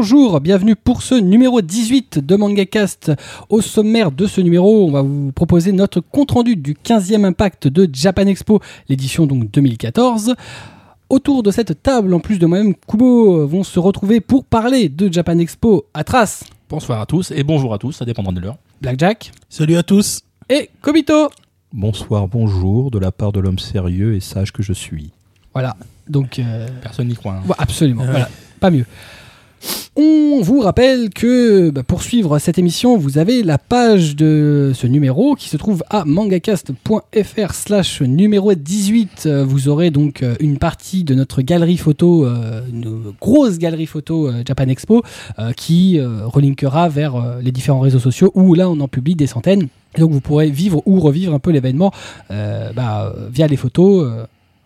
Bonjour, bienvenue pour ce numéro 18 de MangaCast. Au sommaire de ce numéro, on va vous proposer notre compte-rendu du 15e impact de Japan Expo, l'édition donc 2014. Autour de cette table, en plus de moi-même, Kubo vont se retrouver pour parler de Japan Expo à Trace, Bonsoir à tous et bonjour à tous, ça dépendra de l'heure. Blackjack Salut à tous. et Kobito. Bonsoir, bonjour, de la part de l'homme sérieux et sage que je suis. Voilà, donc euh, Personne n'y croit. hein. Ouais, absolument, Ouais. voilà, pas mieux. On vous rappelle que bah, pour suivre cette émission, vous avez la page de ce numéro qui se trouve à mangacast.fr slash numéro 18. Euh, Vous aurez donc euh, une partie de notre galerie photo, euh, une grosse galerie photo euh, Japan Expo, qui euh, relinkera vers les différents réseaux sociaux où là on en publie des centaines. Donc vous pourrez vivre ou revivre un peu l'événement bah, via les photos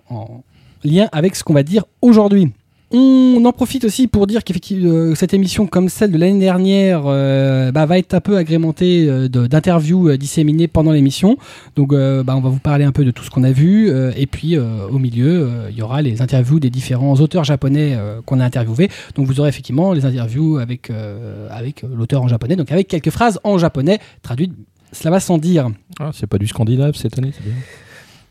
en lien avec ce qu'on va dire aujourd'hui. On en profite aussi pour dire qu'effectivement euh, cette émission, comme celle de l'année dernière, euh, bah, va être un peu agrémentée euh, d'interviews disséminées pendant l'émission. Donc, bah, on va vous parler un peu de tout ce qu'on a vu, et puis au milieu, il y aura les interviews des différents auteurs japonais qu'on a interviewés. Donc, vous aurez effectivement les interviews avec l'auteur en japonais, donc avec quelques phrases en japonais traduites. Cela va sans dire. Ah, c'est pas du scandinave cette année, c'est bien.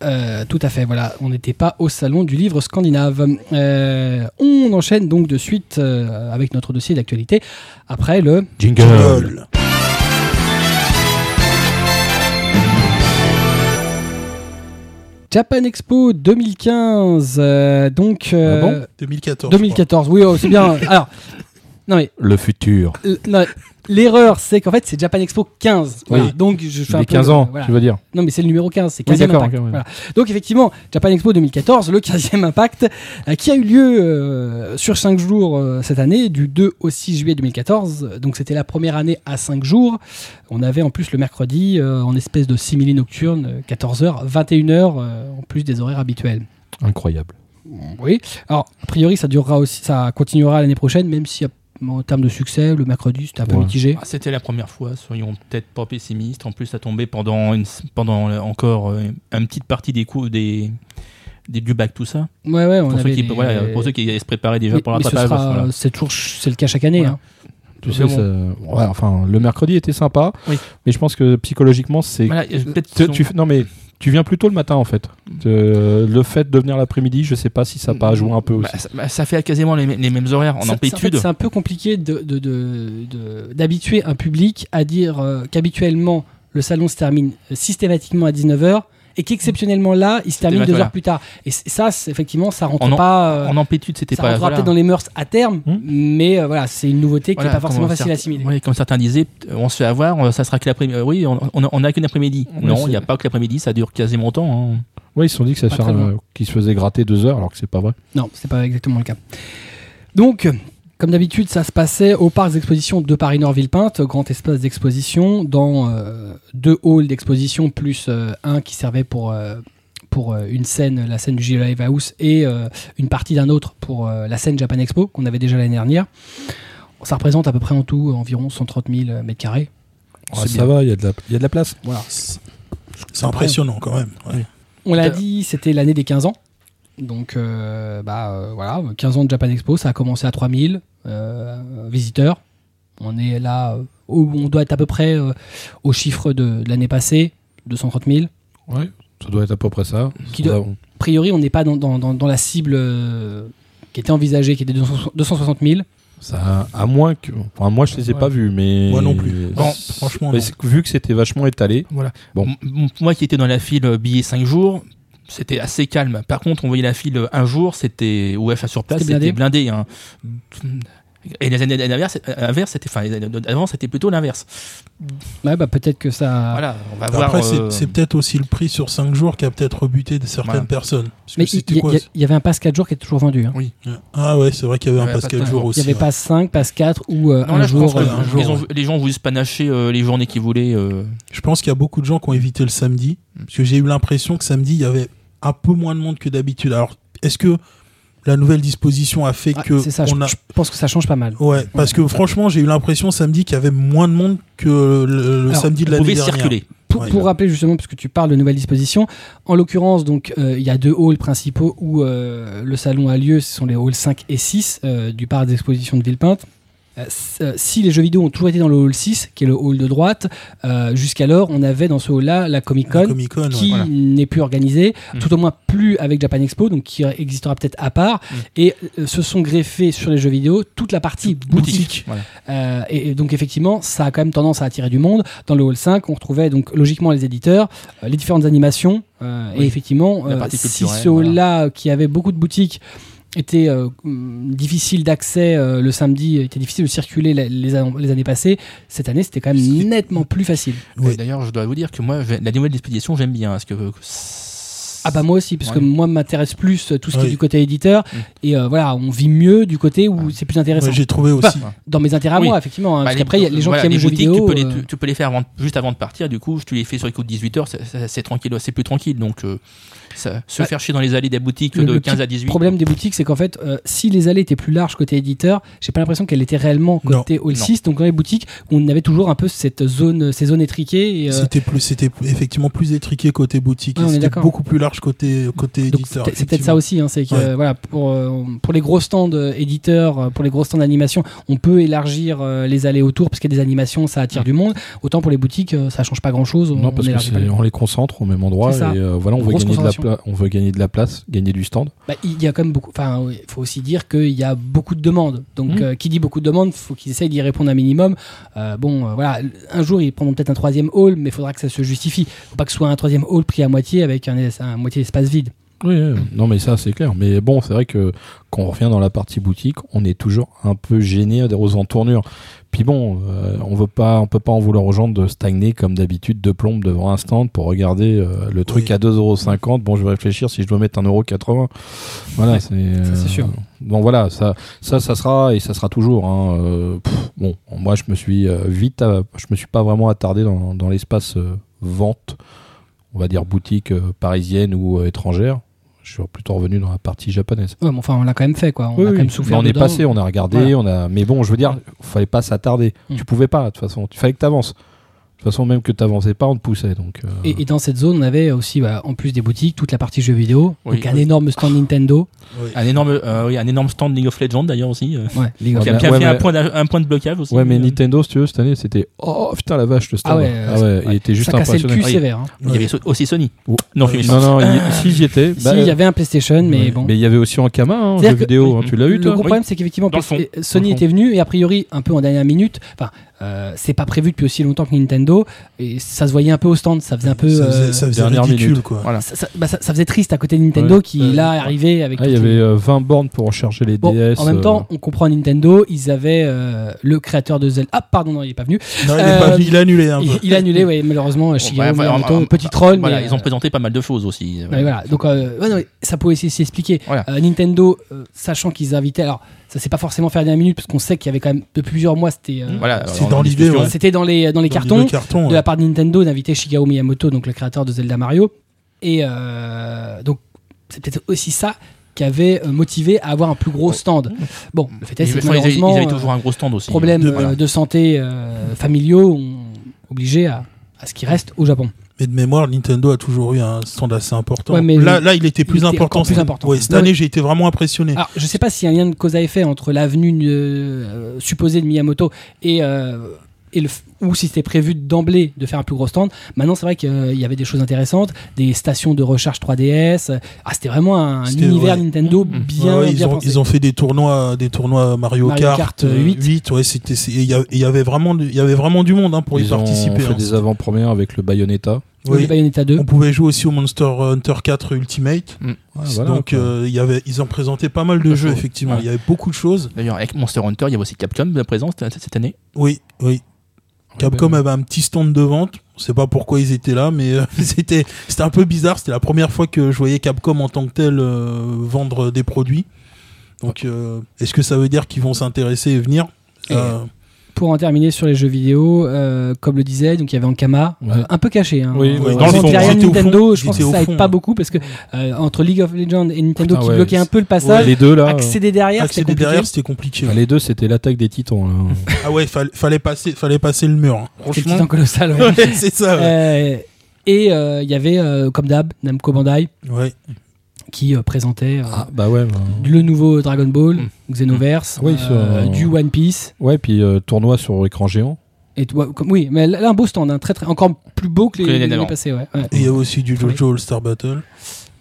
Euh, tout à fait, voilà, on n'était pas au salon du livre scandinave. Euh, on enchaîne donc de suite euh, avec notre dossier d'actualité. Après le Jingle. Japan Expo 2015. euh, donc euh, Ah bon? 2014. 2014. Oui, oh, c'est bien. Alors, non mais Le futur. l'erreur, c'est qu'en fait c'est Japan Expo 15. Voilà. Oui. Donc je fais un peu 15 le- ans, voilà. tu veux dire. Non, mais c'est le numéro 15, c'est Oui, 15e d'accord, impact. ok, ouais. Voilà. Donc, effectivement, Japan Expo 2014, le 15e impact, euh, qui a eu lieu euh, sur 5 jours euh, cette année, du 2 au 6 juillet 2014. Donc, c'était la première année à 5 jours. On avait en plus le mercredi, en espèce de simili nocturne, euh, 14h, 21h, euh, en plus des horaires habituels. Incroyable. Oui. Alors, a priori, ça durera aussi, ça continuera l'année prochaine, même si euh, en termes de succès, le mercredi, c'était un peu Ouais. mitigé. Ah, C'était la première fois, soyons peut-être pas pessimistes. En plus, ça tombait pendant, une, pendant euh, encore euh, une petite partie des cours des, des, du bac, tout ça. Ouais, ouais, on Pour ceux, qui, voilà, pour ceux qui allaient se préparer déjà Mais- pour l'attrapage. voilà. C'est toujours, c'est le cas chaque année. Voilà. hein. Tu Mais sais, bon. ça- ouais, enfin, le mercredi était sympa, Oui. mais je pense que psychologiquement, c'est. Voilà, peut-être Tu- son- tu- non, mais tu viens plutôt le matin en fait. Euh, le fait de venir l'après-midi, je sais pas si ça n'a pas joué un peu aussi. bah, ça, bah, ça fait quasiment les, les mêmes horaires en Ça- amplitude. fait, c'est un peu compliqué de- de- de- de- d'habituer un public à dire euh, qu'habituellement le salon se termine systématiquement à 19h et qu'exceptionnellement là il se termine deux heures plus tard. Et ça, effectivement, ça rentre En pas. euh, en amplitude, c'était ça pas. rentrera voilà. peut-être dans les mœurs à terme, Hmm. mais euh, voilà, c'est une nouveauté qui Voilà, n'est pas forcément facile à assimiler. Oui, comme certains disaient, euh, on se fait avoir, euh, ça sera que l'après-midi. Oui, on, on, a- on a qu'un après-midi. Non, il n'y a pas que l'après-midi, ça dure quasiment autant. hein. Ouais, ils se sont dit que ça qu'ils se faisaient gratter deux heures alors que c'est pas vrai. Non, c'est pas exactement le cas. Donc, comme d'habitude, ça se passait au parc d'exposition de Paris-Nord-Villepinte, grand espace d'exposition, dans euh, deux halls d'exposition plus euh, un qui servait pour, euh, pour euh, une scène, la scène du J Live House, et euh, une partie d'un autre pour euh, la scène Japan Expo qu'on avait déjà l'année dernière. Ça représente à peu près en tout environ 130 000 mètres carrés. Ouais, C'est ça va, il y, a de la- il y a de la place. Voilà. C'est impressionnant quand même. ouais. On l'a dit, c'était l'année des 15 ans. Donc, euh, bah, euh, voilà, 15 ans de Japan Expo, ça a commencé à 3000 euh, visiteurs. On est là, euh, où on doit être à peu près euh, au chiffre de, de l'année passée, 230 000. Ouais, ça doit être à peu près ça. Qui doit-. A priori, on n'est pas dans, dans- dans- dans la cible euh, qui était envisagée, qui était de 200 260 000. Ça, à moins que. Enfin, moi, je les ai Ouais. pas vus, mais. Moi non plus. Franchement, Mais non. c'est- vu que c'était vachement étalé. Voilà. Bon. M- Moi qui étais dans la file euh, billet 5 jours, c'était assez calme. Par contre, on voyait la file euh, un jour, c'était OF sur place, C'était blindé. c'était blindé. hein. Et les années inverses, euh, c'était, enfin, les années avant, c'était plutôt l'inverse. Ouais, bah, peut-être que ça. Voilà, on va voir. Après, c'est- euh, c'est peut-être aussi le prix sur 5 jours qui a peut-être rebuté de certaines Voilà. personnes. Mais il y, quoi, il y- il y avait un pass 4 jours qui était toujours vendu. hein. Oui. Ah ouais, c'est vrai qu'il y avait Ouais, un Pascal pas- jour Il aussi. y avait ouais. pass 5, pass 4 ou euh, Non, un là, jour. euh, un un jour. les, gens, les gens voulaient se panacher euh, les journées qu'ils voulaient. euh. Je pense qu'il y a beaucoup de gens qui ont évité le samedi. Parce que j'ai eu l'impression que samedi, il y avait un peu moins de monde que d'habitude. Alors, est-ce que la nouvelle disposition a fait Ah, que je, on a... je pense que ça change pas mal. Ouais, parce que franchement, j'ai eu l'impression samedi qu'il y avait moins de monde que le, le Alors, samedi de l'année dernière. circuler. Pour, Ouais. pour rappeler justement, puisque tu parles de nouvelles dispositions, en l'occurrence, donc euh, il y a deux halls principaux où euh, le salon a lieu, ce sont les halls 5 et 6 euh, du parc d'exposition de Villepinte. Euh, euh, si les jeux vidéo ont toujours été dans le hall 6, qui est le hall de droite, euh, jusqu'alors on avait dans ce hall-là la Comic Con. Comic Con, qui voilà. n'est plus organisée, Mm. tout au moins plus avec Japan Expo, donc qui existera peut-être à part, Mm. et se sont greffés sur les jeux vidéo toute la partie boutique. Voilà. Et, et donc effectivement, ça a quand même tendance à attirer du monde. Dans le hall 5, on retrouvait donc logiquement les éditeurs, les différentes animations, euh, Oui. et effectivement, euh, si culturelle, ce hall-là, euh, qui avait beaucoup de boutiques, était euh, hum, difficile d'accès euh, le samedi, était difficile de circuler les, an- les années passées. Cette année, c'était quand même nettement plus facile. Oui. D'ailleurs, je dois vous dire que moi, la nouvelle expédition, j'aime bien. Parce que Ah bah moi aussi, parce que Ouais. moi m'intéresse plus euh, tout ce qui Oui. est du côté éditeur, Mm. et euh, voilà, on vit mieux du côté où c'est plus intéressant. Ouais, j'ai trouvé aussi. Bah, dans mes intérêts à Oui. moi, effectivement, hein, Bah, parce qu'après, il y a les gens voilà, qui aiment les jeux vidéo. Tu peux, les, tu, tu peux les faire avant- juste avant de partir, du coup, tu les fais sur les coups de 18h, c'est- tranquille, c'est plus tranquille. Donc, euh, ça, se Bah, faire chier dans les allées des boutiques le- de le 15 petit à 18. Le problème des boutiques, c'est qu'en fait, euh, si les allées étaient plus larges côté éditeur, j'ai pas l'impression qu'elles étaient réellement Non. côté Hall Non. 6. Donc dans les boutiques, on avait toujours un peu cette zone, ces zones étriquées. Et, euh, C'était plus, c'était effectivement plus étriqué côté boutique. On est c'était beaucoup plus large côté côté donc éditeur. c'est peut-être ça aussi, hein, c'est que Ouais. euh, voilà pour euh, pour les gros stands éditeurs, pour les gros stands d'animation, on peut élargir euh, les allées autour parce qu'il y a des animations, ça attire du monde. Autant pour les boutiques, ça change pas grand chose. Non, parce que c'est- on les concentre au même endroit C'est ça. et euh, voilà, on veut, Grosse gagner de la on veut gagner de la place, gagner du stand. Bah, il y a quand même beaucoup. Enfin, il faut aussi dire qu'il y a beaucoup de demandes. Donc, Mhm. euh, qui dit beaucoup de demandes, faut qu'ils essayent d'y répondre un minimum. Euh, bon, euh, voilà. Un jour, ils prendront peut-être un troisième hall, mais il faudra que ça se justifie. Faut pas que ce soit un troisième hall pris à moitié avec un, un moitié d'espace vide. Oui, oui, non mais ça c'est clair. Mais bon, c'est vrai que quand on revient dans la partie boutique, on est toujours un peu gêné aux entournures. Puis bon, euh, on veut pas, on peut pas en vouloir aux gens de stagner comme d'habitude de plombe devant un stand pour regarder euh, le truc Oui. à 2,50€. Bon, je vais réfléchir si je dois mettre 1,80€. Voilà, c'est. euh, sûr. Bon voilà, ça, ça, ça sera et ça sera toujours. hein, pff, bon, moi je me suis vite, euh, je me suis pas vraiment attardé dans, dans l'espace vente, on va dire boutique parisienne ou étrangère. Je suis plutôt revenu dans la partie japonaise. Ouais, mais enfin, on l'a quand même fait, quoi. On Oui, a quand même souffert. on est passé, on a regardé, Voilà. on a. Mais bon, je veux dire, fallait pas s'attarder. Mm. Tu pouvais pas de toute façon. Il fallait que tu avances. De toute façon, même que tu avançais pas, on te poussait. Donc. euh, Et, et dans cette zone, on avait aussi, bah, en plus des boutiques, toute la partie jeux vidéo. Oui, donc un énorme stand Nintendo. Oui. Un énorme, euh, oui, un énorme stand League of Legends d'ailleurs aussi. euh, Ouais, League of qui a, Ouais, qui a mais- fait un, point un point de blocage aussi. Ouais, mais Euh, Nintendo, si tu veux, cette année, c'était oh putain la vache le stand. Ah ouais, euh, il était juste ça cassait le cul sévère. hein. Il y avait aussi Sony. Oh. Non, Non, non, il- si j'y étais. Si, bah, il y avait un PlayStation, mais bon. Mais il y avait aussi en Kama, hein, C'est-à-dire jeu que- vidéo. hein, tu l'as eu, Le toi gros problème, c'est qu'effectivement, le Sony le était venu et a priori un peu en dernière minute. Enfin, euh, c'est pas prévu depuis aussi longtemps que Nintendo et ça se voyait un peu au stand. Ça faisait un peu. ça faisait, euh, ça faisait ridicule minute. quoi. Voilà. ça, ça- bah, ça- ça faisait triste à côté de Nintendo Ouais. qui Ouais. là est arrivé avec. Il y avait les- euh, 20 bornes pour recharger les Bon, DS. en même euh, temps, on comprend Nintendo. Ils avaient euh, le créateur de Zelda. Ah, pardon, non, il est pas venu. Non, il, est Euh, pas il a annulé un Il, peu. il a annulé, ouais, malheureusement, Shigeru ouais, Miyamoto, petit troll. Voilà, mais, ils ont euh, présenté pas mal de choses aussi. Ouais, voilà. Donc, euh, ouais, non, ça pouvait aussi s'expliquer. Voilà. Euh, Nintendo, euh, sachant qu'ils invitaient, alors ça s'est pas forcément fait à la dernière minute parce qu'on sait qu'il y avait quand même depuis plusieurs mois, c'était euh, Voilà, dans l'idée, ouais. c'était dans les dans les Dans cartons de ouais. la part de Nintendo d'inviter Shigeru Miyamoto, donc le créateur de Zelda Mario, et euh, donc c'est peut-être aussi ça qui avait euh, motivé à avoir un plus gros stand. Bon, le fait est, c'est que enfin, ils avaient- ils malheureusement, avaient toujours un gros stand aussi. euh, problèmes De- euh, voilà. de santé euh, familiaux ont obligé à, à ce qui reste au Japon. Mais de mémoire, Nintendo a toujours eu un stand assez important. Ouais, mais là, là, il était plus important. plus cette- important. Ouais, cette Ouais. année, j'ai été vraiment impressionné. Alors, je sais pas s'il y a un lien de cause à effet entre l'avenue euh, supposée de Miyamoto et, euh, et le, ou si c'était prévu d'emblée de faire un plus gros stand. Maintenant, c'est vrai qu'il y avait des choses intéressantes, des stations de recharge 3DS. Ah, c'était vraiment un univers ouais. Nintendo bien, Ouais, ouais, ils, ont, pensé. ils ont fait des tournois, des tournois Mario, Mario Kart, Kart, euh, 8. ouais, c'était, il y, avait vraiment, du- il y avait vraiment du monde hein, pour y ils ont participer. fait hein. des avant-premières avec le Bayonetta. Oui. Bayonetta 2. On pouvait jouer aussi au Monster Hunter 4 Ultimate. Ouais, voilà, Donc, euh, y avait, ils ont présenté pas mal de jeux, effectivement. Ouais. Il y avait beaucoup de choses. D'ailleurs, avec Monster Hunter, il y avait aussi Capcom présent cette cette année. Oui, oui. Capcom avait un petit stand de vente. On sait pas pourquoi ils étaient là, mais euh, c'était, c'était un peu bizarre. C'était la première fois que je voyais Capcom en tant que tel euh, vendre des produits. Donc, euh, est-ce que ça veut dire qu'ils vont s'intéresser et venir? Et- Pour en terminer sur les jeux vidéo, euh, comme le disait, donc il y avait Ankama, Ouais. euh, un peu caché. Hein, Oui, Euh, oui, dans le vraiment, fond, derrière Nintendo, fond, je pense que ça aide fond. pas beaucoup parce que euh, entre League of Legends et Nintendo Putain, qui ouais, bloquaient un peu le Ouais, passage, les deux là. euh, accéder derrière, c'était accéder compliqué. derrière, c'était compliqué. enfin, ouais. les deux, c'était l'attaque des titans. là. Ah ouais, fallait, fallait passer, fallait passer le mur. hein. C'était le Franchement, titan colossal. ouais. Ouais, c'est ça. Ouais. Euh, et euh, il y avait, euh, comme d'hab, Namco Bandai, Ouais. Qui euh, présentait euh, Ah, bah ouais. bah, le nouveau Dragon Ball, Mm. Xenoverse, Oui, euh, sur- du One Piece. Ouais, puis euh, tournoi sur écran géant. Et toi, comme, oui, mais là, un beau stand, hein, très, très, encore plus beau que les, années passées. Ouais, ouais. Et il y a aussi du. Jojo All-Star Battle.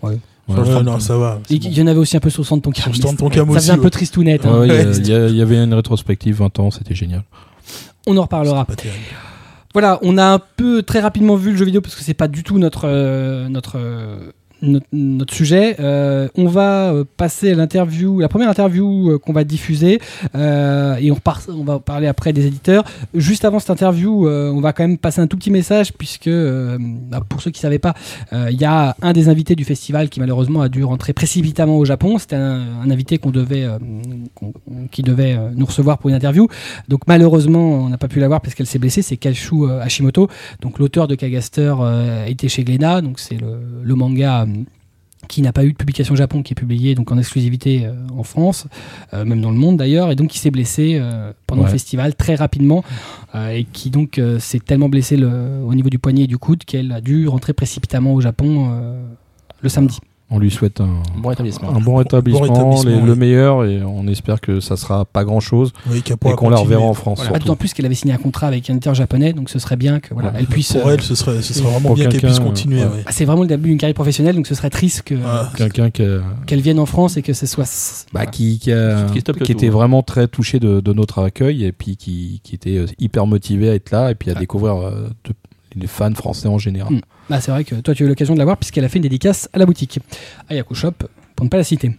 Ouais. Ouais. Ouais, non, ça va. bon. Il y en avait aussi un peu sur le stand de ton Sur le stand de Tonkam Ça faisait aussi, un peu tristounette. hein. Ouais, il Ouais, il y, avait une rétrospective 20 ans, c'était génial. On en reparlera. Pas terrible. Voilà, on a un peu très rapidement vu le jeu vidéo parce que c'est pas du tout notre euh, notre euh, notre, sujet. Euh, on va euh, passer l'interview, la première interview euh, qu'on va diffuser, et on, va parler après des éditeurs. Juste avant cette interview, on va quand même passer un tout petit message puisque bah, pour ceux qui savaient pas, il y a un des invités du festival qui malheureusement a dû rentrer précipitamment au Japon. C'était un, invité qu'on devait qui devait nous recevoir pour une interview. Donc malheureusement, on n'a pas pu la voir parce qu'elle s'est blessée. C'est Kalshu euh, Hashimoto, donc l'auteur de Kagaster était chez Glénat, donc c'est le, manga qui n'a pas eu de publication au Japon, qui est publié donc en exclusivité euh, en France, euh, même dans le monde d'ailleurs, et donc qui s'est blessé euh, pendant le festival très rapidement, et qui donc s'est tellement blessé le- au niveau du poignet et du coude qu'elle a dû rentrer précipitamment au Japon le samedi. On lui souhaite un, Bon rétablissement. un bon rétablissement, rétablissement, les- oui. le meilleur, et on espère que ça sera pas grand chose Oui, et qu'on la reverra en France. Voilà. D'autant plus qu'elle avait signé un contrat avec un éditeur japonais, donc ce serait bien que voilà, Ouais. elle puisse. Pour euh, elle, ce serait, ce serait vraiment Pour bien qu'elle puisse continuer. ouais. ouais. Ah, c'est vraiment le début d'une carrière professionnelle, donc ce serait triste que, Ah, Quelqu'un qu'elle vienne en France et que ce soit. bah, qui, qui, a- Qui était hein. vraiment très touché de, de notre accueil et puis qui, qui était euh, hyper motivé à être là et puis à découvrir euh, de- les fans français en général. Bah, c'est vrai que toi, tu as eu l'occasion de la voir puisqu'elle a fait une dédicace à la boutique, à Yaku Shop, pour ne pas la citer.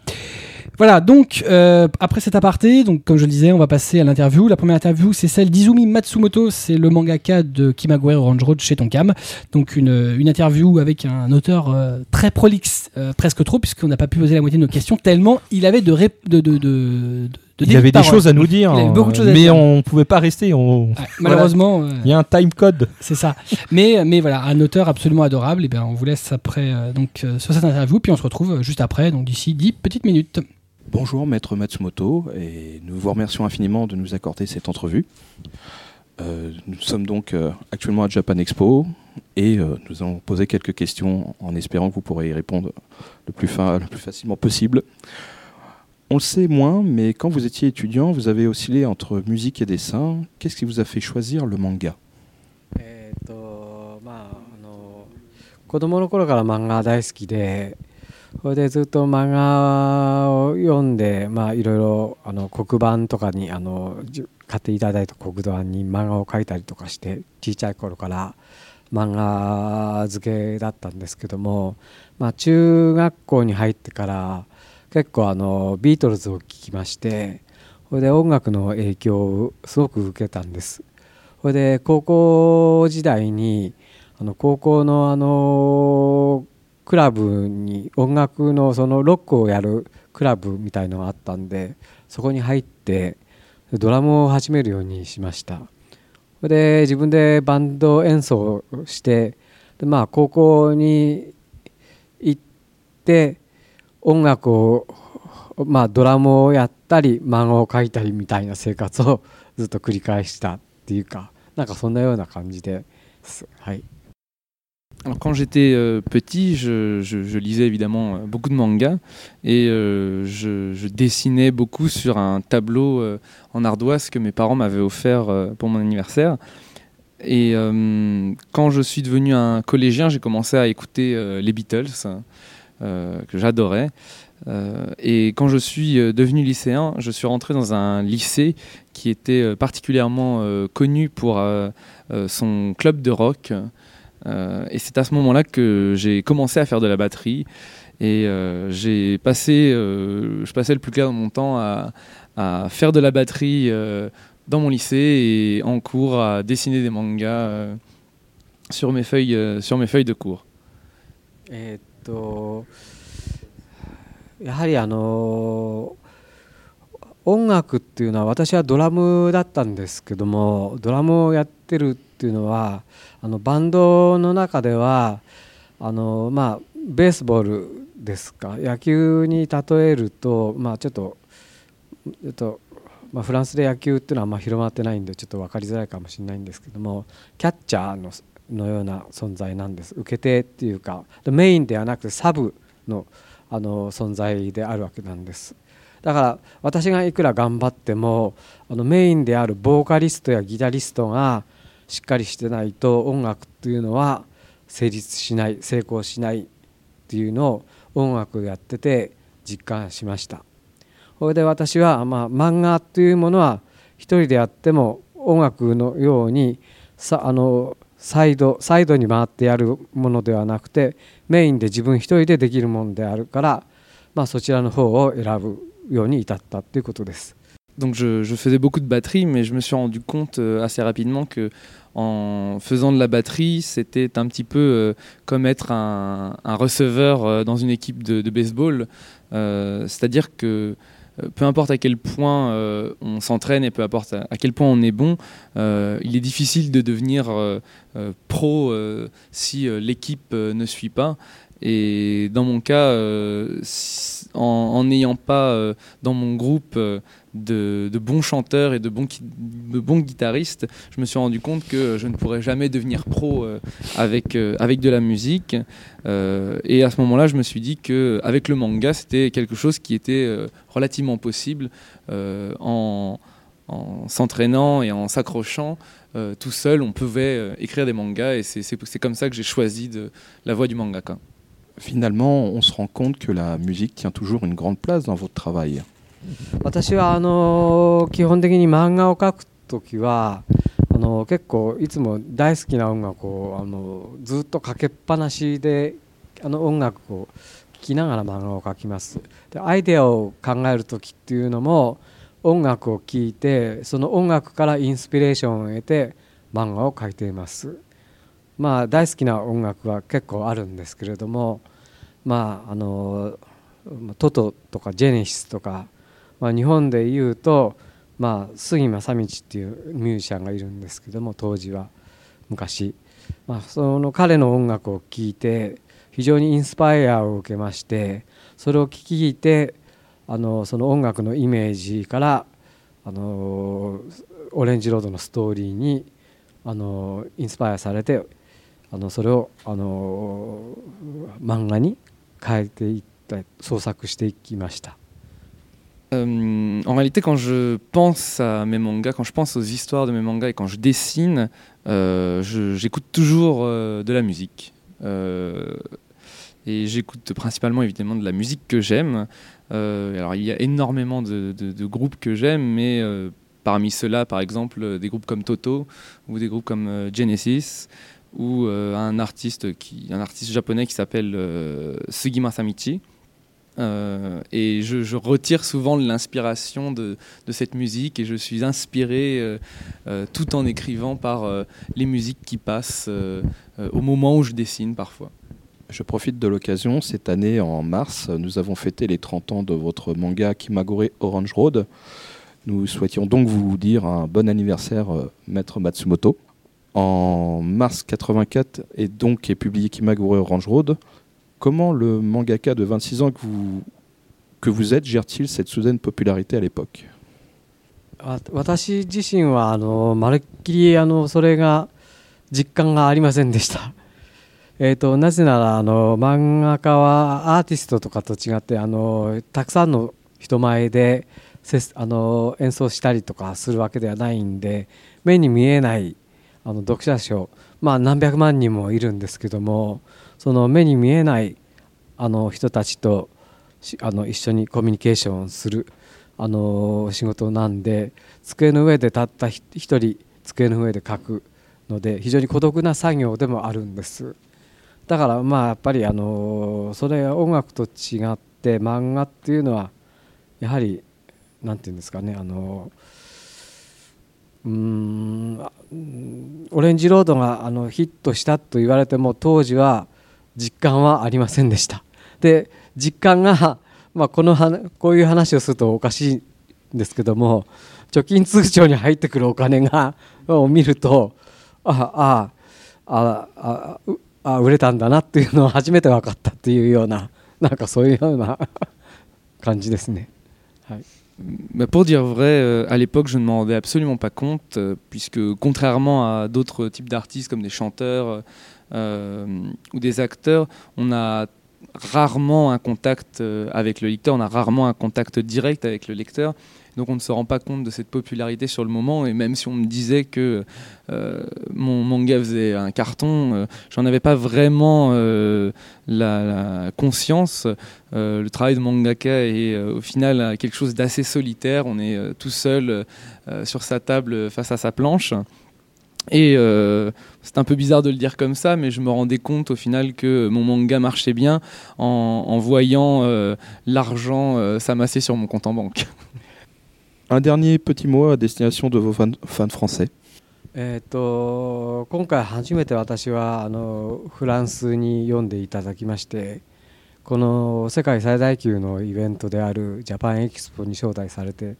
Voilà, donc euh, après cet aparté, donc comme je le disais, on va passer à l'interview. La première interview, c'est celle d'Izumi Matsumoto, c'est le mangaka de Kimagure Orange Road chez Tonkam. Donc une, interview avec un auteur euh, très prolixe, euh, presque trop, puisqu'on n'a pas pu poser la moitié de nos questions, tellement il avait de, de- Il y avait des paroles. choses à nous dire, Il avait hein, beaucoup de choses à mais dire. on pouvait pas rester. On... Ouais, malheureusement, euh, Il y a un time code. c'est ça. Mais, mais voilà, un auteur absolument adorable. Et bien, on vous laisse après euh, donc euh, sur cette interview, puis on se retrouve juste après, donc d'ici 10 petites minutes. Bonjour Maître Matsumoto et nous vous remercions infiniment de nous accorder cette entrevue. Euh, nous sommes donc euh, actuellement à Japan Expo et euh, nous allons poser quelques questions en espérant que vous pourrez y répondre le plus, fa- le plus facilement possible. On le sait moins, mais quand vous étiez étudiant, vous avez oscillé entre musique et dessin. Qu'est-ce qui vous a fait choisir le manga、子供の頃から漫画大好きでそれでずっと漫画を読んでまあいろいろあの黒板とかにあの買っていただいた黒板に漫画を描いたりとかして小さい頃から漫画漬けだったんですけども、まあ、中学校に入ってから結構あのビートルズを聴きましてそれで音楽の影響をすごく受けたんです。それで高校時代にあの高校のあのクラブに音楽のそのロックをやるクラブみたいのがあったんでそこに入ってドラムを始めるようにしましたそれで自分でバンド演奏してでまあ高校に行って音楽をまあドラムをやったり漫画を描いたりみたいな生活をずっと繰り返したっていうかなんかそんなような感じですはい。 Alors, quand j'étais euh, petit, je, je- je lisais évidemment euh, beaucoup de mangas et euh, je, je dessinais beaucoup sur un tableau euh, en ardoise que mes parents m'avaient offert euh, pour mon anniversaire. Et euh, quand je suis devenu un collégien, j'ai commencé à écouter euh, les Beatles, euh, que j'adorais. Euh, et quand je suis euh, devenu lycéen, je suis rentré dans un lycée qui était euh, particulièrement euh, connu pour euh, euh, son club de rock. Euh, et c'est à ce moment-là que j'ai commencé à faire de la batterie. Et euh, j'ai passé, euh, je passais le plus clair de mon temps à, faire de la batterie euh, dans mon lycée et en cours à dessiner des mangas euh, sur, mes feuilles, euh, sur mes feuilles de cours. とやはりあの音楽っていうのは私はドラムだったんですけどもドラムをやってるっていうのはあのバンドの中ではあのまあベースボールですか？野球に例えるとまあちょっとちょっと、まあ、フランスで野球っていうのはあんま広まってないんでちょっと分かりづらいかもしれないんですけどもキャッチャーののような存在なんです。受け手っていうかメインではなくてサブのあの存在であるわけなんです。だから私がいくら頑張ってもあのメインであるボーカリストやギタリストがしっかりしてないと音楽っていうのは成立しない成功しないっていうのを音楽やってて実感しました。それで私は、まあ、漫画というものは一人でやっても音楽のようにさあのサイドサイドに回ってやるものではなくてメインで自分一人でできるものであるから、まあ、そちらの方を選ぶように至ったということです。Donc je, je, faisais beaucoup de batterie, mais je me suis rendu compte euh, assez rapidement que en faisant de la batterie, c'était un petit peu euh, comme être un, un receveur euh, dans une équipe de, de baseball. Euh, C'est-à-dire que euh, peu importe à quel point euh, on s'entraîne et peu importe à, à, quel point on est bon, il est difficile de devenir pro si l'équipe ne suit pas. Et dans mon cas, en n'ayant pas dans mon groupe de, bons chanteurs et de bons, guitaristes, je me suis rendu compte que je ne pourrais jamais devenir pro euh, avec, euh, avec de la musique. Euh, et à ce moment-là, je me suis dit qu'avec le manga, c'était quelque chose qui était relativement possible en, en s'entraînant et en s'accrochant. tout seul, on pouvait écrire des mangas et c'est comme ça que j'ai choisi la voie du mangaka. Finalement, on se rend compte que la musique tient toujours une grande place dans votre travail. 私はあの基本的に漫画を描く時はあの結構いつも大好きな音楽をあのずっとかけっぱなしであの音楽を聴きながら漫画を描きますでアイデアを考える時っていうのも音楽を聴いてその音楽からインスピレーションを得て漫画を描いていますまあ大好きな音楽は結構あるんですけれどもまああのトトとかジェネシスとかまあ、日本でいうと、まあ、杉正道っていうミュージシャンがいるんですけども当時は昔、まあ、その彼の音楽を聴いて非常にインスパイアを受けましてそれを聴いてあのその音楽のイメージからあのオレンジロードのストーリーにあのインスパイアされてあのそれをあの漫画に 変えていった創作していきました。Euh, en réalité, quand je pense à mes mangas, quand je pense aux histoires de mes mangas et quand je dessine, euh, j'écoute toujours euh, de la musique. et j'écoute principalement évidemment de la musique que j'aime. alors il y a énormément de, groupes que j'aime, mais parmi ceux-là, par exemple, des groupes comme Toto ou des groupes comme Genesis ou un artiste un artiste japonais qui s'appelle Sugima Samichi euh, et je, retire souvent l'inspiration de, cette musique et je suis inspiré euh, euh, tout en écrivant par euh, les musiques qui passent euh, euh, au moment où je dessine parfois. Je profite de l'occasion, cette année en mars, nous avons fêté les 30 ans de votre manga Kimagure Orange Road. Nous souhaitions donc vous dire un bon anniversaire, maître Matsumoto. En mars 84 et donc est publié Kimagure Orange Road. Comment le mangaka de 26 ans que vous, que vous êtes gère-t-il cette soudaine popularité à l'époque 私自身はあのまるっきりあのそれが実感がありませんでした。えーと、なぜならあの漫画家はアーティストとかと違ってあのたくさんの人前であの演奏したりとかするわけではないんで目に見えないあの読者賞、まあ、何百万人もいるんですけどもその目に見えないあの人たちとあの一緒にコミュニケーションするあの仕事なんで机の上でたった一人机の上で書くので非常に孤独な作業でもあるんです。だからまあやっぱりあのそれは音楽と違って漫画っていうのはやはり何て言うんですかねあのうんオレンジロードがあのヒットしたと言われても当時は実感はありませんでした。で実感が、まあ、このこういう話をするとおかしいんですけども貯金通帳に入ってくるお金がを見るとあああああ売れたんだなっていうのを初めて分かったっていうようななんかそういうような 感じですね。はい pour dire vrai, euh, à l'époque, je ne m'en rendais absolument pas compte, euh, puisque contrairement à d'autres types d'artistes comme des chanteurs, euh, ou des acteurs, on a rarement un contact avec le lecteur, on a rarement un contact direct avec le lecteur. Donc on ne se rend pas compte de cette popularité sur le moment. Et même si on me disait que euh, mon manga faisait un carton, euh, j'en avais pas vraiment euh, la, conscience. Le travail de mangaka est au final quelque chose d'assez solitaire. On est tout seul sur sa table face à sa planche. Et c'est un peu bizarre de le dire comme ça, mais je me rendais compte au final que mon manga marchait bien en, voyant l'argent s'amasser sur mon compte en banque. Un dernier petit mot à destination de vos fans, fans français. えー、と今回初めて私はあのフランスに読んでいただきましてこの世界最大級のイベントであるジャパンエキスポに招待されて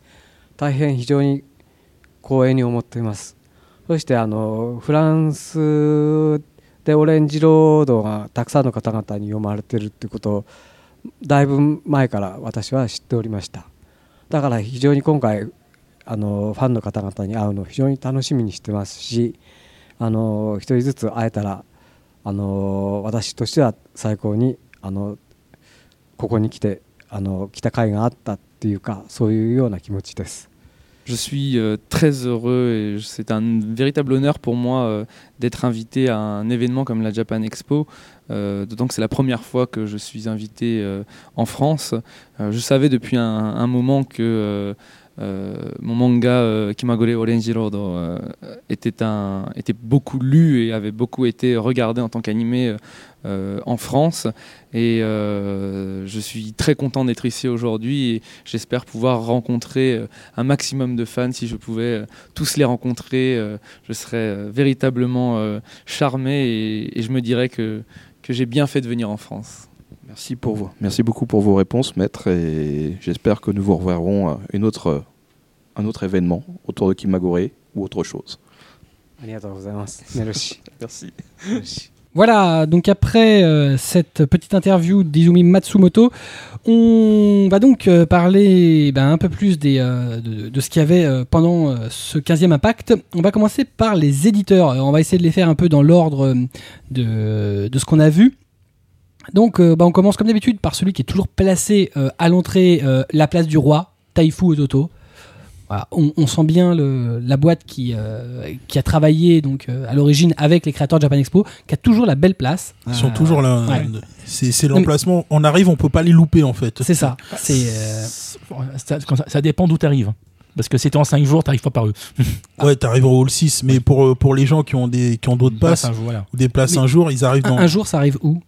大変非常に光栄に思っていますそしてあのフランスでオレンジロードがたくさんの方々に読まれているってことをだいぶ前から私は知っておりましただから非常に今回あのファンの方々に会うのを非常に楽しみにしてますしあの一人ずつ会えたらあの私としては最高にあのここに来てあの来た甲斐があったっていうかそういうような気持ちです。Je suis très heureux et c'est un véritable honneur pour moi d'être invité à un événement comme la Japan Expo. Euh, D'autant que c'est la première fois que je suis invité euh, en France. Euh, je savais depuis un, moment que euh, mon manga Kimagure Orange Road était, un, était beaucoup lu et avait beaucoup été regardé en tant qu'animé en France. Et je suis très content d'être ici aujourd'hui et j'espère pouvoir rencontrer un maximum de fans. Si je pouvais tous les rencontrer, je serais véritablement charmé et je me dirais que, que j'ai bien fait de venir en France. Merci, pour vous. Merci beaucoup pour vos réponses, maître, et j'espère que nous vous reverrons euh, à autre, euh, un autre événement autour de Kimagure ou autre chose. Merci. Merci. Voilà, donc après euh, cette petite interview d'Izumi Matsumoto, on va donc euh, parler ben, un peu plus euh, de, ce qu'il y avait pendant ce 15e impact. On va commencer par les éditeurs. On va essayer de les faire un peu dans l'ordre de, ce qu'on a vu. Donc ben, on commence comme d'habitude par celui qui est toujours placé à l'entrée, la place du roi, Taifu Ototo. Voilà, on, on sent bien le, la boîte qui, euh, qui a travaillé donc euh, à l'origine avec les créateurs de Japan Expo, qui a toujours la belle place. Ils sont Euh, toujours là. ouais. C'est l'emplacement. On arrive, on peut pas les louper en fait. C'est ça. C'est euh, Ça, ça- ça dépend d'où tu arrives. Parce que c'était en 5 jours, t'arrives pas par eux. Ouais, t'arrives au hall 6, mais pour, euh, pour les gens qui ont des qui ont d'autres Passe passes un jour, voilà. ou des places Mais un jour, ils arrivent un, dans un jour, ça arrive où?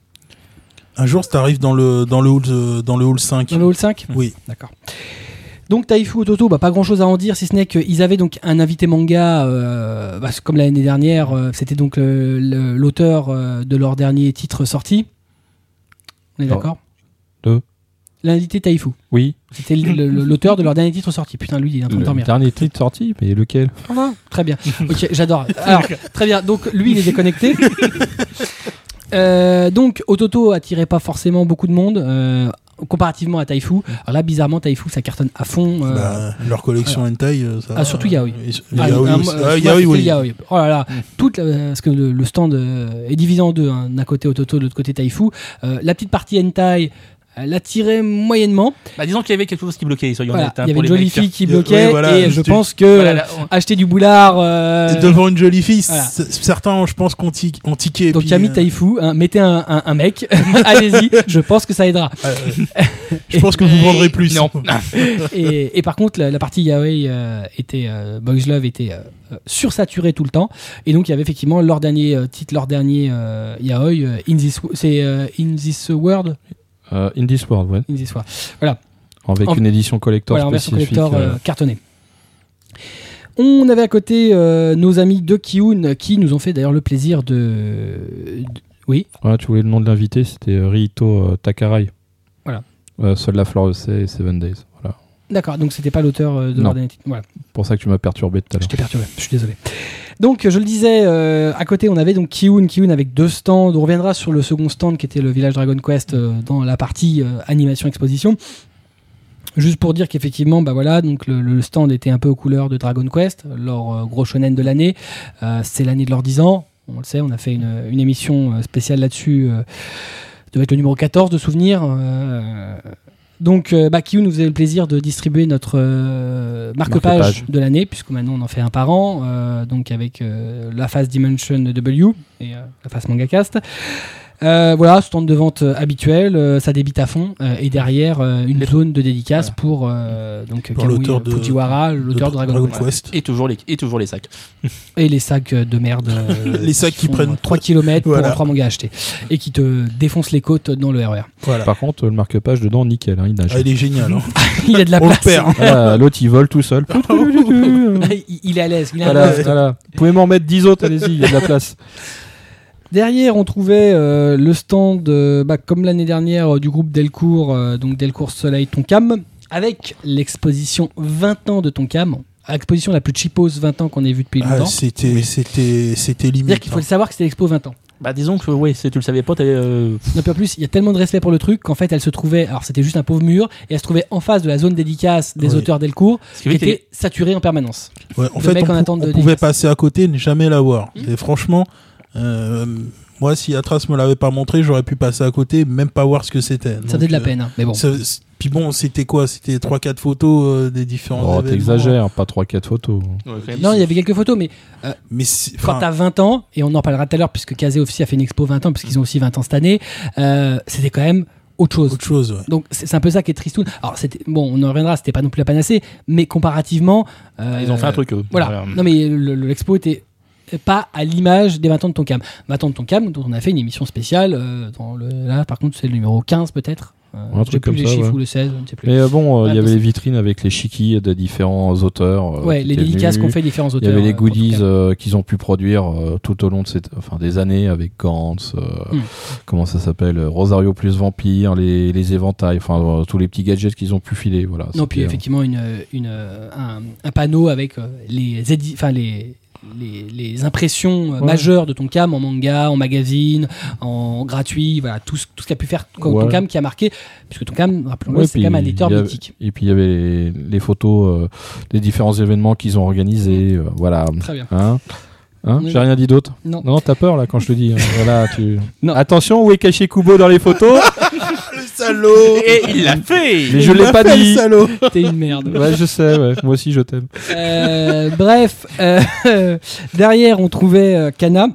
Un jour, t'arrives dans le dans le hall euh, dans le hall 5. Dans le hall 5 Oui. D'accord. Donc Taifu Ototo, bah, pas grand chose à en dire, si ce n'est qu'ils avaient donc un invité manga, euh, bah, comme l'année dernière, euh, c'était donc l'auteur euh, de leur dernier titre sorti. On est d'accord? De L'invité Taifu. Oui, C'était l'auteur de leur dernier titre sorti. Putain, lui, il est en train de le dormir. dernier titre sorti, mais lequel? Très bien. Ok, j'adore. Alors, très bien. Donc, lui, il est déconnecté. Euh, donc, Ototo attirait pas forcément beaucoup de monde. euh, comparativement à Taifu. Alors là, bizarrement, Taifu, ça cartonne à fond. euh, Bah, leur collection hentai, euh, ça Ah, surtout Yaoi. Ah, Yaoi euh, Ah, Yaoi, c'était oui. Yaoi. Oh là là, Mm. toute la- parce que le, le stand euh, est divisé en deux, hein. d'un côté Ototo, de l'autre côté Taifu. Euh, la petite partie hentai, elle attirait moyennement. Bah, disons qu'il y avait quelque chose qui bloquait, soyons Voilà, honnêtes. hein, il y avait une jolie fille qui Ouais, bloquait voilà, et je tu- pense que Voilà, euh, là, on- acheter du boulard. euh, devant une jolie fille, certains, je pense, ont, tic- ont tiqué. donc puis, Camille euh, Taifu, hein, mettez un, un- un mec, allez-y, je pense que ça aidera. euh, je pense que vous vendrez plus. Non. et, et par contre, la, la partie yaoi euh, était euh, Boys Love était euh, euh, sursaturée tout le temps, et donc il y avait effectivement leur dernier euh, titre, leur dernier euh, yaoi, euh, In This, c'est euh, In This World, euh, In This World, ouais. In This World, voilà, Avec En- une édition collector voilà en spécifique. collector euh, euh, cartonnée. On avait à côté euh, nos amis de Kiun qui nous ont fait d'ailleurs le plaisir de, de- oui, Voilà, tu voulais le nom de l'invité, c'était euh, Rito euh, Takarai. Voilà. Euh, seul la fleur et Seven Days. Voilà. d'accord, donc c'était pas l'auteur euh, de titre, voilà. Pour ça que tu m'as perturbé tout à Je l'heure. t'ai perturbé, je suis désolé. Donc, je le disais, euh, à côté, on avait donc Kiun, Kiun avec deux stands. On reviendra sur le second stand qui était le village Dragon Quest euh, dans la partie euh, animation exposition. Juste pour dire qu'effectivement, bah voilà, donc le, stand était un peu aux couleurs de Dragon Quest, leur gros shonen de l'année. C'est l'année de leurs 10 ans. On le sait, on a fait une, émission spéciale là-dessus. devait être le numéro 14 de souvenir. euh, donc, euh, bah, nous faisait le plaisir de distribuer notre euh, marque-page Marque-page. de l'année, puisque maintenant on en fait un par an, euh, donc avec euh, la phase Dimension W et euh, la phase Mangacast. Euh, voilà, stand de vente euh, habituel, euh, ça débite à fond, euh, et derrière euh, une zone de dédicace pour euh, donc Pour l'auteur de- Fujiwara, l'auteur de Dragon, Quest. Quest. Et toujours les, et toujours les sacs. Et les sacs de merde. euh, Les sacs qui prennent euh, 3 km Voilà. pour 3 mangas achetés. Et qui te défoncent les côtes dans le RER. Voilà. Par contre, le marque-page dedans, nickel, hein, il nage. Ah, il est génial. hein. Il a de la On place. Voilà, L'autre, il vole tout seul. il, il est à l'aise. Vous pouvez m'en mettre 10 autres, allez-y, il y a de la place. Derrière, on trouvait euh, le stand, euh, bah, comme l'année dernière, euh, du groupe Delcourt, euh, donc Delcourt Soleil Tonkam, avec l'exposition 20 ans de Tonkam. L'exposition la plus cheapos 20 ans qu'on ait vue depuis Ah, longtemps. c'était, c'était, c'était C'est-à-dire qu'il faut le savoir que c'était l'expo 20 ans. Bah disons que ouais, si tu le savais pas, t'avais, euh, Non, puis en plus, il y a tellement de respect pour le truc qu'en fait, elle se trouvait. Alors, c'était juste un pauvre mur, et elle se trouvait en face de la zone dédicace des Oui. auteurs Delcourt, qui était saturée en permanence. Ouais, en de fait, on, en pou- attente de on pouvait passer à côté, ne jamais la voir. Hmm. Et franchement, euh, moi, si Atras me l'avait pas montré, j'aurais pu passer à côté, même pas voir ce que c'était. Ça faisait de la euh, peine, hein. mais bon. ça- puis bon, c'était quoi? C'était 3-4 photos euh, des différents Oh, t'exagères, pas 3-4 photos. Ouais. Non, il y avait quelques photos, mais Mais c'est- quand t'as 20 ans, et on en parlera tout à l'heure, puisque Kazé aussi a fait une expo 20 ans, puisqu'ils ont aussi 20 ans cette année, euh, c'était quand même autre chose. autre chose, ouais. Donc c'est un peu ça qui est tristoun. Alors c'était bon, on en reviendra, c'était pas non plus la panacée, mais comparativement, euh, Ils ont fait un truc. eux. Voilà. Non mais le- le- l'expo était pas à l'image des 20 ans de Tonkam. 20 ans de Tonkam, dont on a fait une émission spéciale. euh, dans le, là, par contre, c'est le numéro 15 peut-être. Euh, Un truc plus comme les ça, chiffres ouais. ou le 16, je ne sais plus. Mais euh, bon, il Ouais, y avait les vitrines avec les chikis de différents auteurs. ouais, les dédicaces qu'ont fait différents Il auteurs. y avait les goodies euh, qu'ils ont pu produire tout au long de cette, enfin, des années avec Gantz, Hmm. comment ça s'appelle, Rosario plus Vampire, les, les éventails, enfin tous les petits gadgets qu'ils ont pu filer. Voilà, Non, puis effectivement, une, une, un, un panneau avec les, les, les, les impressions euh, Ouais. majeures de Tonkam en manga, en magazine, en gratuit, voilà, tout ce, tout ce qu'a pu faire Ton- Ouais. Tonkam qui a marqué, puisque Tonkam, rappelons-le, Ouais, c'est quand même un a- mythique. Et puis il y avait les, les photos euh, des différents événements qu'ils ont organisés. euh, voilà. Très bien. Hein Hein Oui. J'ai rien dit d'autre Non. Non, t'as peur là quand je te dis. hein. voilà, tu... Non. Attention, où est caché Kubo dans les photos Le salaud Et il l'a fait Mais je Il l'ai m'a pas fait, le dit. salaud T'es une merde. Ouais, je sais, ouais. moi aussi je t'aime. Euh, bref, euh, derrière on trouvait euh, Kana.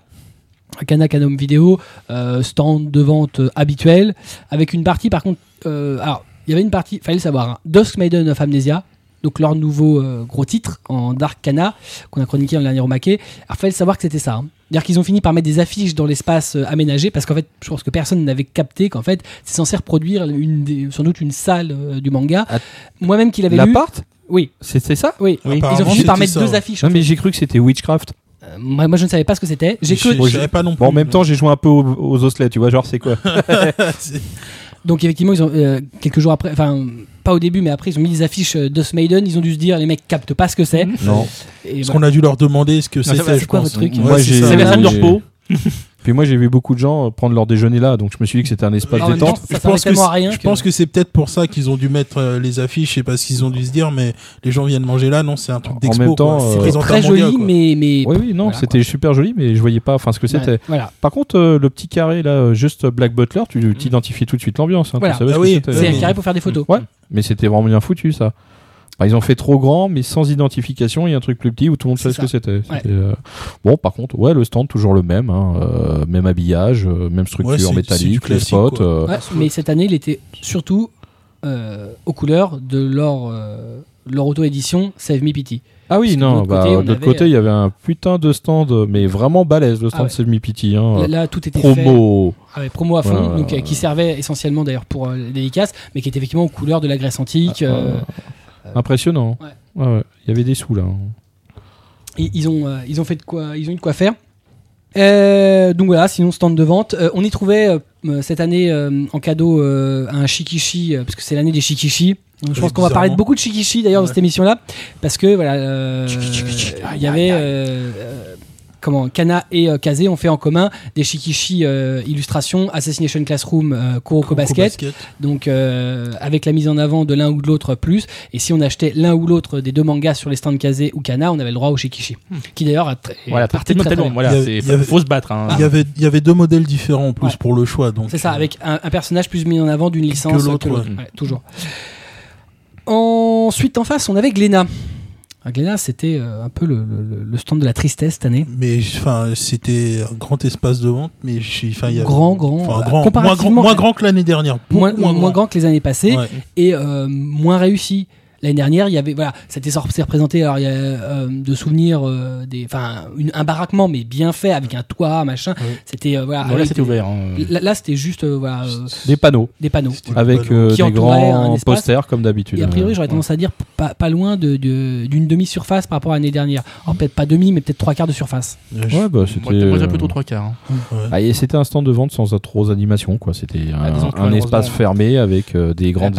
Kana Canom Vidéo, euh, stand de vente euh, habituel, avec une partie par contre. euh, alors, il y avait une partie, fallait le savoir, hein, Dusk Maiden of Amnesia, donc leur nouveau euh, gros titre en Dark Kana, qu'on a chroniqué dans le dernier Romaquet. Alors, fallait savoir que c'était ça. hein. C'est-à-dire qu'ils ont fini par mettre des affiches dans l'espace euh, aménagé, parce qu'en fait, je pense que personne n'avait capté qu'en fait, c'est censé reproduire une des- sans doute une salle euh, du manga. Ah. Moi-même qui l'avais lu. L'appart Oui, C'est c'est ça oui. Oui. Ils ont fini par c'était mettre ça, deux ouais. affiches. Non, mais j'ai cru que c'était Witchcraft. Euh, moi, moi, je ne savais pas ce que c'était. J'ai Je, que je savais pas non plus. Bon, en même temps, j'ai joué un peu aux, aux osselets, tu vois, genre c'est quoi donc effectivement ils ont euh, quelques jours après, enfin pas au début, mais après ils ont mis des affiches euh, Dust Maiden. Ils ont dû se dire les mecs captent pas ce que c'est. Non. Et Parce voilà. qu'on a dû leur demander ce que c'était, c'est je quoi votre truc Ouais, Moi, c'est j'ai- ça. C'est la de repos. Puis moi, j'ai vu beaucoup de gens prendre leur déjeuner là, donc je me suis dit que c'était un espace En détente. Je pense, que à rien je que- pense que c'est peut-être pour ça qu'ils ont dû mettre euh, les affiches et parce qu'ils ont dû se dire mais les gens viennent manger là non c'est un truc En d'expo même temps, euh, C'était très joli, mondial, mais mais Oui, oui, non, Voilà, c'était super joli, mais je voyais pas enfin ce que c'était. Ouais, voilà. Par contre, euh, le petit carré là, euh, juste Black Butler, tu t'identifies tout de suite l'ambiance. hein, Voilà. Ah ce oui. C'est un carré pour faire des photos. Ouais. Mais c'était vraiment bien foutu ça. Enfin, ils ont fait trop grand, mais sans identification, et un truc plus petit où tout le monde savait ce que c'était. Ouais. Euh, Bon, par contre, ouais, le stand toujours le même, hein, euh, même habillage, euh, même structure métallique, les spots. euh, Ouais, mais cette année, il était surtout euh, aux couleurs de leur euh, leur auto-édition Save Me Pity. Ah oui, que de non, l'autre bah, côté, on de l'autre avait, côté, il y avait un putain de stand, mais vraiment balèze, le stand Ah ouais. de Save Me Pity. Hein, Là, là, tout était fait. promo. Ah ouais, promo à fond, donc, euh, qui servait essentiellement d'ailleurs pour euh, les dédicaces, mais qui était effectivement aux couleurs de la Grèce antique. Ah, euh, Impressionnant. Ouais. Ouais, ouais. Il y avait des sous là. hein. et ils ont euh, ils ont fait de quoi ils ont eu de quoi faire. Euh, donc voilà, sinon stand de vente. Euh, on y trouvait euh, euh, cette année euh, en cadeau euh, un shikishi, euh, parce que c'est l'année des shikishi. Donc, je pense qu'on va parler de beaucoup de shikishi d'ailleurs dans cette émission-là, parce que voilà, euh, il y avait euh, euh, comment Kana et euh, Kaze ont fait en commun des Shikishi euh, illustrations Assassination Classroom euh, Kuroko Basket. Donc euh, avec la mise en avant de l'un ou de l'autre plus. Et si on achetait l'un ou l'autre des deux mangas sur les stands Kaze ou Kana, on avait le droit au Shikishi, qui d'ailleurs a très, Voilà, parti tellement, très, très voilà, Il y avait- faut se battre. hein. Il y avait, il y avait deux modèles différents en plus Ouais. pour le choix. Donc, C'est ça, euh, avec un, un personnage plus mis en avant d'une licence que l'autre, l'autre. ouais. Ouais, toujours. Ensuite, en face, on avait Glénat. Ah, Glénat, c'était euh, un peu le, le- le stand de la tristesse cette année. Mais enfin, c'était un grand espace de vente, mais enfin, il y a Grand, grand. moins grand, comparativement, moins grand que l'année dernière. moins, grand que les années passées Ouais. et euh, moins réussi. L'année dernière, il y avait voilà, c'était sorti c'est représenté. Alors il y a euh, de souvenirs euh, des, enfin, un baraquement mais bien fait avec un toit, machin. C'était euh, voilà. Avec c'était ouvert. hein. Là, là, c'était juste euh, voilà, euh, Des panneaux des panneaux. Avec euh, des grands posters comme d'habitude. Et a priori, j'aurais ouais. tendance à dire pas, pas loin de- de- d'une demi-surface par rapport à l'année dernière. Alors peut-être pas demi, mais peut-être trois quarts de surface. Ouais, bah, c'était. moi, plutôt trois quarts. hein. ouais. Ah, et c'était un stand de vente sans trop d'animation, quoi. C'était un, Ah, un espace fermé avec euh, des grandes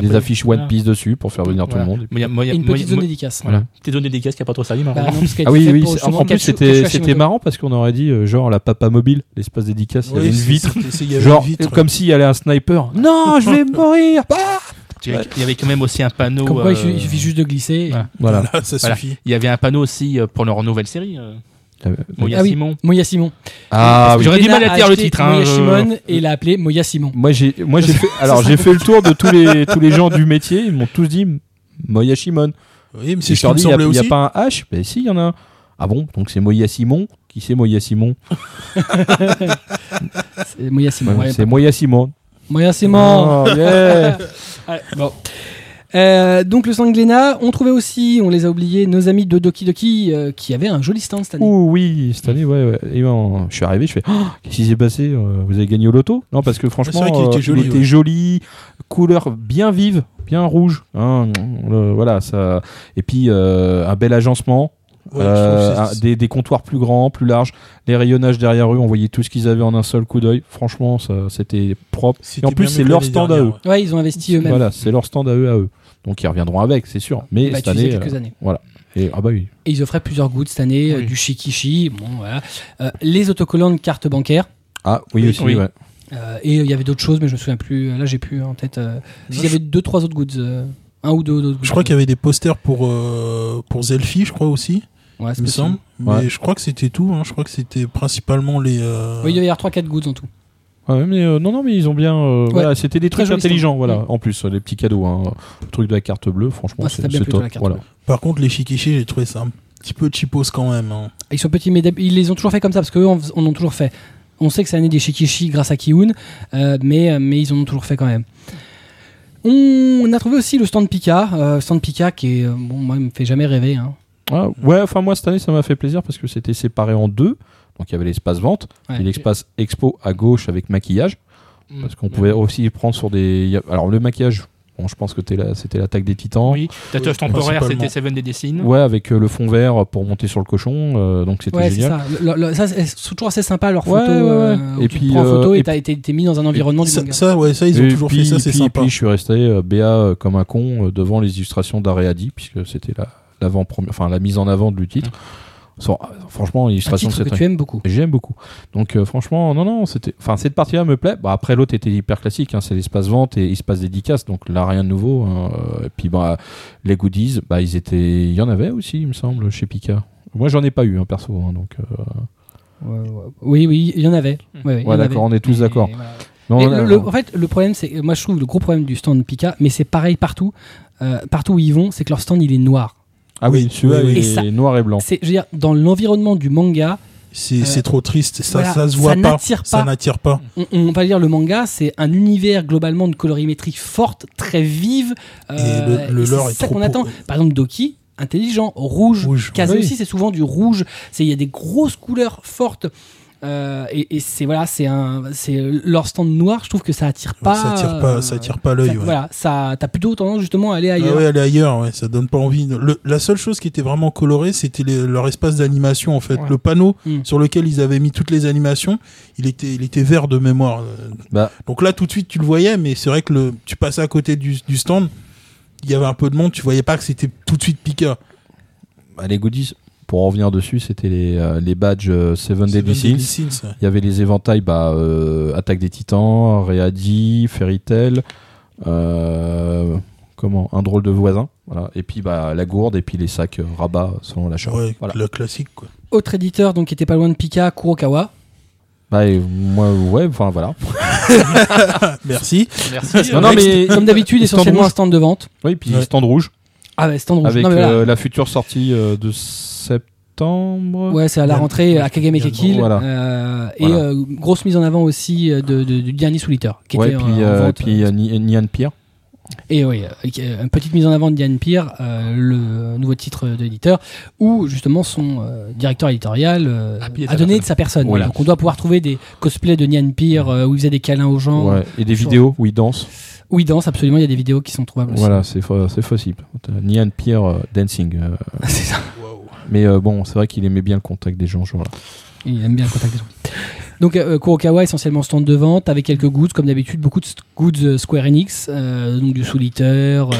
des affiches One. Piece dessus pour faire venir Voilà. tout le monde. Une moi, petite zone dédicace. Voilà. Petite zone dédicace qui a pas trop servi, Bah, marrant. qu'elle Ah oui, oui, en plus c'était marrant parce qu'on aurait dit euh, genre la papa mobile, l'espace dédicace, il y avait une vitre, c'était- c'est- il y avait genre comme s'il y allait un sniper. Non, je vais mourir. Bah Il y avait- il y avait quand même aussi un panneau. Comme quoi, il euh, suffit- il suffit juste de glisser. voilà. Ça suffit. Il y avait un panneau aussi euh, pour leur nouvelle série. Moya Ah oui. Simon. Moya Simon. Ah oui. J'aurais du mal à dire le titre, hein, Moya je- Simon et il a appelé Moya Simon. Moi j'ai moi j'ai fait alors j'ai fait le tour de tous les tous les gens du métier, ils m'ont tous dit Moya Shimon. Oui, mais c'est ce il y a- semblait il y a aussi. pas un H? Ben si, il y en a un. Ah bon? Donc c'est Moya Simon. Qui c'est Moya Simon? C'est Moya Simon. Ouais, ouais, C'est Moya Simon. Moya Simon. Oh, yeah. Bon. Euh, donc le stand Glénat, on trouvait aussi, on les a oubliés, nos amis de Doki Doki euh, qui avaient un joli stand cette année. Ouh oui, cette année, ouais. ouais. Et ben, je suis arrivé, je fais Oh, Qu'est-ce qui s'est passé euh, Vous avez gagné au loto? Non, parce que franchement, C'est vrai qu'il était euh, joli, il était ouais. joli, couleur bien vive, bien rouge. hein, voilà, ça. Et puis, euh, un bel agencement. Ouais, euh, un- des, des comptoirs plus grands, plus larges, les rayonnages derrière eux, on voyait tout ce qu'ils avaient en un seul coup d'œil. Franchement, ça, c'était propre. c'était Et en plus, c'est leur stand à eux. dernière, ouais. Ouais, ils ont investi eux-mêmes. Voilà, c'est leur stand à eux à eux. Donc ils reviendront avec, c'est sûr. Mais Bah, cette année, quelques euh, années. et, ah bah oui. Et ils offraient plusieurs goûts cette année, euh, Oui. du shikishi, bon voilà, Euh, les autocollants de cartes bancaires. Ah oui, Oui, aussi, oui. ouais. Euh, et il y avait d'autres choses, mais je me souviens plus. Là, j'ai plus en tête. euh, Il y avait deux, trois autres goods. euh, un ou deux autres goods. Je crois qu'il y avait des posters pour, euh, pour Zelfie, je crois aussi, Ouais, c'est il me semble. Mais Ouais. je crois que c'était tout. hein. Je crois que c'était principalement les. euh, Oui, il y avoir 3-4 goods en tout. Ouais, mais euh, non, non, mais ils ont bien. euh, voilà, c'était des Très trucs joli intelligents, stand. voilà. En plus, les petits cadeaux, hein. le truc de la carte bleue, franchement, ça c'est t'a bien c'est plu, top. la carte voilà. bleue. Par contre, les Shikishi, j'ai trouvé ça un petit peu cheapos quand même. hein. Ils sont petits, mais d'hab- ils les ont toujours fait comme ça parce qu'eux en, fais- en ont toujours fait. On sait que c'est l'année des shikishi grâce à Kiun, euh, mais, mais ils en ont toujours fait quand même. On a trouvé aussi le stand Pika, euh, stand Pika qui est, euh, bon, moi, il me fait jamais rêver. hein. Ah, ouais, enfin, moi, cette année, ça m'a fait plaisir parce que c'était séparé en deux. Donc, il y avait l'espace vente Ouais. et l'espace expo à gauche avec maquillage. Mm. Parce qu'on pouvait aussi prendre sur des. Alors, le maquillage, bon, je pense que c'était l'attaque des titans. Oui, tatouage Oui, temporaire, c'était Seven des dessins. Ouais, avec euh, le fond vert pour monter sur le cochon. euh, donc, c'était Ouais, génial. ça. Le- le- ça, c'est toujours assez sympa leur Ouais, photo. ouais, ouais. euh, Et tu puis, te prends en photo euh, et et t'as été t'es mis dans un environnement du Ça, manga. ça, ouais, ça, ils ont Et toujours puis, fait ça, c'est sympa. Puis je suis resté euh, BA euh, comme un con euh, devant les illustrations d'Areadi, puisque c'était la, l'avant enfin, la mise en avant du titre. Sans- franchement, un l'illustration, titre que tu aimes beaucoup. J'aime beaucoup. Donc euh, franchement, non, non, c'était, enfin cette partie-là me plaît. Bah, après l'autre était hyper classique, hein, c'est l'espace vente et espace dédicace, donc là rien de nouveau. hein. Euh, Et puis bah les goodies, bah ils étaient, il y en avait aussi, il me semble, chez Pika. Moi j'en ai pas eu, hein, perso. hein, donc euh, Oui, oui, il y en avait. Ouais, ouais, d'accord, on est tous d'accord. voilà. non, le, le- non. en fait, le problème, c'est, moi je trouve le gros problème du stand Pika, mais c'est pareil partout. Euh, partout où ils vont, c'est que leur stand il est noir. Ah oui, celui-là oui, oui. il est ça- noir et blanc. C'est, je veux dire, dans l'environnement du manga, C'est Euh, c'est trop triste. Ça, voilà, ça se ça voit pas. n'attire Ça pas. n'attire pas. on, on va dire le manga, c'est un univers globalement de colorimétrie forte, très vive. euh, Et le- le et lore c'est est ça trop qu'on pour- attend. Par exemple, Doki, intelligent, rouge. Rouge. Kaze Oui. aussi, c'est souvent du rouge. C'est il y a des grosses couleurs fortes. Euh, et, et c'est voilà, c'est un, c'est leur stand noir. Je trouve que ça attire pas. ça attire pas, ça euh, attire pas l'œil. ça- ouais. Voilà, ça, t'as plutôt tendance justement à aller Ah ailleurs. ouais, aller ailleurs, ouais, ça donne pas envie. Le- la seule chose qui était vraiment colorée, c'était les- leur espace d'animation en fait. Ouais. Le panneau Mm. sur lequel ils avaient mis toutes les animations, il était, il était vert de mémoire. Bah. Donc là, tout de suite, tu le voyais, mais c'est vrai que le, tu passais à côté du, du stand, il y avait un peu de monde, tu voyais pas que c'était tout de suite Pika. Bah, les goodies, pour en revenir dessus, c'était les, euh, les badges euh, Seven Deadly Sins. Ouais. Il y avait les éventails bah, euh, Attaque des Titans, Readi, Fairy Tail, euh, comment un drôle de voisin, voilà. Et puis bah la gourde et puis les sacs euh, rabat selon l'achat. Ouais, Voilà. le classique quoi. Autre éditeur donc qui était pas loin de Pika, Kurokawa. Bah, et moi ouais, enfin voilà. Merci. Merci. Non, non, mais Comme d'habitude, essentiellement rouge. un stand de vente. Oui, puis Ouais. stand rouge Ah ouais, stand rouge. avec Non, mais voilà. euh, la future sortie euh, de septembre. Ouais, c'est à la rentrée à Kagame. Voilà. Euh, et Voilà. euh, grosse mise en avant aussi de, de- du dernier sous Litter. Qui Ouais, était en- puis, en euh, vente. puis euh, Ni- Nian Pierre. Et oui, euh, une petite mise en avant de Diane Peer, euh, le nouveau titre de l'éditeur, où justement son euh, directeur éditorial euh, Ah, a donné de sa personne. Voilà. Donc on doit pouvoir trouver des cosplays de Nian Peer euh, où il faisait des câlins aux gens, Ouais, et des vidéos où il danse. Où il danse absolument. Il y a des vidéos qui sont trouvables aussi. Voilà, c'est possible. Nian Pierre euh, dancing. euh, c'est ça. mais euh, bon, c'est vrai qu'il aimait bien le contact des gens. Genre là. Il aime bien le contact des gens. Donc euh, Kurokawa essentiellement stand de vente avec quelques goods comme d'habitude beaucoup de goods euh, Square Enix euh, donc du Soul Eater euh,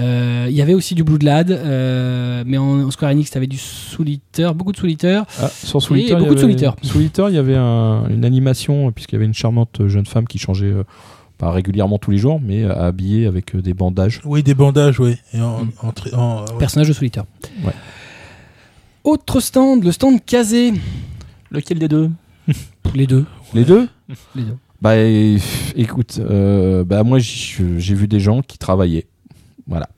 euh, il y avait aussi du Bloodlad euh, mais en, en Square Enix t'avais du Soul Eater beaucoup de Soul Eater Ah, sur Et Souliter, beaucoup de Souliter. Souliter, il y avait un- une animation, puisqu'il y avait une charmante jeune femme qui changeait euh, pas régulièrement tous les jours, mais euh, habillée avec euh, des bandages. Oui, des bandages, oui. Et en, Mm. en tri- en- ouais. personnage de Ouais. autre stand le stand Kazé Lequel des deux? Les deux Les deux? Les deux Bah et- écoute, euh, bah moi j'ai vu des gens qui travaillaient. Voilà.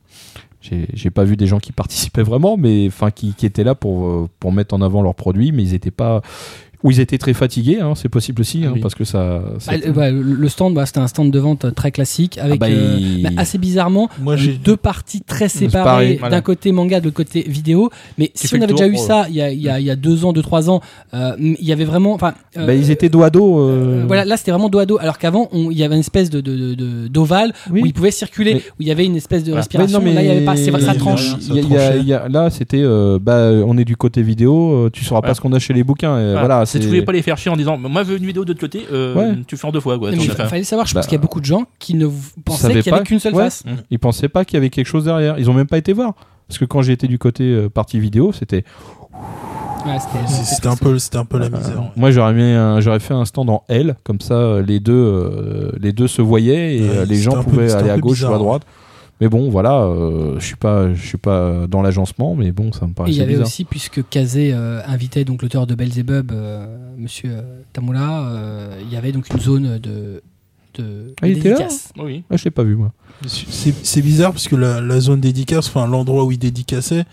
J'ai j'ai pas vu des gens qui participaient vraiment, mais enfin qui, qui étaient là pour, pour mettre en avant leurs produits, mais ils étaient pas. Ou ils étaient très fatigués, hein, c'est possible aussi, hein, Oui. parce que ça. Bah, le- bah, stand bah, c'était un stand de vente très classique avec bah, euh, il- bah, assez bizarrement Moi, j'ai deux parties très séparées voilà. d'un côté manga de l'autre côté vidéo mais si on avait tour, déjà eu ouais. ça il y a, il y a- il y a deux ans deux trois ans euh, il y avait vraiment enfin euh, bah, ils étaient dos à dos. euh, euh, voilà là c'était vraiment dos à dos alors qu'avant on- il y avait une espèce de de- de- d'ovale Oui. où ils pouvaient circuler Mais- où il y avait une espèce de respiration non, là il y avait pas c'est ça tranche rien. Il y a- il y a- il y a- là, c'était, euh, bah, on est du côté vidéo, euh, tu sauras pas ce qu'on a chez les bouquins. et Voilà. Si tu voulais pas les faire chier en disant moi je veux une vidéo de l'autre côté, euh, Ouais. tu fais en deux fois. Quoi, il fallait savoir je Bah, pense qu'il y a beaucoup de gens qui ne pensaient qu'il y avait pas. qu'une seule Ouais. face Ils pensaient pas qu'il y avait quelque chose derrière. Ils ont même pas été voir. Parce que quand j'ai été du côté euh, partie vidéo, c'était. Ouais, c'était- C'est- un peu, c'était un peu la misère. moi, j'aurais mis, un- j'aurais fait un stand en L, comme ça, euh, les deux, euh, les deux se voyaient et Ouais, les gens pouvaient aller à gauche ou à droite. Mais bon, voilà, euh, je suis pas, je suis pas dans l'agencement, mais bon, ça me Et il y avait bizarre. aussi, puisque Kazé euh, invitait donc l'auteur de Belzebub, euh, Monsieur euh, euh, il y avait donc une zone de, de Ah, il était là? dédicace. Oui. Ah, je l'ai pas vu moi. C'est c'est bizarre parce que la, la zone dédicace, enfin l'endroit où il dédicaçait,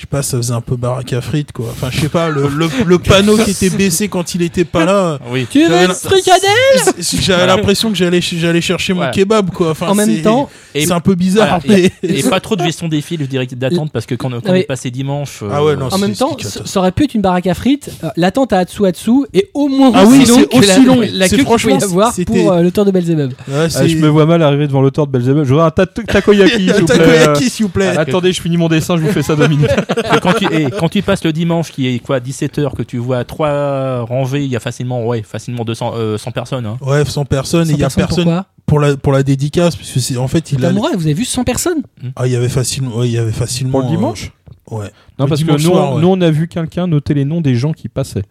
je sais pas, ça faisait un peu baraque à frites quoi. Enfin, je sais pas, le, le, le panneau qui était baissé quand il était pas là. Oui. Tu veux J'avais une fricadelle J'avais l'impression que j'allais j'allais chercher mon Ouais. kebab quoi. Enfin, En même temps, c'est un peu bizarre. Voilà, mais... Et pas trop de gestion des fils, je dirais d'attente parce que quand, quand on mais- est passé dimanche. Ah ouais, non, en même temps, ça aurait pu être une baraque à frites. euh, L'attente à Atsu Atsu est au moins Ah oui, aussi la, long. la queue qu'il pouvait y franchement, avoir pour euh, l'auteur de Belzebub. Ouais, Ah, je me vois mal arriver devant l'auteur de Belzebub. Je voudrais un ta- takoyaki, s'il vous plaît. Takoyaki, s'il vous plaît. Attendez, je finis mon dessin, je vous fais ça deux minutes. Parce que quand, tu, eh, quand tu passes le dimanche qui est quoi 17h que tu vois trois rangées, il y a facilement ouais, facilement 200 euh, 100 personnes hein. Ouais, 100 personnes et 100 il y a personnes, personne pour la pour la dédicace parce que c'est en fait il a Tamura, vous avez vu 100 personnes? Ah il y avait facilement ouais, il y avait facilement Pour le euh, dimanche ouais. Non, Le parce que dimanche nous, soir, on- ouais. nous, on a vu quelqu'un noter les noms des gens qui passaient.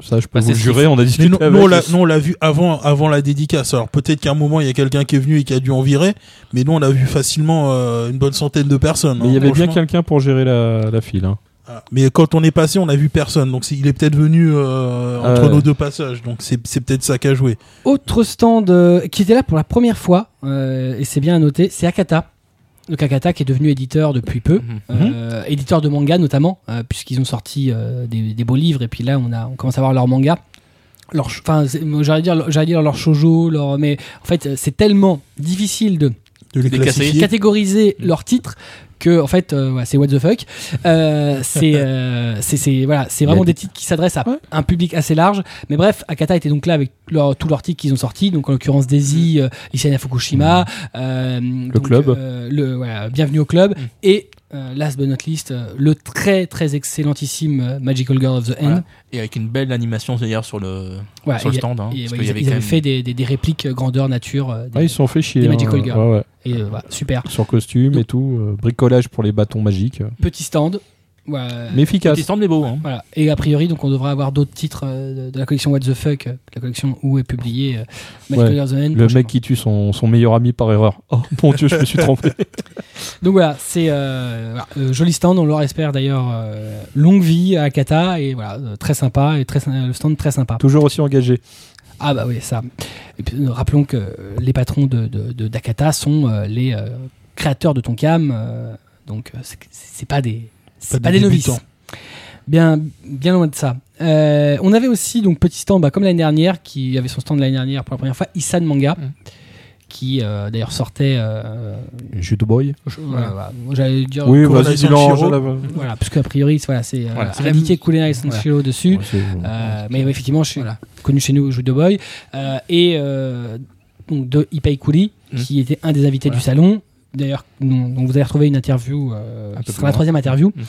Ça, je peux Bah, vous le jurer, on a discuté avec. nous, on l'a- nous, on l'a vu avant, avant la dédicace. Alors peut-être qu'à un moment, il y a quelqu'un qui est venu et qui a dû en virer, mais nous, on a vu facilement euh, une bonne centaine de personnes. Mais il hein, y avait bien quelqu'un pour gérer la, la file. hein. Ah, Mais quand on est passé, on a vu personne. Donc il est peut-être venu euh, entre ouais. nos deux passages. Donc c'est c'est peut-être ça qui a joué. Autre stand euh, qui était là pour la première fois, euh, et c'est bien à noter, c'est Akata. Donc Akata qui est devenu éditeur depuis peu, Mhm. euh, éditeur de manga notamment, euh, puisqu'ils ont sorti euh, des, des beaux livres, et puis là on, a, on commence à voir leur manga. Leur, enfin, j'allais dire, j'allais dire leur shoujo, leur, mais en fait c'est tellement difficile de De les Les casser. classifier. catégoriser leurs titres que en fait euh, ouais, c'est what the fuck Euh, c'est euh, c'est voilà c'est vraiment des titres qui s'adressent à Ouais. un public assez large mais bref Akata était donc là avec leur- tous leurs titres qu'ils ont sortis donc en l'occurrence Daisy euh, Isana Fukushima euh, le club. le voilà, bienvenue au club Mm. et euh, last but not least euh, le très très excellentissime euh, Magical Girl of the End Voilà. Et avec une belle animation d'ailleurs sur le, Voilà, sur le stand. hein, et, parce ouais, qu'il y ils, avait ils avaient même- fait des, des, des répliques grandeur nature euh, des- Ah, ils sont fait chier. Des hein. Magical Girls. Ouais, ouais. et euh, voilà, super Sur costume et tout, euh, bricolage pour les bâtons magiques. petit stand Voilà. Mais efficace. Est beau. Hein. Voilà. Et a priori, donc on devrait avoir d'autres titres euh, de- la collection What the Fuck, euh, la collection où est publié euh, Ouais. the End. Le mec qui tue son, son meilleur ami par erreur. Oh mon dieu, je me suis trompé. Donc voilà, c'est euh, voilà, euh, joli stand. On leur espère d'ailleurs euh, longue vie à Akata et voilà, euh, très sympa et très le stand très sympa. Toujours aussi engagé. Ah bah oui, ça. Et puis, euh, rappelons que les patrons de, de, de- d'Akata sont euh, les euh, créateurs de Tonkam, euh, donc c'est, c'est pas des c'est pas, des, novices. Bien, bien loin de ça. Euh, on avait aussi donc petit stand, bah, comme l'année dernière, qui avait son stand l'année dernière pour la première fois, Isan Manga, Mm. qui euh, d'ailleurs sortait. euh, Judo Boy. voilà, voilà. Moi, J'allais dire. Oui, vas-y, dis-le. Voilà, parce qu'a priori, voilà, c'est euh, Voilà, la indiqué même- Kurenai Sanshiro dessus. Ouais, Euh, mais ouais, effectivement, je suis Voilà. connu chez nous, Judo Boy, euh, et euh, donc de Ipai Kuri, Mm. qui était un des invités Voilà. du salon. D'ailleurs, dont, dont vous allez retrouver une interview, euh, sera la troisième interview. Mm.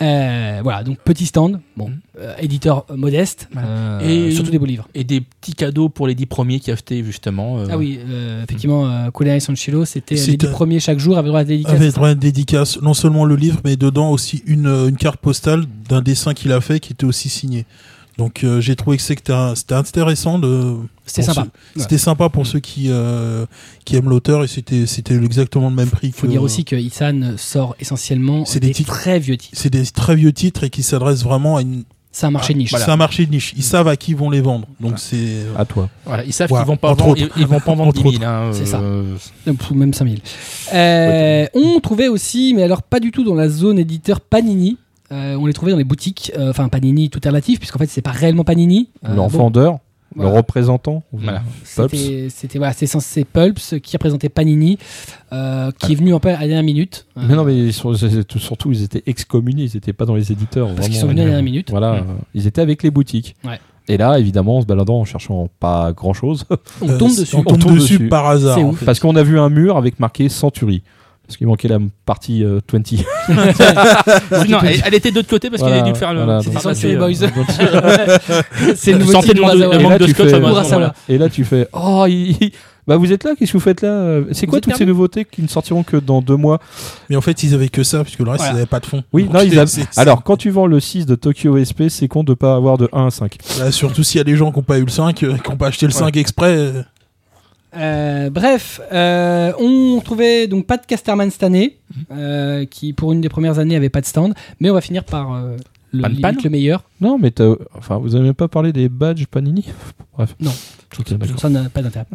Euh, voilà, donc petit stand, bon, Mm. euh, éditeur modeste, euh, Et- surtout des beaux livres. Et des petits cadeaux pour les 10 premiers qui achetaient justement. euh, Ah oui, euh, effectivement, euh, Kurenai Sanshiro, c'était euh, les C'était- dix premiers chaque jour avec droit à dédicace. Avec droit à dédicace, non seulement le livre, mais dedans aussi une, une carte postale d'un dessin qu'il a fait qui était aussi signé. Donc euh, j'ai trouvé que c'était intéressant de. C'était sympa. C'était sympa pour ceux qui euh, qui aiment l'auteur et c'était c'était exactement le même prix. Il faut que- dire aussi que Isan sort essentiellement C'est des, des titres. très vieux titres. C'est des très vieux titres et qui s'adressent vraiment à une. C'est un marché de niche. C'est un marché de niche. Ils savent à qui ils vont les vendre. Donc Voilà. c'est. À toi. Voilà, ils savent Voilà, qu'ils vont pas entre vendre, autres. ils, ils vont pas vendre Entre 10 000. hein, C'est ça. euh, Donc, Même 5000. Euh, on trouvait aussi, mais alors pas du tout dans la zone éditeur Panini. Euh, on les trouvait dans les boutiques, euh, enfin Panini tout est relatif, puisqu'en fait c'est pas réellement Panini. Euh, vendeur, voilà. le représentant. Voilà. C'était, c'était voilà, c'est censé Pulps qui représentait Panini, euh, qui est venu un peu à la dernière minute. euh, Mais non, mais ils sont- surtout, ils étaient excommuniés, ils n'étaient pas dans les éditeurs. parce qu'ils sont venus à la dernière minute. Voilà, ils étaient avec les boutiques. Ouais. Et là, évidemment, en se baladant, en cherchant pas grand chose, On tombe dessus. On tombe, On tombe dessus, dessus. par hasard. Parce qu'on a vu un mur avec marqué Century. Parce qu'il manquait la partie euh, 20. non, elle, elle était de l'autre côté parce qu'il Voilà, a dû faire le. pas Century passé, Boys. euh, c'est le manque de- voilà. Et là, tu fais Oh, il- bah, vous êtes là Qu'est-ce que vous faites là Euh, C'est quoi toutes ces nouveautés qui ne sortiront que dans deux mois? Mais en fait, ils avaient que ça, puisque le reste, Voilà. ils n'avaient pas de fond. Oui, Donc, non, ils c'est- Alors, quand tu vends le 6 de Tokyo SP, c'est con de pas avoir de 1 à 5. Là, surtout s'il y a des gens qui n'ont pas eu le 5, euh, qui n'ont pas acheté le 5 exprès. Euh, bref, euh, on trouvait donc pas de Casterman cette année, euh, qui pour une des premières années avait pas de stand, mais on va finir par euh, le, Pan limite Pan le meilleur. Non, mais t'as- enfin, vous avez même pas parlé des badges Panini Bref. Non. Ok, d'accord. Ça n'a pas d'intérêt.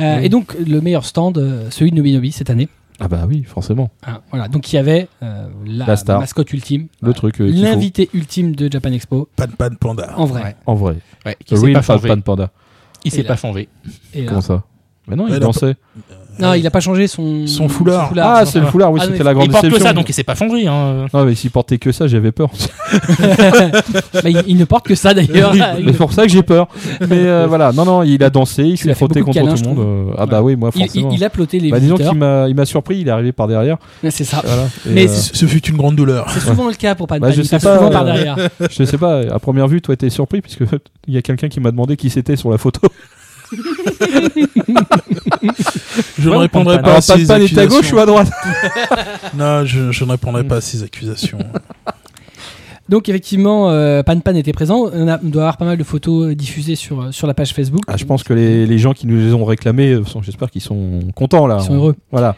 Euh, Oui. Et donc le meilleur stand, euh, celui de Nobinobi cette année. Ah bah oui, forcément. Hein, voilà, donc il y avait euh, la, La star. mascotte ultime, Le truc euh, qu'il faut. l'invité ultime de Japan Expo, Pan Pan Panda. en vrai. Ouais. En vrai. Ouais, The qui s'est real pas changé. Pan Panda. Il Et s'est là. pas changé. Et là- Comment ça? Mais non, il dansait. Non, il a pas changé son, Son foulard. Ah, c'est le foulard, oui, Ah, c'était mais la grande Il porte que ça, donc il s'est pas changé. Hein. Non, mais s'il portait que ça, j'avais peur. Il, il ne porte que ça d'ailleurs. c'est pour ça que j'ai peur. Mais euh, voilà, non, non, il a dansé, il s'est frotté contre tout le monde. euh, Ah bah oui, moi, il, il, forcément. il a ploté les Bah, disons qu'il m'a, il m'a surpris, il est arrivé par derrière. C'est ça. Voilà. Mais euh, Ce fut une grande douleur. C'est souvent le cas pour Pan Bah, je sais pas, par derrière. je sais pas, à première vue, toi, t'es surpris, puisque il y a quelqu'un qui m'a demandé qui c'était sur la photo. Je ne répondrai Pan pas Alors, à ces Pan Pan était à gauche ou accusations. à droite Non, je, je ne répondrai pas à ces accusations. Donc effectivement, euh, Pan Pan était présent. On, a- on doit avoir pas mal de photos diffusées sur, euh, sur la page Facebook. Ah, je pense que les, les gens qui nous les ont réclamés, euh, sont- j'espère qu'ils sont contents là. Ils sont heureux. Voilà.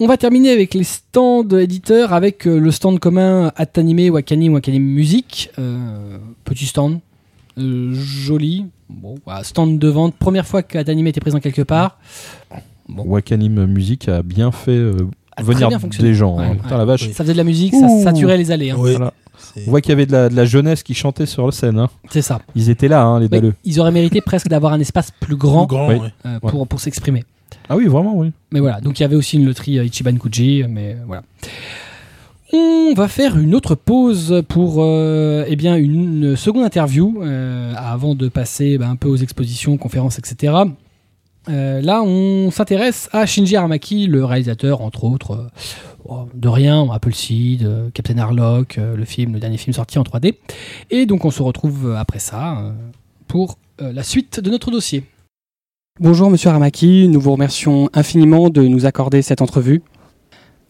On va terminer avec les stands éditeurs, avec euh, le stand commun Atanime Wakani Wakani Music. Euh, petit stand, joli. Bon, voilà, stand de vente. Première fois qu'Atanime était présent quelque part. Bon. Wakanim Music a bien fait euh, A venir des gens. Ouais, hein. ouais. Putain, la vache. Oui. Ça faisait de la musique, Ouh. ça saturait les allées. hein. Oui. Voilà. On voit qu'il y avait de la, de la jeunesse qui chantait sur la scène. hein. C'est ça. Ils étaient là, hein, les Mais dalleux. ils auraient mérité presque d'avoir un espace plus grand, Grand, Oui. ouais. euh, pour, pour s'exprimer. Ah oui, vraiment, oui. Mais voilà, donc il y avait aussi une loterie euh, Ichiban Kuji, mais euh, voilà. On va faire une autre pause pour euh, eh une seconde interview euh, avant de passer bah, un peu aux expositions, conférences, etc. Euh, là, on s'intéresse à Shinji Aramaki, le réalisateur, entre autres, oh, de rien, Appleseed, euh, Captain Harlock, le le dernier film sorti en 3D. Et donc, on se retrouve après ça pour la suite de notre dossier. Bonjour Monsieur Aramaki, nous vous remercions infiniment de nous accorder cette entrevue.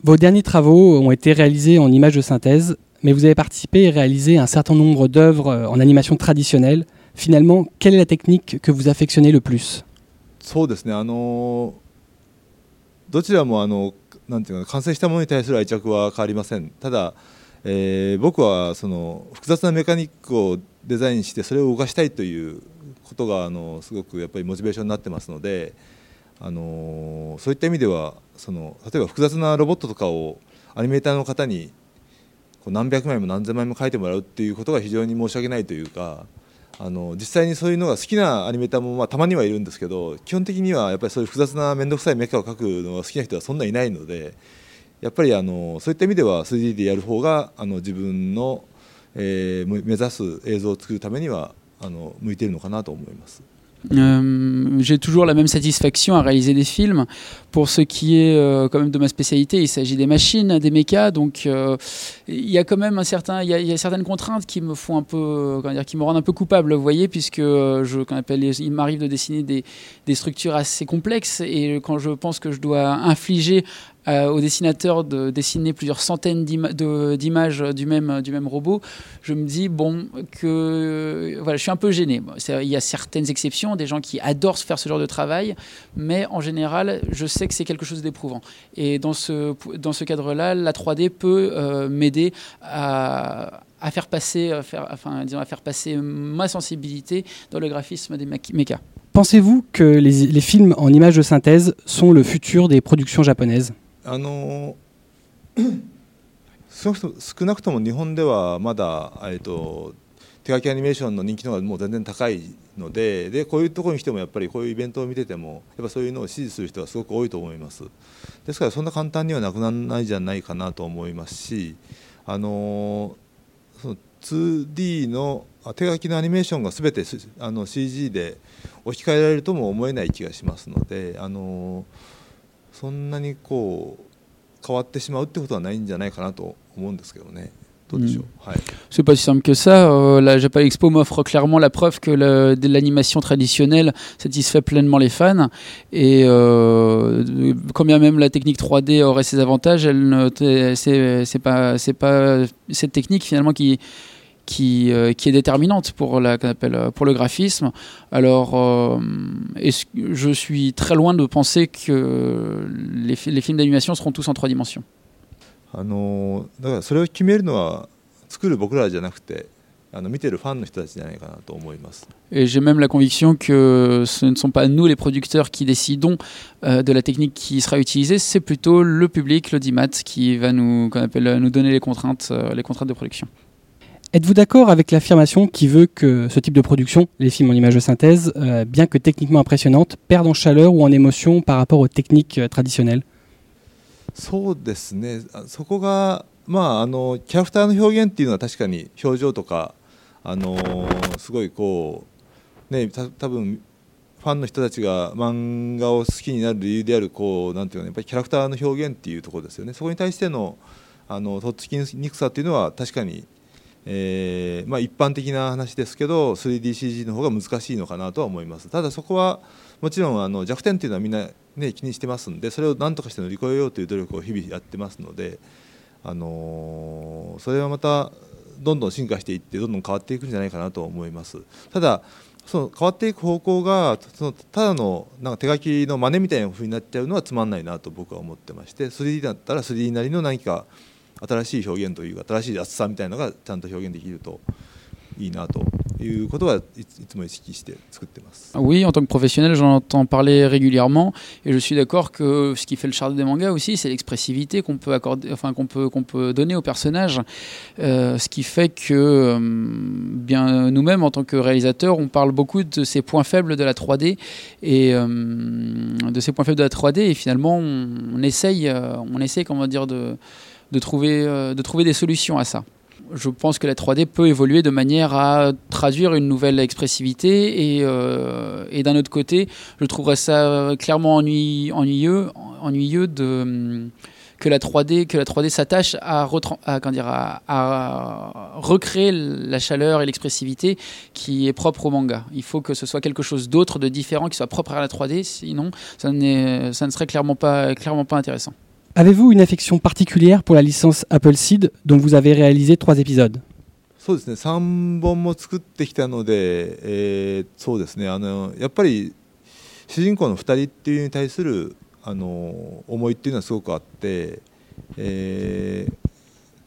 Vos derniers travaux ont été réalisés en images de synthèse, mais vous avez participé et réalisé un certain nombre d'œuvres en animation traditionnelle. Finalement, quelle est la technique que vous affectionnez le plus そうですねあのどちらもあのなんていうか完成したものに対する愛着は変わりませんただ、えー僕はその複雑なメカニックをデザインしてそれを動かしたいということがあのすごくやっぱりモチベーションになってますのであのそういった意味ではその例えば複雑なロボットとかをアニメーターの方にこう何百枚も何千枚も描いてもらうっていうことが非常に申し訳ないというかあの実際にそういうのが好きなアニメーターもまあたまにはいるんですけど基本的にはやっぱりそういう複雑な面倒くさいメカを描くのが好きな人はそんなにいないのでやっぱりあのそういった意味では 3D でやる方があの自分の、えー目指す映像を作るためにはあの向いてるのかなと思います。Euh, j'ai toujours la même satisfaction à réaliser des films. Pour ce qui est euh, quand même de ma spécialité, il s'agit des machines, des mechas, donc euh, il y a quand même un certain, il y y a certaines contraintes qui me font un peu, euh, comment dire, qui me rendent un peu coupable, vous voyez, puisque euh, je, qu'on appelle, il m'arrive de dessiner des, des structures assez complexes et quand je pense que je dois infliger euh, au dessinateur de dessiner plusieurs centaines d'images du même, robot, je me dis bon que voilà, je suis un peu gêné. Il y a certaines exceptions, des gens qui adorent faire ce genre de travail, mais en général, je sais que c'est quelque chose d'éprouvant. Et dans ce, dans ce cadre-là, la 3D peut euh, m'aider à, faire passer, enfin, disons, à faire passer ma sensibilité dans le graphisme des mech- mechas. Pensez-vous que les films en images de synthèse sont le futur des productions japonaises? あの少なくとも少なくとも日本ではまだ、えっと手書きアニメーションの人気の方がもう全然高いのででこういうところに来てもやっぱりこういうイベントを見ててもやっぱそういうのを支持する人がすごく多いと思います。ですからそんな簡単にはなくならないじゃないかなと思いますしあのその 2D の手書きのアニメーションが全てあの CG で置き換えられるとも思えない気がしますのであのそんなにこう変わってしまうってことはないんじゃないかなと思うんですけどねどうでしょう、はい C'est pas si simple que ça. Euh, la Japan Expo m'offre clairement la preuve que le- de l'animation traditionnelle satisfait pleinement les fans. Et euh, quand bien même la technique 3D aurait ses avantages, elle ne, t'est- c'est, c'est pas, c'est pas cette technique finalement qui qui, euh, qui est déterminante pour la qu'on appelle euh, pour le graphisme. Alors, euh, est-ce que- je suis très loin de penser que les, fi- les films d'animation seront tous en trois dimensions. あのだからそれを決めるのは作る僕らじゃなくてあの見てるファンの人たちじゃないかなと思います Et j'ai même la conviction que ce ne sont pas nous, les producteurs, qui décidons euh, de la technique qui sera utilisée, c'est plutôt le public, l'audimat, qui va nous, qu'on appelle, euh, nous donner les contraintes, euh, les contraintes de production. Êtes-vous d'accord avec l'affirmation qui veut que ce type de production, les films en images de synthèse, euh, bien que techniquement impressionnantes, perdent en chaleur ou en émotion par rapport aux techniques euh, traditionnelles そうですねそこがまああのキャラクターの表現っていうのは確かに表情とかあのーすごいこうねた多分ファンの人たちが漫画を好きになる理由であるこうなんていうかねやっぱりキャラクターの表現っていうところですよねそこに対してのあのとっつきにくさっていうのは確かに、えーまあ、一般的な話ですけど 3DCG の方が難しいのかなとは思います。ただそこはもちろんあの弱点っていうのはみんな、ね、気にしてますんでそれを何とかして乗り越えようという努力を日々やってますので、あのーそれはまたどんどん進化していってどんどん変わっていくんじゃないかなと思います。ただその変わっていく方向がそのただのなんか手書きの真似みたいな風になっちゃうのはつまんないなと僕は思ってまして 3D だったら 3D なりの何か 新しい表現というか新しい厚さみたいなのがちゃんと表現できるといいなということはいついつも意識して作ってます。 Oui, en tant que professionnel, j'en entends parler régulièrement, et je suis d'accord que ce qui fait le charme des mangas aussi, c'est l'expressivité qu'on peut accorder, enfin qu'on peut qu'on peut donner aux personnages, Euh, ce qui fait que euh, bien nous-mêmes en tant que réalisateurs, on parle beaucoup de ces points faibles de la 3D et euh, de ces points faibles de la 3D, et finalement on, on essaye, euh, on essaye comment dire de de trouver euh, de trouver des solutions à ça je pense que la 3D peut évoluer de manière à traduire une nouvelle expressivité et, euh, et d'un autre côté, je trouverais ça clairement ennui- ennuyeux, ennuyeux de que la 3D que la 3D s'attache à, à, à, à recréer la chaleur et l'expressivité qui est propre au manga. Il faut que ce soit quelque chose d'autre, de différent, qui soit propre à la 3D, sinon ça, ça ne serait clairement pas, clairement pas intéressant. Avez-vous une affection particulière pour la licence Appleseed dont vous avez réalisé trois épisodes? そうですね。3本も作ってきたので、えーそうですね。あのやっぱり主人公の2人っていうに対するあの思いっていうのはすごくあって、えー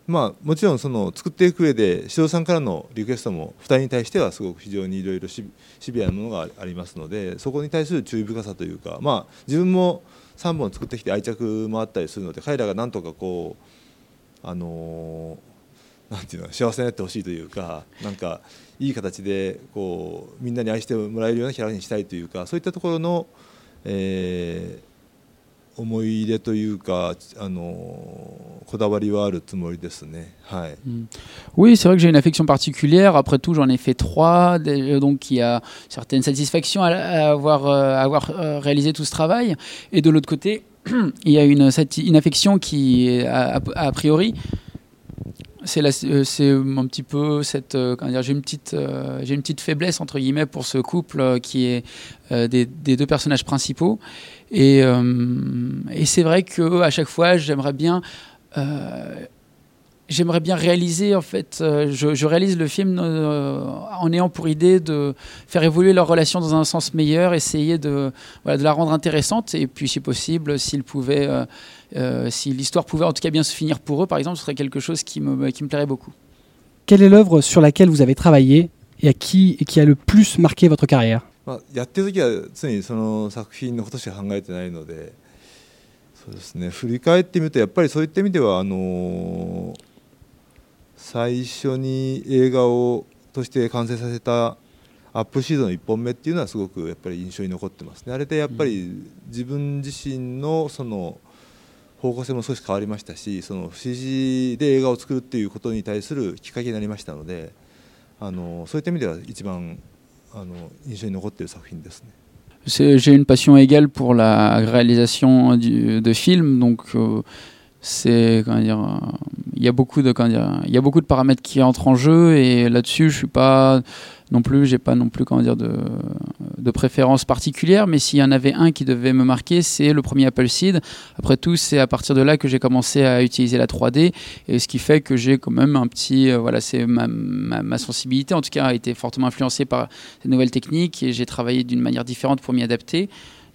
まあ、もちろんその作っていく上で指導さんからのリクエストも2人に対してはすごく非常にいろいろシビアなものがありますのでそこに対する注意深さというか、まあ、自分も3本作ってきて愛着もあったりするので彼らがなんとかこうあのなんていうの幸せになってほしいというかなんかいい形でこうみんなに愛してもらえるようなキャラにしたいというかそういったところの、えー 思い入れというかあのこだわりはあるつもりですね。はい。 Oui, c'est vrai que j'ai une affection particulière. Après tout, j'en ai fait trois, des- donc il y a certaines satisfactions à, à avoir, euh, à avoir euh, réalisé tout ce travail. Et de l'autre côté, il y a une, sati- une affection qui, est, a, a- a priori, euh, c'est un petit peu cette, euh, j'ai une petite, euh, j'ai une petite faiblesse entre guillemets pour ce couple qui est des, des deux personnages principaux. Et, et c'est vrai que à chaque fois, j'aimerais bien euh, J'aimerais bien réaliser, en fait, euh, je, je réalise le film euh, en ayant pour idée de faire évoluer leur relation dans un sens meilleur, essayer de, voilà, de la rendre intéressante, et puis si possible, s'ils pouvaient, euh, euh, si l'histoire pouvait en tout cas bien se finir pour eux, par exemple, ce serait quelque chose qui me, qui me plairait beaucoup. Quelle est l'œuvre sur laquelle vous avez travaillé et à qui, et qui a le plus marqué votre carrière まあ、やってる時は常にその作品のことしか考えてないのでそうですね振り返ってみるとやっぱりそういった意味ではあのー 最初に映画をとして完成させたアップシードの1本目っていうのはすごくやっぱり印象に残ってますねあれでやっぱり自分自身のその方向性も少し変わりましたしその CG で映画を作るっていうことに対するきっかけになりましたのであのそういった意味では一番あの印象に残っている作品ですね。J'ai une passion égale pour la réalisation du- de films, donc euh, c'est comment dire, euh, il y a beaucoup de comment dire, il y a beaucoup de paramètres qui entrent en jeu et là-dessus je suis pas non plus, j'ai pas non plus comment dire de, de préférence particulière, mais s'il y en avait un qui devait me marquer, c'est le premier Appleseed. Après tout, c'est à partir de là que j'ai commencé à utiliser la 3D et ce qui fait que j'ai quand même un petit, euh, voilà, c'est ma, ma, ma sensibilité en tout cas a été fortement influencée par ces nouvelles techniques et j'ai travaillé d'une manière différente pour m'y adapter.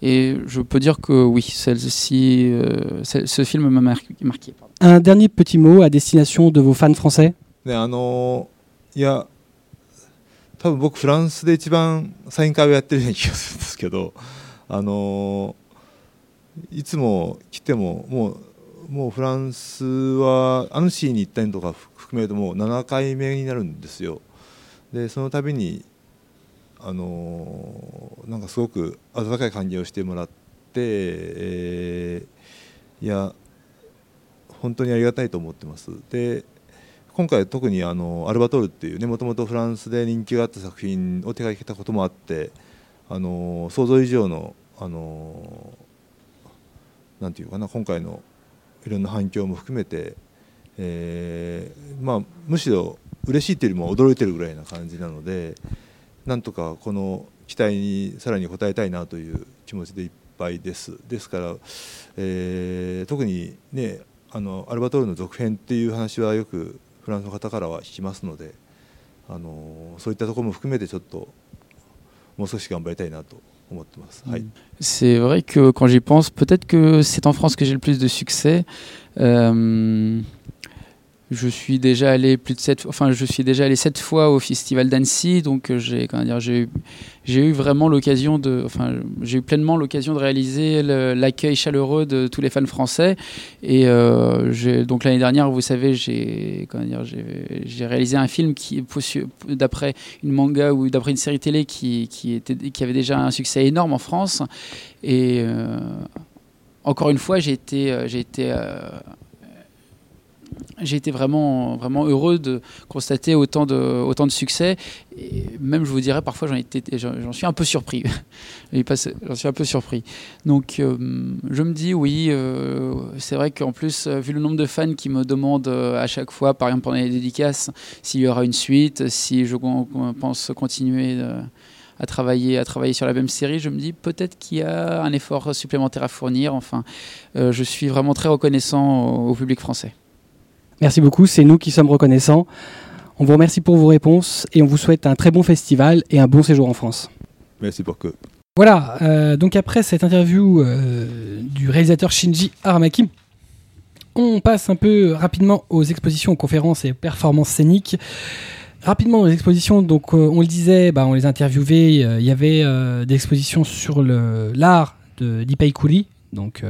Et je peux dire que oui, celle-ci, euh, ce ce film m'a mar- marqué. pardon. Un dernier petit mot à destination de vos fans français であのいや多分僕フランスで一番サイン会をやってるような気がするんですけどあのいつも来てももうもうフランスはアヌシーに行ったりとか含めるともう7回目になるんですよでその度にあのなんかすごく温かい歓迎をしてもらって、えーいや本当にありがたいと思ってます。で今回特にあのアルバトールっていうねもともとフランスで人気があった作品を手掛けたこともあってあの想像以上のあのなんていうかな今回のいろんな反響も含めて、えーまあ、むしろ嬉しいというよりも驚いてるぐらいな感じなのでなんとかこの期待にさらに応えたいなという気持ちでいっぱいですですから、えー特にねあのアルバトールの続編っていう話はよくフランスの方からは聞きますのであのそういったところも含めてちょっともう少し頑張りたいなと思ってます。はい C'est vrai que quand j'y pense, peut-être que c'est en France que j'ai le plus de succès. Euh, je suis déjà allé plus de sept, enfin je suis déjà allé sept fois au festival d'Annecy, donc euh, j'ai dire, j'ai eu, vraiment l'occasion de, enfin j'ai eu pleinement l'occasion de réaliser l'accueil chaleureux de tous les fans français. Et euh, donc l'année dernière, vous savez, j'ai dire, réalisé un film qui d'après une manga ou d'après une série télé qui, était qui avait déjà un succès énorme en France. Et euh, encore une fois, j'ai été, j'ai été vraiment, vraiment heureux de constater autant de, autant de succès. Et même, je vous dirais, parfois, j'en suis un peu surpris. J'en suis un peu surpris. Donc, euh, je me dis, oui, euh, c'est vrai qu'en plus, euh, vu le nombre de fans qui me demandent à chaque fois, par exemple pendant les dédicaces, s'il y aura une suite, si je pense continuer. à travailler, à travailler sur la même série, je me dis peut-être qu'il y a un effort supplémentaire à fournir. Enfin, je suis vraiment très reconnaissant au public français. Merci beaucoup, c'est nous qui sommes reconnaissants. On vous remercie pour vos réponses et on vous souhaite un très bon festival et un bon séjour en France. Merci beaucoup. Voilà, euh, donc après cette interview euh, du réalisateur Shinji Aramaki, on passe un peu rapidement aux expositions, aux conférences et performances scéniques. Rapidement aux expositions, donc euh, on le disait, bah, on les interviewait, euh, il y avait euh, des expositions sur l'art de d'Ippei Kuri, donc,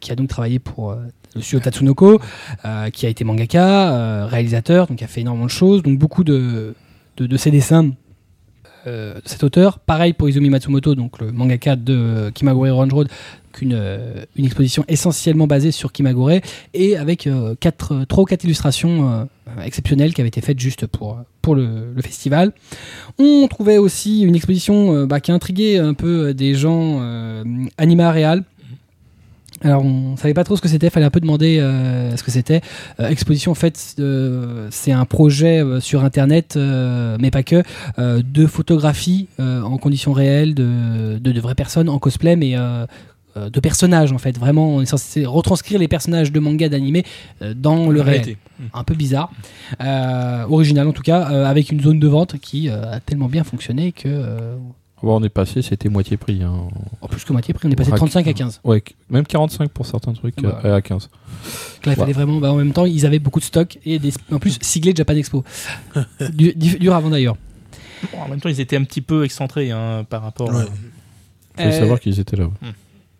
qui a donc travaillé pour le Tatsunoko, euh, qui a été mangaka, euh, réalisateur, donc qui a fait énormément de choses, donc beaucoup de, de, ses dessins euh, cet auteur. Pareil pour Izumi Matsumoto, donc le mangaka de Kimagure Road, une, euh, une exposition essentiellement basée sur Kimagure et avec quatre, trois ou quatre illustrations exceptionnelles qui avaient été faites juste pour, pour le, festival. On trouvait aussi une exposition bah, qui a intrigué un peu des gens Anima Real. Alors on savait pas trop ce que c'était, fallait un peu demander euh, ce que c'était. Euh, exposition en fait, euh, c'est un projet euh, sur internet, euh, mais pas que, euh, de photographies euh, en conditions réelles de, de, de vraies personnes en cosplay, mais euh, euh, de personnages en fait. Vraiment, on est censé retranscrire les personnages de manga, d'animé euh, dans le réel. Réalité. Un peu bizarre, euh, original en tout cas, euh, avec une zone de vente qui euh, a tellement bien fonctionné que, euh, Bon, on est passé, c'était moitié prix. hein. en plus que moitié prix, on est passé de Rack- 35 à 15. Ouais, même 45 pour certains trucs, Ah bah. après à 15. Donc là, il fallait vraiment, bah, en même temps, ils avaient beaucoup de stock et des, en plus siglé Japan Expo. du, du- dur avant d'ailleurs. Bon, en même temps, ils étaient un petit peu excentrés hein, par rapport. Ouais. à- Faut Euh, savoir qu'ils étaient là.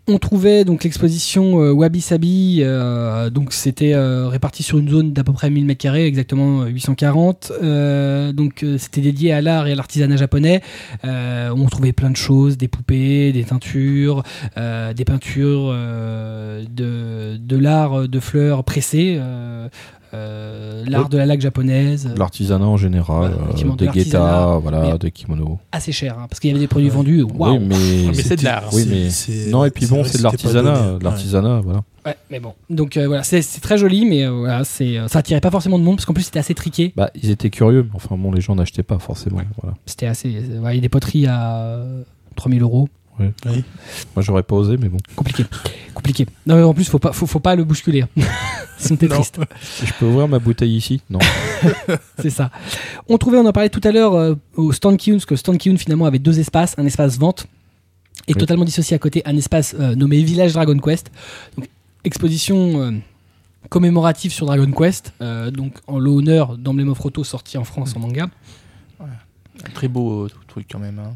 On trouvait donc l'exposition euh, Wabi Sabi, euh, donc c'était euh, réparti sur une zone d'à peu près 1000 m2, exactement euh, 840. Euh, donc c'était dédié à l'art et à l'artisanat japonais. On trouvait plein de choses, des poupées, des teintures, des peintures de l'art de fleurs pressées, euh, euh, l'art Ouais. de la laque japonaise. L'artisanat en général, euh, des guettas, voilà, des kimonos. assez cher, hein, parce qu'il y avait des produits vendus. Waouh. Oui, mais, mais c'est de l'art. Oui, mais non, et puis bon, c'est de l'artisanat, l'artisanat, voilà. Ouais, mais bon. Donc euh, voilà, c'est très joli, mais euh, voilà, c'est euh, ça attirait pas forcément de monde parce qu'en plus c'était assez triqué. Bah, ils étaient curieux, mais enfin bon, les gens n'achetaient pas forcément. Voilà. C'était assez. euh, il y a des poteries à euh, 3000 euros. Oui. Moi, j'aurais pas osé, mais bon. Compliqué. Compliqué. Non, mais en plus, faut pas, faut, faut pas le bousculer. hein. Sinon, t'es triste. Si je peux ouvrir ma bouteille ici Non. C'est ça. On trouvait, on en parlait tout à l'heure euh, au Stand parce que Stand finalement avait deux espaces, un espace vente et Oui. totalement dissocié à côté un espace euh, nommé Village Dragon Quest. Donc, exposition euh, commémorative sur Dragon Quest, euh, donc en l'honneur d'Emblem of Roto sorti en France en manga. Un très beau euh, truc quand même. hein.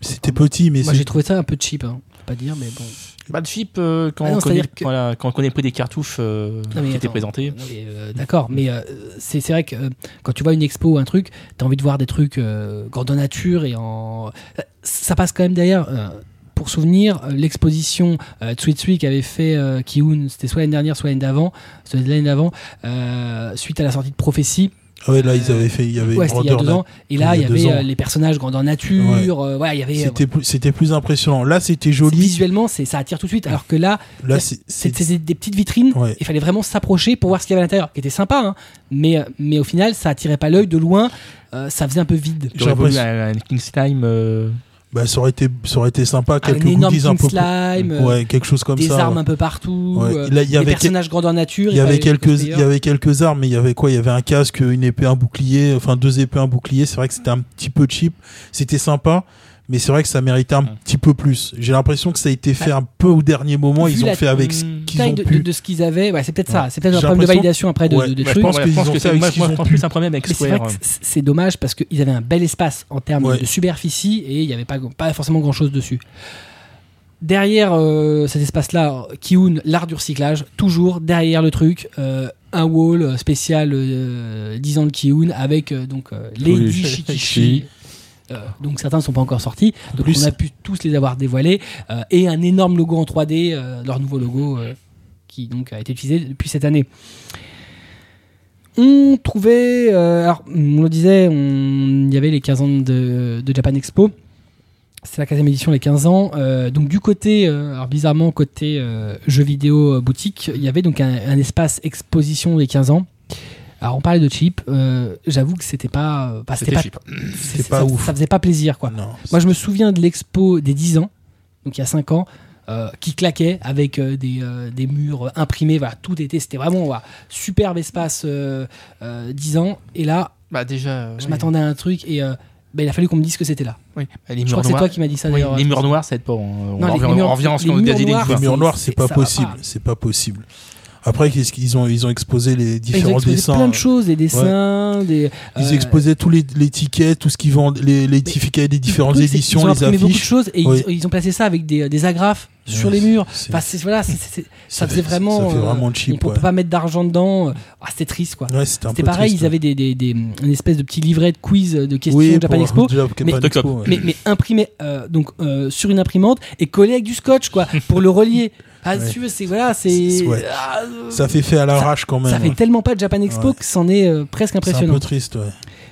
C'était petit, mais Moi c'est- j'ai trouvé ça un peu cheap, hein. Faut pas dire, mais bon. Pas de chip euh, quand, Ah non, on connaît, c'est-à-dire que- voilà, quand on connaît pas des cartouches euh, Non, mais qui étaient attends. présentées. Non, mais, euh, D'accord, mais euh, c'est c'est vrai que euh, quand tu vois une expo ou un truc, t'as envie de voir des trucs euh, grandeur nature et en. euh, Ça passe quand même derrière. euh, pour souvenir, euh, l'exposition euh, Tsui Tsui qu'avait fait euh, Kiun, c'était soit l'année dernière, soit l'année d'avant, soit l'année d'avant, euh, suite à la sortie de Prophétie. Ah ouais, là, ils avaient fait. Il y avait Ouais, il y a deux ans. Et là, il y avait euh, les personnages grandeur nature. euh, voilà, il y avait. euh, C'était plus, c'était plus impressionnant. Là, c'était joli. Visuellement, c'est ça attire tout de suite. Alors que là, Là, c'est, c'est- c'est- c'était des petites vitrines. Ouais. Il fallait vraiment s'approcher pour voir ce qu'il y avait à l'intérieur, qui était sympa, hein. mais, euh, mais au final, ça attirait pas l'œil de loin. euh, ça faisait un peu vide. J'aurais voulu un, un King's Time. euh, bah, ça aurait été, ça aurait été sympa. Quelques goodies un peu. Slime, ouais, quelque chose comme des ça. armes ouais. un peu partout, Ouais. euh, Là, y des avait personnages grandeur nature. Il y avait quelques, il y avait quelques armes, mais il y avait quoi? Il y avait un casque, une épée, un bouclier, enfin deux épées, un bouclier. C'est vrai que c'était un petit peu cheap. C'était sympa, mais c'est vrai que ça méritait un petit peu plus. J'ai l'impression que ça a été fait un peu au dernier moment. Vu Ils ont fait avec ce qu'ils ont de, pu. de- de ce qu'ils avaient, ouais, c'est peut-être ça. C'est peut-être un problème de validation après de, Ouais. de- Bah, je trucs. pense ouais, je pense que c'est je plus un problème avec Mais c'est vrai Square. c- c'est dommage parce qu'ils avaient un bel espace en termes Ouais. de superficie et il n'y avait pas, pas forcément grand chose dessus. Derrière euh, cet espace-là, Kiun, l'art du recyclage, toujours derrière le truc, euh, un wall spécial euh, 10 ans de Kiun avec euh, donc euh, les Oui. 10 Shikishi. Euh, donc certains ne sont pas encore sortis, donc plus- on a pu tous les avoir dévoilés euh, et un énorme logo en 3D, euh, leur nouveau logo qui donc a été utilisé depuis cette année. On trouvait, alors on le disait, il y avait les 15 ans de, de Japan Expo. C'est la 15e édition, les 15 ans. Donc du côté, alors bizarrement côté jeux vidéo boutique, il y avait donc un, un espace exposition des 15 ans Alors on parlait de cheap, euh, j'avoue que c'était pas, euh, bah, c'était pas, cheap. c'est- pas ça, ouf. ça faisait pas plaisir quoi. Non. Moi je me souviens de l'expo des 10 ans, donc il y a 5 ans, euh, qui claquait avec euh, des, euh, des murs imprimés, voilà, tout était, c'était vraiment voilà, superbe espace euh, euh, 10 ans. Et là, Bah déjà. je oui. m'attendais à un truc et euh, bah, il a fallu qu'on me dise que c'était là. Oui. Bah, les Je murs crois que c'est noirs. toi qui m'as dit ça Oui, d'ailleurs. les murs noirs, ça aide pas. On, Non, les- revient, les murs- on revient en ce qu'on a dit les noirs, murs c'est- noirs, c'est- pas possible. C'est pas possible. Après, qu'est-ce qu'ils ont, ils ont exposé les Ils ont différents exposé dessins. plein de choses, des dessins, des. Ils euh, exposaient tous les, les tickets, tout ce qu'ils vendent, les, les tickets des différentes truc, éditions, ont les beaucoup de choses et ils, ils ont placé ça avec des, des agrafes sur les murs. voilà, ça faisait vraiment. Ça fait euh, vraiment on cheap. peut ouais. pas mettre d'argent dedans. Ah, c'était triste quoi. Ouais, c'était pareil, triste, ils avaient des, des, des- une espèce de petit livret de quiz de questions Oui, Japan Expo. Japan mais- Expo. Mais, mais imprimé euh, donc euh, sur une imprimante et collé avec du scotch quoi pour le relier. Ah, Ouais. si tu veux, c'est voilà, c'est ouais. ah, euh, Ça fait fait à l'arrache quand même. ça fait ouais. tellement pas de Japan Expo Ouais. que c'en est euh, presque C'est un impressionnant. peu triste, ouais.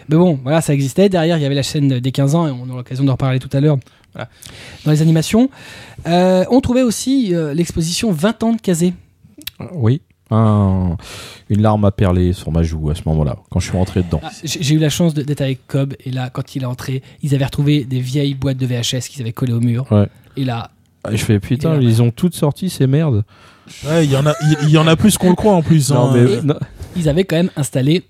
Mais bon, voilà, ça existait. Derrière, il y avait la chaîne des 15 ans, et on aura l'occasion d'en reparler tout à l'heure Voilà. dans les animations. Euh, on trouvait aussi euh, l'exposition 20 ans de Kazé. Oui. Un- une larme a perlé sur ma joue à ce moment-là, quand je suis rentré dedans. Ah, J'ai eu la chance de- d'être avec Cobb, et là, quand il est entré, ils avaient retrouvé des vieilles boîtes de VHS qu'ils avaient collées au mur. Ouais. Et là, je fais putain, ils ont toutes sorti ces merdes. Ouais, il y en a, il y en a plus qu'on le croit en plus. Non, hein. mais non, ils avaient quand même installé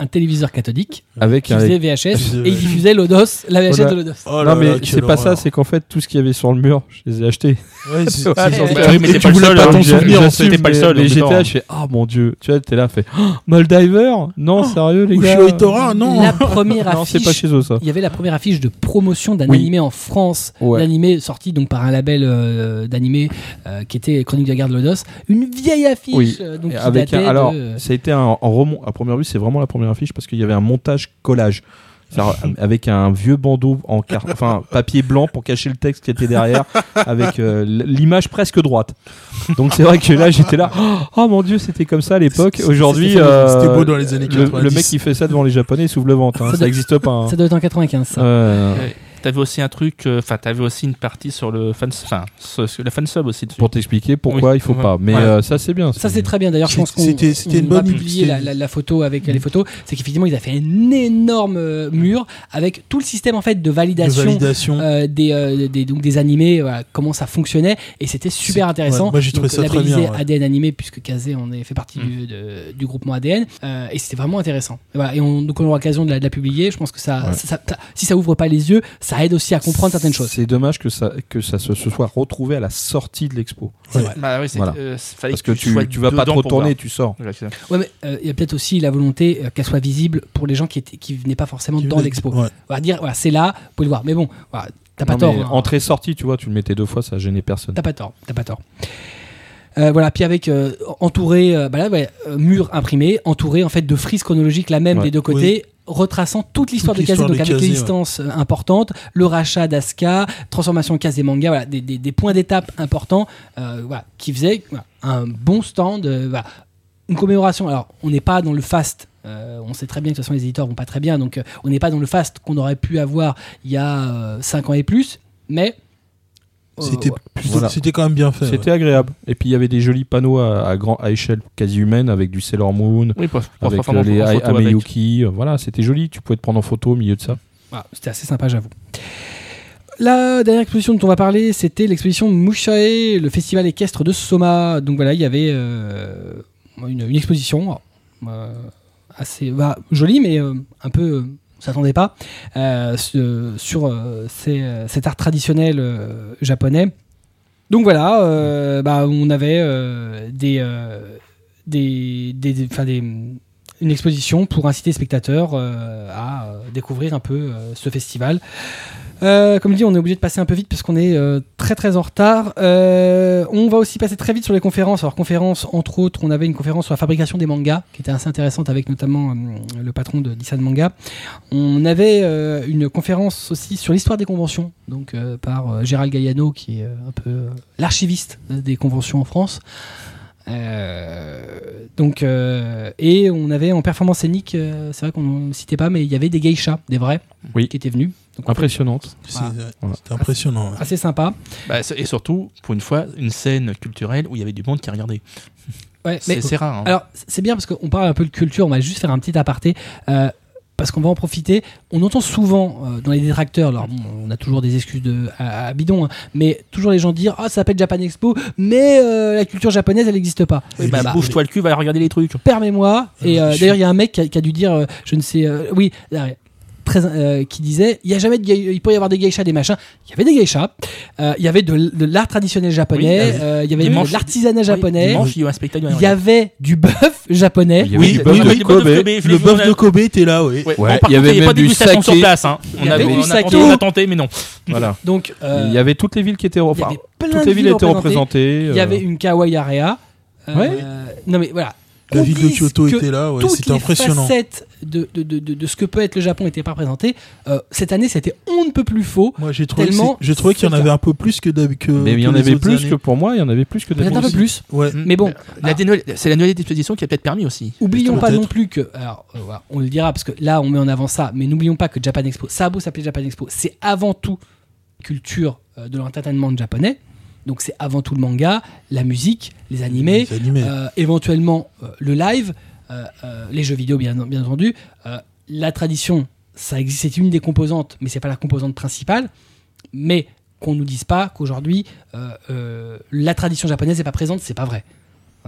un téléviseur cathodique avec qui un- faisait VHS Euh, et ils diffusaient l'Odos, la VHS Voilà. de l'Odos. Oh non mais c'est pas ça, c'est qu'en fait tout ce qu'il y avait sur le mur, je les ai achetés. Ouais, c'est- mais tu pas le voulais seul, pas hein, j'ai- souvenir c'était pas le seul, là, temps. je fais ah mon dieu, tu vois, t'es là, fait oh, Moldiver Non, sérieux les gars. Itora, non. La première Non, c'est pas affiche chez eux ça. il y avait la première affiche de promotion d'un animé en France, Ouais. l'animé sorti donc par un label euh, d'animé euh, qui était Chronique de la guerre de Lodos, une vieille affiche Oui. euh, donc un- alors, ça a été un, en. À première vue, c'est vraiment la première affiche parce qu'il y avait un montage collage. Avec un vieux bandeau en car- enfin papier blanc pour cacher le texte qui était derrière, avec euh, l'image presque droite. Donc c'est vrai que là j'étais là, oh mon dieu c'était comme ça à l'époque. C'était- Aujourd'hui, c'était- euh, beau dans les années le- Le, 90. mec qui fait ça devant les Japonais il s'ouvre le ventre, hein. Ça ça doit- n'existe pas. hein. ça doit être en 95 ça. Ouais. Ouais. T'avais aussi un truc, euh, enfin, t'avais aussi une partie sur le fan, enfin, sur sur le fan sub aussi dessus. Pour t'expliquer pourquoi Oui. il faut Ouais. pas. Mais euh, ça c'est bien. Ça c'est très bien d'ailleurs je pense qu'on C'était- c'était une bonne- publier la, la- la photo avec les photos c'est qu'effectivement ils avaient fait un énorme euh, mur avec tout le système en fait de de validation, euh, des, euh, des, donc des animés voilà, comment ça fonctionnait et c'était super intéressant ouais, moi, j'ai trouvé Donc, ça très bien, ouais. ADN animé puisque Kazé on est fait partie Mm. du, de- du groupement ADN euh, et c'était vraiment intéressant et, voilà, et on, donc on aura l'occasion de la, de la publier je pense que ça, Ouais. ça- ça- ça- si ça ouvre pas les yeux ça aide aussi à comprendre certaines choses C'est dommage que ça, que ça se, se soit retrouvé à la sortie de l'expo. C'est vrai. Bah oui, c'est Voilà. euh, Parce que tu, tu vas pas trop tourner, voir. tu sors. Ouais, mais euh, il y a peut-être aussi la volonté euh, qu'elle soit visible pour les gens qui étaient qui venaient pas forcément dans l'expo. Ouais. On va dire voilà, c'est là, vous pouvez le voir. Mais bon, voilà, t'as pas tort. hein. Entrée-sortie, tu vois, tu le mettais deux fois, ça gênait personne. T'as pas tort, t'as pas tort. Euh, voilà, puis avec euh, entouré, euh, bah là, ouais, euh, mur imprimé, entouré en fait de frises chronologiques, la même Ouais. des deux côtés, retraçant toute l'histoire de Kazé, donc de avec Kazé, les distances euh, importantes, le rachat d'Asuka, transformation Kazé manga, voilà, des, des- des points d'étape importants, euh, voilà, qui faisaient voilà, un bon stand, euh, voilà, une commémoration. Alors, on n'est pas dans le fast. euh, on sait très bien que de toute façon les éditeurs vont pas très bien, donc on n'est pas dans le fast qu'on aurait pu avoir il y a 5 ans et plus, mais C'était Voilà. c'était quand même bien fait. C'était agréable. Et puis il y avait des jolis panneaux à, à grand, à échelle quasi humaine avec du Sailor Moon, Oui, avec euh, les avec. Ameyuki. euh, Voilà, c'était joli. Tu pouvais te prendre en photo au milieu de ça. Voilà, c'était assez sympa, j'avoue. La dernière exposition dont on va parler, c'était l'exposition Mushae, le festival équestre de Soma. Donc voilà, il y avait euh, une, une exposition euh, assez bah, jolie, mais euh, un peu, euh, s'attendait pas, euh, sur euh, euh, cet art traditionnel japonais. Donc voilà, bah, on avait une exposition pour inciter les spectateurs à découvrir un peu ce festival. Euh, comme dit, on est obligé de passer un peu vite parce qu'on est euh, très très en retard. Euh, on va aussi passer très vite sur les conférences. Alors conférences, entre autres, on avait une conférence sur la fabrication des mangas qui était assez intéressante avec notamment euh, le patron de Nissan Manga. On avait euh, une conférence aussi sur l'histoire des conventions, donc par Gérald Galliano qui est un peu l'archiviste des conventions en France. Euh, donc euh, et on avait en performance scénique, euh, c'est vrai qu'on ne citait pas, mais il y avait des geishas, des vrais, Oui. qui étaient venus. Donc, Impressionnante. Voilà. c'était impressionnant. assez sympa. Bah, et surtout, pour une fois, une scène culturelle où il y avait du monde qui regardait. Ouais, c'est rare. hein. Alors, c'est bien parce qu'on parle un peu de culture, on va juste faire un petit aparté. Parce qu'on va en profiter. On entend souvent euh, dans les détracteurs, alors bon, on a toujours des excuses de, à, à bidon, hein, mais toujours les gens dire Ah, ça s'appelle Japan Expo, mais euh, la culture japonaise, elle n'existe pas. Oui, bah, Bah, bouge-toi le cul, va regarder les trucs. Permets-moi. Et euh, d'ailleurs, il y a un mec qui a, qui a dû dire, je ne sais, oui, très, euh, qui disait, il y a jamais de gai- il peut y avoir des geishas, des machins. Il y avait des geishas. Euh, il y avait de, l'art traditionnel japonais. Oui, euh, il y avait dimanche- de l'artisanat Oui, japonais. dimanche, il y a eu un spectacle. il y avait du bœuf japonais. Il y avait Oui, du bœuf de de Kobe. Le bœuf de Kobe était là, oui. Ouais. Ouais, Bon, par il y avait il n'y même pas de du dégustation sur saké. place. Hein. Il On, y a, avait on, du a saké. tenté, on a tenté, mais non. Voilà. Donc, euh, Il y avait toutes les villes qui étaient, il y enfin, avait plein toutes de les villes étaient représentées. Il y avait une kawaii area. Non mais voilà. La ville de Kyoto que était là, ouais, c'était les impressionnant. facettes de, de, de, de, de ce que peut être le Japon n'étaient pas représentées. Euh, cette année, c'était on ne peut plus faux. Moi, j'ai trouvé, que j'ai trouvé qu'il y en avait un peu plus que d'habitude. Mais il y en avait plus que pour moi, il y en avait plus que Il y en a un peu d'habitude. plus. Ouais. Mais bon, La dénoël- c'est la nouvelle disposition qui a peut-être permis aussi. oublions pas non plus que. Alors, euh, voilà, on le dira parce que là, on met en avant ça. Mais n'oublions pas que Japan Expo, ça a beau s'appeler Japan Expo, c'est avant tout culture euh, de l'entertainment japonais. Donc, c'est avant tout le manga, la musique, les animés. Les animés. Euh, éventuellement euh, le live, euh, les jeux vidéo bien, bien entendu. La tradition, ça existe, c'est une des composantes, mais c'est pas la composante principale. Mais qu'on nous dise pas qu'aujourd'hui la tradition japonaise n'est pas présente, c'est pas vrai.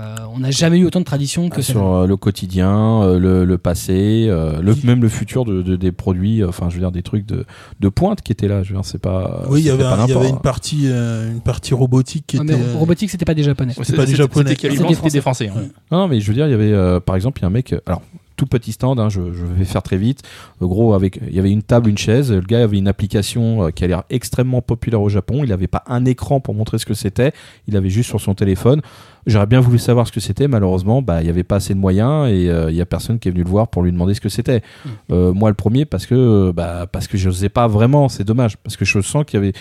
Euh, on n'a jamais eu autant de traditions que sur celle euh, le quotidien, euh, le, le passé, euh, le, même le futur de, de- des produits, euh, enfin je veux dire des trucs de, de pointe qui étaient là. Je veux dire, c'est pas. Oui, il y avait, une partie, euh, une partie robotique qui mais était. euh, robotique, c'était pas des japonais. C'était pas des Japonais. C'était des c'était des Français. hein. Non, mais je veux dire, il y avait, euh, par exemple, il y a un mec, alors tout petit stand, hein, je, je vais faire très vite. Euh, gros, avec, il y avait une table, une chaise. Le gars avait une application euh, qui a l'air extrêmement populaire au Japon. Il n'avait pas un écran pour montrer ce que c'était. Il avait juste sur son téléphone. J'aurais bien voulu savoir ce que c'était. Malheureusement, bah, il n'y avait pas assez de moyens et euh, il y a personne qui est venu le voir pour lui demander ce que c'était. Euh, moi, le premier, parce que, bah, parce que je n'osais pas vraiment. C'est dommage. Parce que je sens qu'il y avait.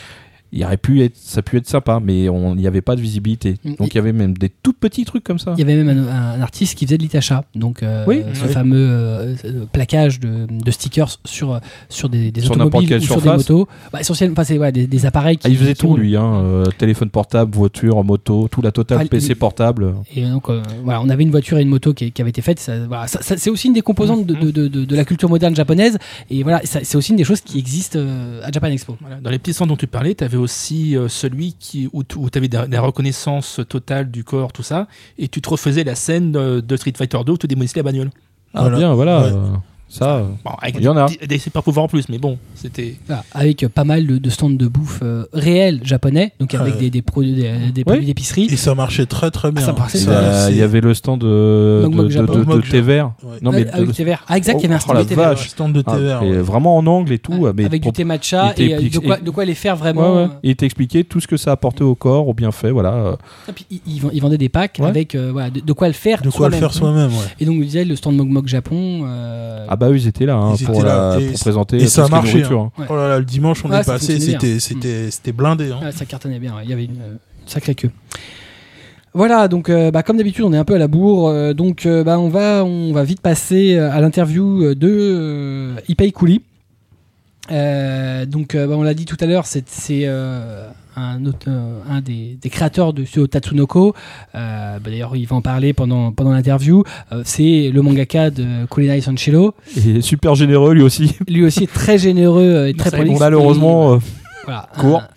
Il aurait pu être, ça a pu être sympa, mais on n'y avait pas de visibilité. Mm. Donc il y avait même des tout petits trucs comme ça. Il y avait même un, un artiste qui faisait de l'itacha, donc euh, Oui. ce Oui. fameux euh, plaquage de, de stickers sur, sur des, des Sur n'importe automobiles ou sur des surface. motos. Bah, essentiellement, enfin, c'est ouais, des, des appareils qui, Ah, il faisait qui tout lui, hein, euh, téléphone portable, voiture, moto, tout la totale, il- PC portable. Et donc, euh, voilà, on avait une voiture et une moto qui, qui avait été faite. Voilà, c'est aussi une des composantes de, de, de, de- de la culture moderne japonaise. Et voilà, c'est aussi une des choses qui existent euh, à Japan Expo. Voilà. Dans les petits stands dont tu parlais, tu avais aussi euh, celui qui, où tu avais la reconnaissance totale du corps, tout ça, et tu te refaisais la scène de, de Street Fighter 2 où tu démolissais la bagnole. Ah Voilà. bien, voilà. Ouais. Euh, ça, euh, Bon, avec Il y en a. Des, des super pouvoirs en plus, mais bon, c'était. Voilà, avec euh, pas mal de, de stands de bouffe euh, réels japonais, donc avec Ouais. des, des produits des, des produits d'épicerie. Et ça marchait très très bien. marchait il y, ça, a- c'est- il y avait le stand de, de, thé vert. Ouais. Non, mais Euh, avec de- du thé vert. Ah, exact, il y avait un Oh, stand la de thé vert. stand de thé ah, vert. et ouais. vraiment en angle et tout. Mais avec du thé matcha et euh, de quoi, de quoi les faire vraiment. Ouais, ouais. euh, Et il t'expliquait tout ce que ça apportait au corps, au bienfait, voilà. euh. et puis, ils, ils vend- ils vendaient des packs avec euh, voilà, de, quoi le faire. De quoi le faire soi-même, ouais. Et donc, on disait le stand Mog Mog Japon. Bah eux, ils étaient là hein, Ils pour, étaient là, la- et- pour présenter et ça a marché, hein. Ouais. Oh là là, le dimanche on Ouais, est passé, c'était bien. c'était c'était blindé. Hein. ouais, ça cartonnait bien. ouais. Il y avait une, euh, une sacrée queue. Voilà, donc euh, bah, comme d'habitude, on est un peu à la bourre, euh, donc euh, bah, on va on va vite passer à l'interview de euh, Ipei. Euh, donc euh, bah, on l'a dit tout à l'heure, c'est c'est, euh, un, autre- un des, des créateurs de ce Tatsunoko. Euh, bah, D'ailleurs, il va en parler pendant pendant l'interview. Euh, c'est le mangaka de Kurenai Sanshiro. Et super généreux lui aussi. Lui aussi est très généreux euh, et très prolixe. Malheureusement, euh, Voilà. Court. Un-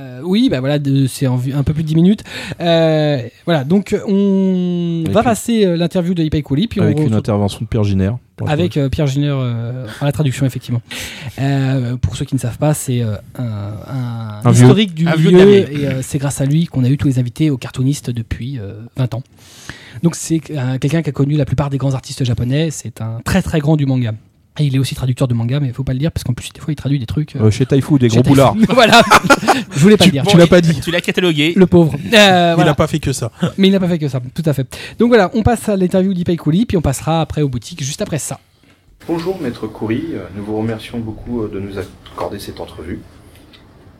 euh, oui, bah voilà, de- c'est un peu plus de 10 minutes. Euh, voilà, donc on Avec va une- passer l'interview de Ipei Kouli, puis avec on une intervention de Pierre Giner. Avec euh, Pierre Giner euh, en la traduction, effectivement. Euh, pour ceux qui ne savent pas, c'est euh, un, un Un vieux. historique du Un vieux et euh, c'est grâce à lui qu'on a eu tous les invités aux cartoonistes depuis euh, 20 ans. Donc c'est euh, quelqu'un qui a connu la plupart des grands artistes japonais, c'est un très très grand du manga. Et il est aussi traducteur de manga, mais il faut pas le dire parce qu'en plus des fois il traduit des trucs. Euh, chez Taifu, des gros boulards. Voilà, je voulais pas le dire. Tu l'as pas dit. Tu l'as catalogué. Le pauvre. Euh, Il voilà. a pas fait que ça. Mais il n'a pas fait que ça, tout à fait. Donc voilà, on passe à l'interview d'Ipei Kouli, puis on passera après aux boutiques juste après ça. Bonjour Maître Kouri, Euh, nous vous remercions beaucoup euh, de nous accorder cette entrevue.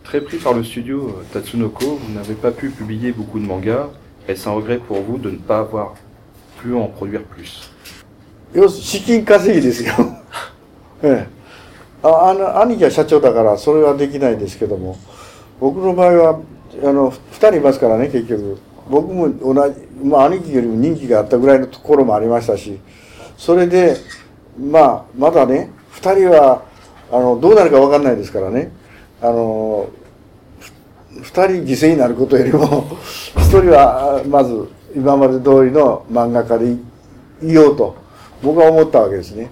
Très pris par le studio euh, Tatsunoko, vous n'avez pas pu publier beaucoup de mangas. Est-ce un regret pour vous de ne pas avoir pu en produire plus? 要するに資金稼ぎですよ。ええ。ああの兄貴は社長だからそれはできないですけども。僕の場合はあの2人いますからね結局。僕も同じ、まあ、兄貴よりも人気があったぐらいのところもありましたし。それでまあまだね2人はあのどうなるか分かんないですからね。あの2人犠牲になることよりも 1人はまず今まで通りの漫画家でいようと。僕は思ったわけですね。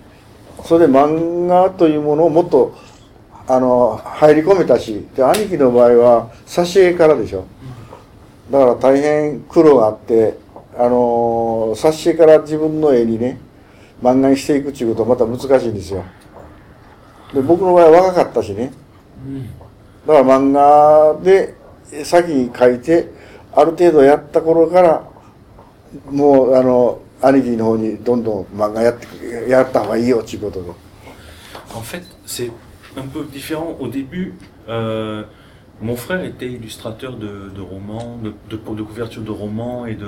それで漫画というものをもっとあの入り込めたしで兄貴の場合は挿絵からでしょ。だから大変苦労があってあの挿絵から自分の絵にね漫画にしていくっていうことはまた難しいんですよ。で僕の場合は若かったしね。だから漫画で先に描いてある程度やった頃からもうあの兄貴の方にどんどん漫画やってやった方がいいよっていうことで En fait, c'est un peu différent. Au début, euh, mon frère était illustrateur de, de romans, de, de, de couverture de romans et de.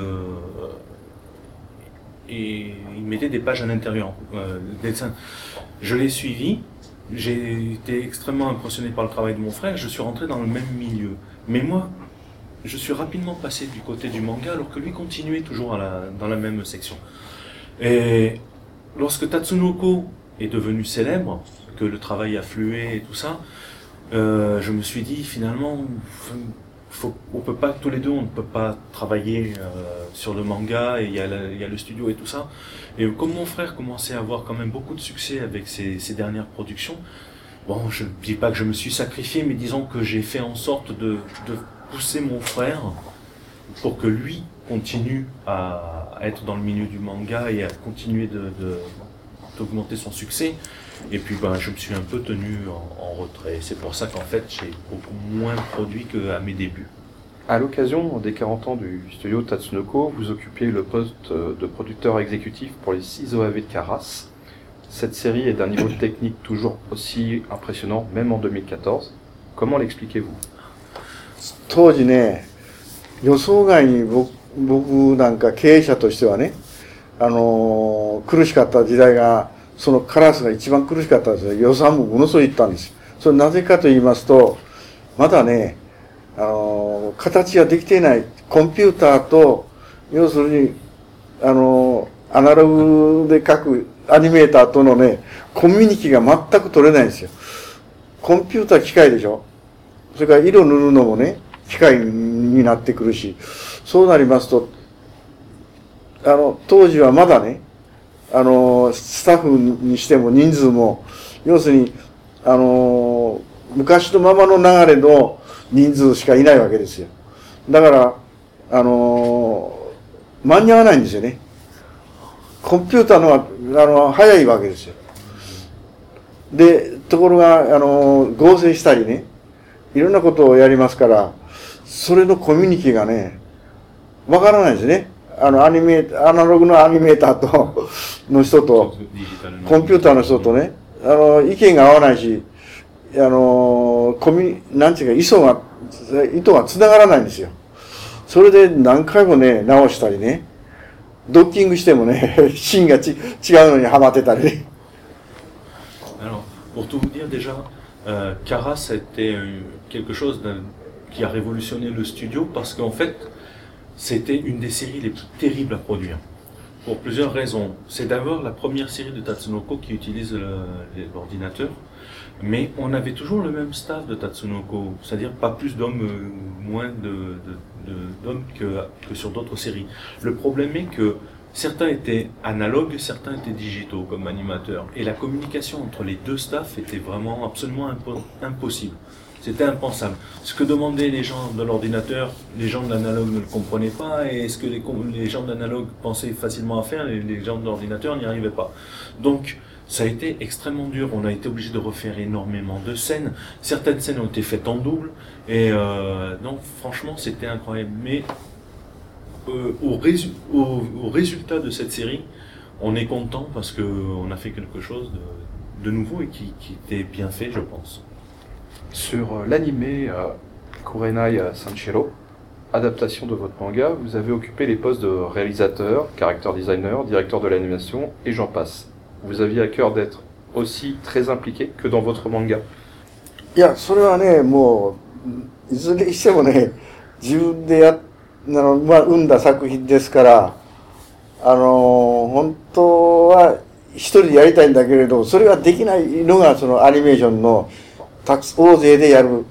Et il mettait des pages à l'intérieur, euh, des dessins. Je l'ai suivi, j'ai été extrêmement impressionné par le travail de mon frère, je suis rentré dans le même milieu. Mais moi, je suis rapidement passé du côté du manga alors que lui continuait toujours dans la même section. Et lorsque Tatsunoko est devenu célèbre, que le travail a flué et tout ça, euh, je me suis dit finalement, on peut pas tous les deux, on ne peut pas travailler euh, sur le manga et il y, a le, studio et tout ça. Et comme mon frère commençait à avoir quand même beaucoup de succès avec ses, dernières productions, bon, je ne dis pas que je me suis sacrifié, mais disons que j'ai fait en sorte de pousser mon frère pour que lui continue à, être dans le milieu du manga et à continuer d'augmenter son succès. Et puis ben, je me suis un peu tenu en, retrait. C'est pour ça qu'en fait j'ai beaucoup moins produit qu'à mes débuts. À l'occasion des 40 ans du studio Tatsunoko, vous occupiez le poste de producteur exécutif pour les 6 OAV de Caras. Cette série est d'un niveau technique toujours aussi impressionnant, même en 2014. Comment l'expliquez-vous? 当時ね予想外に僕僕なんか経営者としてはねあの苦しかった時代がそのカラスが一番苦しかったんですよ予算もものすごいいったんです。それなぜかと言いますとまだねあの形ができていないコンピューターと要するにあのアナログで書くアニメーターとのねコミュニティが全く取れないんですよ。コンピューター機械でしょ。それから色塗るのもね機械になってくるしそうなりますとあの当時はまだねあのスタッフにしても人数も要するにあの昔のままの流れの人数しかいないわけですよ。だからあの間に合わないんですよね。コンピューターのはあの早いわけですよ。でところがあの合成したりねいろんなことをやりますからそれのコミュニティがねわからないですね。あのアニメアナログのアニメーターと の人とコンピューターの人とねあの意見が合わないしあのコミなんていうか糸が糸がつながらないんですよ。それで何回もね直したりねドッキングしてもね 芯がち違うのにはまってたり。ね Alors, pour tout vous dire déjà, euh, Caras euh, quelque chose qui a révolutionné le studio parce qu'en fait, c'était une des séries les plus terribles à produire. Pour plusieurs raisons. C'est d'abord la première série de Tatsunoko qui utilise l'ordinateur, mais on avait toujours le même staff de Tatsunoko, c'est-à-dire pas plus d'hommes, euh, moins d'hommes que, sur d'autres séries. Le problème est que certains étaient analogues, certains étaient digitaux comme animateurs, et la communication entre les deux staffs était vraiment absolument impo impossible. C'était impensable. Ce que demandaient les gens de l'ordinateur, les gens de l'analogue ne le comprenaient pas, et ce que les, les gens de l'analogue pensaient facilement à faire, les, gens de l'ordinateur n'y arrivaient pas. Donc, ça a été extrêmement dur. On a été obligé de refaire énormément de scènes. Certaines scènes ont été faites en double, et euh, donc franchement, c'était incroyable. Mais euh, au, résu au, au, résultat de cette série, on est content parce qu'on a fait quelque chose de, nouveau et qui était bien fait, je pense Sur euh, l'animé euh, Kurenai Sanshiro, adaptation de votre manga, vous avez occupé les postes de réalisateur, character designer, directeur de l'animation et j'en passe. Vous aviez à cœur d'être aussi très impliqué que dans votre manga いや、それはね、もう、いずれにしてもね、自分でやっ あの、まあ、生んだ作品ですから、あの本当は一人でやりたいんだけれど、それができないのが、そのアニメーションの たく大勢でやる、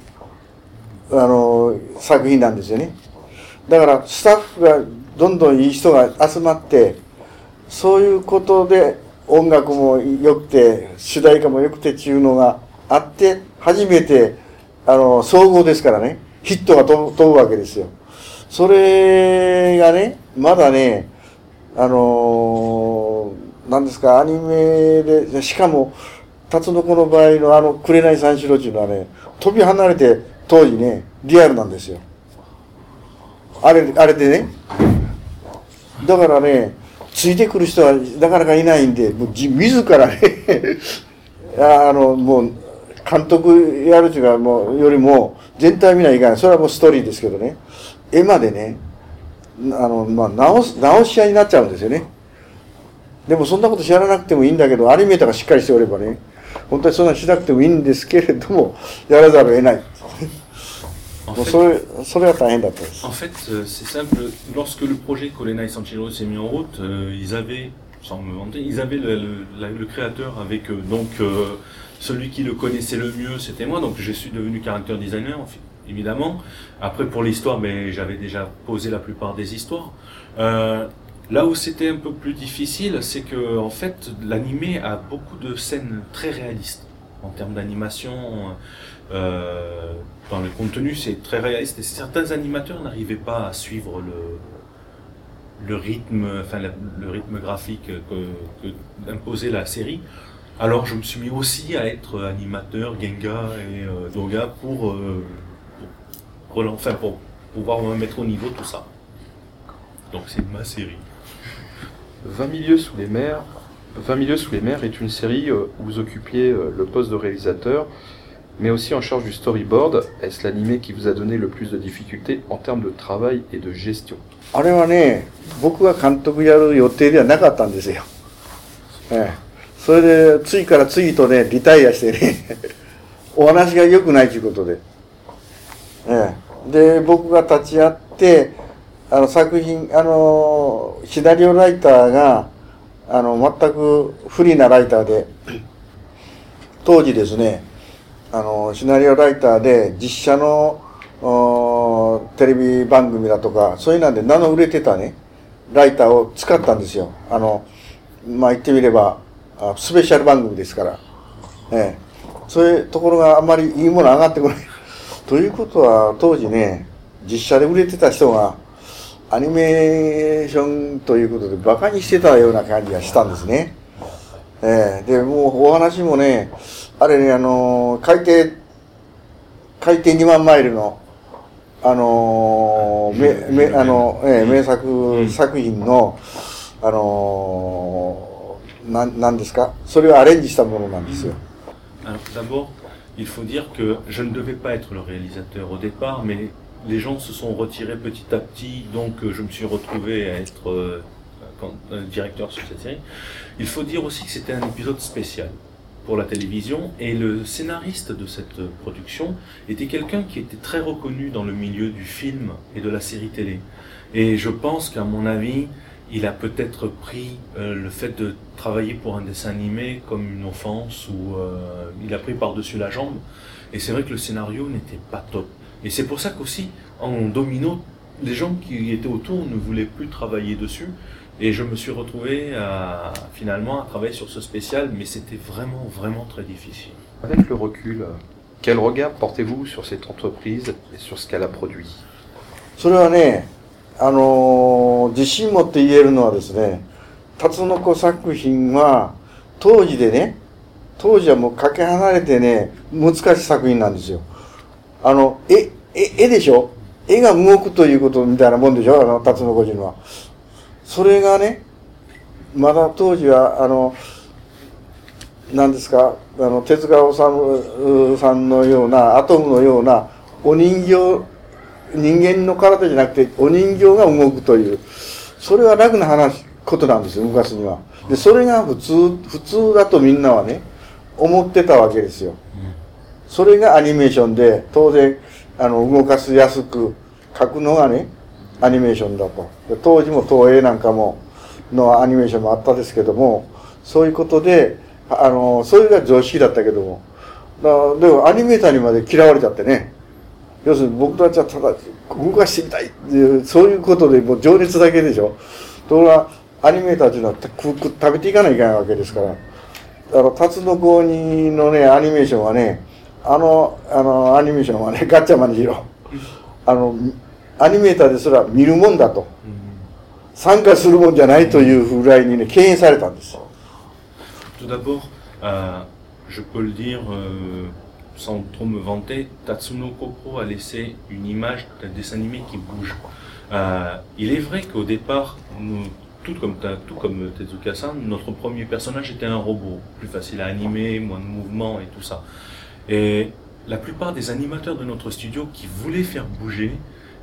あの作品なんですよね。だから、スタッフがどんどんいい人が集まって、そういうことで音楽も良くて、主題歌も良くてっていうのがあって、初めて、あの、総合ですからね、ヒットが飛ぶわけですよ。それがね、まだね、あのー、なんですか、アニメで、しかも、辰野子の場合のあの、紅三四郎っていうのはね、飛び離れて、当時ね、リアルなんですよ。あれ、あれでね。だからね、ついてくる人はなかなかいないんで、もう自らね、あの、もう、監督やるっていうか、もう、よりも、全体見ないかん。それはもうストーリーですけどね。絵までね、あの、まあ、直す、直し合いになっちゃうんですよね。でもそんなこと知らなくてもいいんだけど、アニメーターがしっかりしておればね、本当にそんなしなくてもいいんですけれども、やらざるを得ない。 En もう fait, それ、それは大変だったです。 En fait, euh, c'est simple. Lorsque le projet Colenai Sanchiro s'est mis en route, euh, ils avaient, sans me vanter, ils avaient le, le- la- le créateur avec eux. Donc, euh, celui qui le connaissait le mieux, c'était moi. Donc, je suis devenu character designer, en fait, évidemment. Après, pour l'histoire, mais j'avais déjà posé la plupart des histoires. Euh, là où c'était un peu plus difficile, c'est que, en fait, l'animé a beaucoup de scènes très réalistes en termes d'animation. Euh, dans le contenu, c'est très réaliste et certains animateurs n'arrivaient pas à suivre le, rythme, enfin le rythme graphique que, imposait la série. Alors je me suis mis aussi à être animateur Genga et euh, Doga pour, euh, pour, enfin, pour pouvoir me mettre au niveau tout ça. Donc c'est ma série. 20 milieux sous les mers. 20 milieux sous les mers est une série euh, où vous occupiez euh, le poste de réalisateur, mais aussi en charge du storyboard. Est-ce l'animé qui vous a donné le plus de difficultés en termes de travail et de gestion あれはね、僕が監督やる予定ではなかったんですよ。ええ、それで、次から次とね、リタイアしてね、お話が良くないということで。ええ、で、僕が立ち会って、 あの作品、あの、シナリオライターが、あの、全く不利なライターで、当時ですね、あの、シナリオライターで実写の、テレビ番組だとか、そういうなんで名の売れてたね、ライターを使ったんですよ。あの、まあ言ってみれば、あスペシャル番組ですから。ええ。そういうところがあんまりいいもの上がってこない。ということは、当時ね、実写で売れてた人が、アニメーションということで馬鹿にしてたような感じがしたんですね。ええ。で、もうお話もね、あれね、あのー海底、海底2万マイルの、あのーめ、め、あの、ええ名作、作品の、あのーなん、なんですか？それをアレンジしたものなんですよ。Alors d'abord, il faut dire que je ne devais pas être le réalisateur au départ, mais les gens se sont retirés petit à petit, donc euh, je me suis retrouvé à être euh, euh, directeur sur cette série. Il faut dire aussi que c'était un épisode spécial pour la télévision et le scénariste de cette production était quelqu'un qui était très reconnu dans le milieu du film et de la série télé. Et je pense qu'à mon avis, il a peut-être pris le fait de travailler pour un dessin animé comme une offense ou il a pris par-dessus la jambe. Et c'est vrai que le scénario n'était pas top. Et c'est pour ça qu'aussi, en domino, les gens qui étaient autour ne voulaient plus travailler dessus. Et je me suis retrouvé à, finalement à travailler sur ce spécial, mais c'était vraiment, vraiment très difficile. Avec le recul, euh, quel regard portez-vous sur cette entreprise et sur ce qu'elle a produit それはね、あのー自信持って言えるのはですね、辰野子作品は、当時でね、当時はもうかけ離れてね、難しい作品なんですよ。 あの、絵、絵、絵でしょ？絵が動くということみたいなもんでしょ？あの、辰野子人は。それがね、まだ当時は、あの、何ですか、あの、手塚治虫さんのような、アトムのような、お人形、人間の体じゃなくて、お人形が動くという、それは楽な話、ことなんですよ、昔には。で、それが普通、普通だとみんなはね、思ってたわけですよ。それがアニメーションで、当然、あの、動かしやすく、書くのがね、アニメーションだと。当時も東映なんかものアニメーションもあったですけどもそういうことであのそれが常識だったけども。だでもアニメーターにまで嫌われちゃってね。要するに僕たちはただ動かしてみたいっていうそういうことでもう情熱だけでしょ。ところがアニメーターというのは食食食べていかないといけないわけですから。あの、タツノコニのね、アニメーションはね、あの、あの、アニメーションはね、ガッチャマンにしろ、あの、アニメーターですら見るもんだと、参加するもんじゃないというぐらいにね、敬遠されたんです。 Tout d'abord, euh, je peux le dire euh, sans trop me vanter, Tatsunoko Pro a laissé une image d'un dessin animé qui bouge. Euh, il est vrai qu'au départ, nous, tout comme, ta- tout comme Tezuka-san, notre premier personnage était un robot, plus facile à animer, moins de mouvements et tout ça. Et la plupart des animateurs de notre studio qui voulaient faire bouger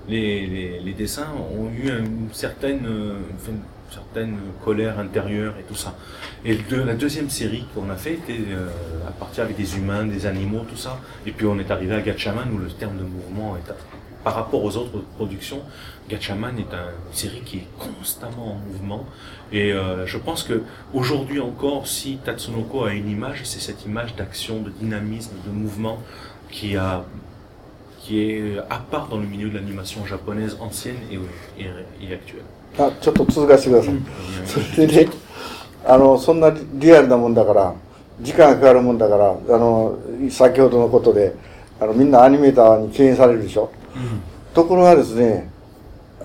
les, les- dessins ont eu une certaine, euh, certaine colère intérieure et tout ça. Et la deuxième série qu'on a fait était euh, à partir avec des humains, des animaux, tout ça. Et puis on est arrivé à Gatchaman où le terme de mouvement est par rapport aux autres productions, Gatchaman est un- une série qui est constamment en mouvement. Et euh, je pense que aujourd'hui encore, si Tatsunoko a une image, c'est cette image d'action, de dynamisme, de mouvement qui a qui est à part dans le milieu de l'animation japonaise ancienne et, et, et actuelle. あ、ちょっと続かせてください。それでね、あの、そんなリアルなもんだから、時間がかかるもんだから、あの、先ほどのことで、あの、みんなアニメーターに敬遠されるでしょ。 ところがですね、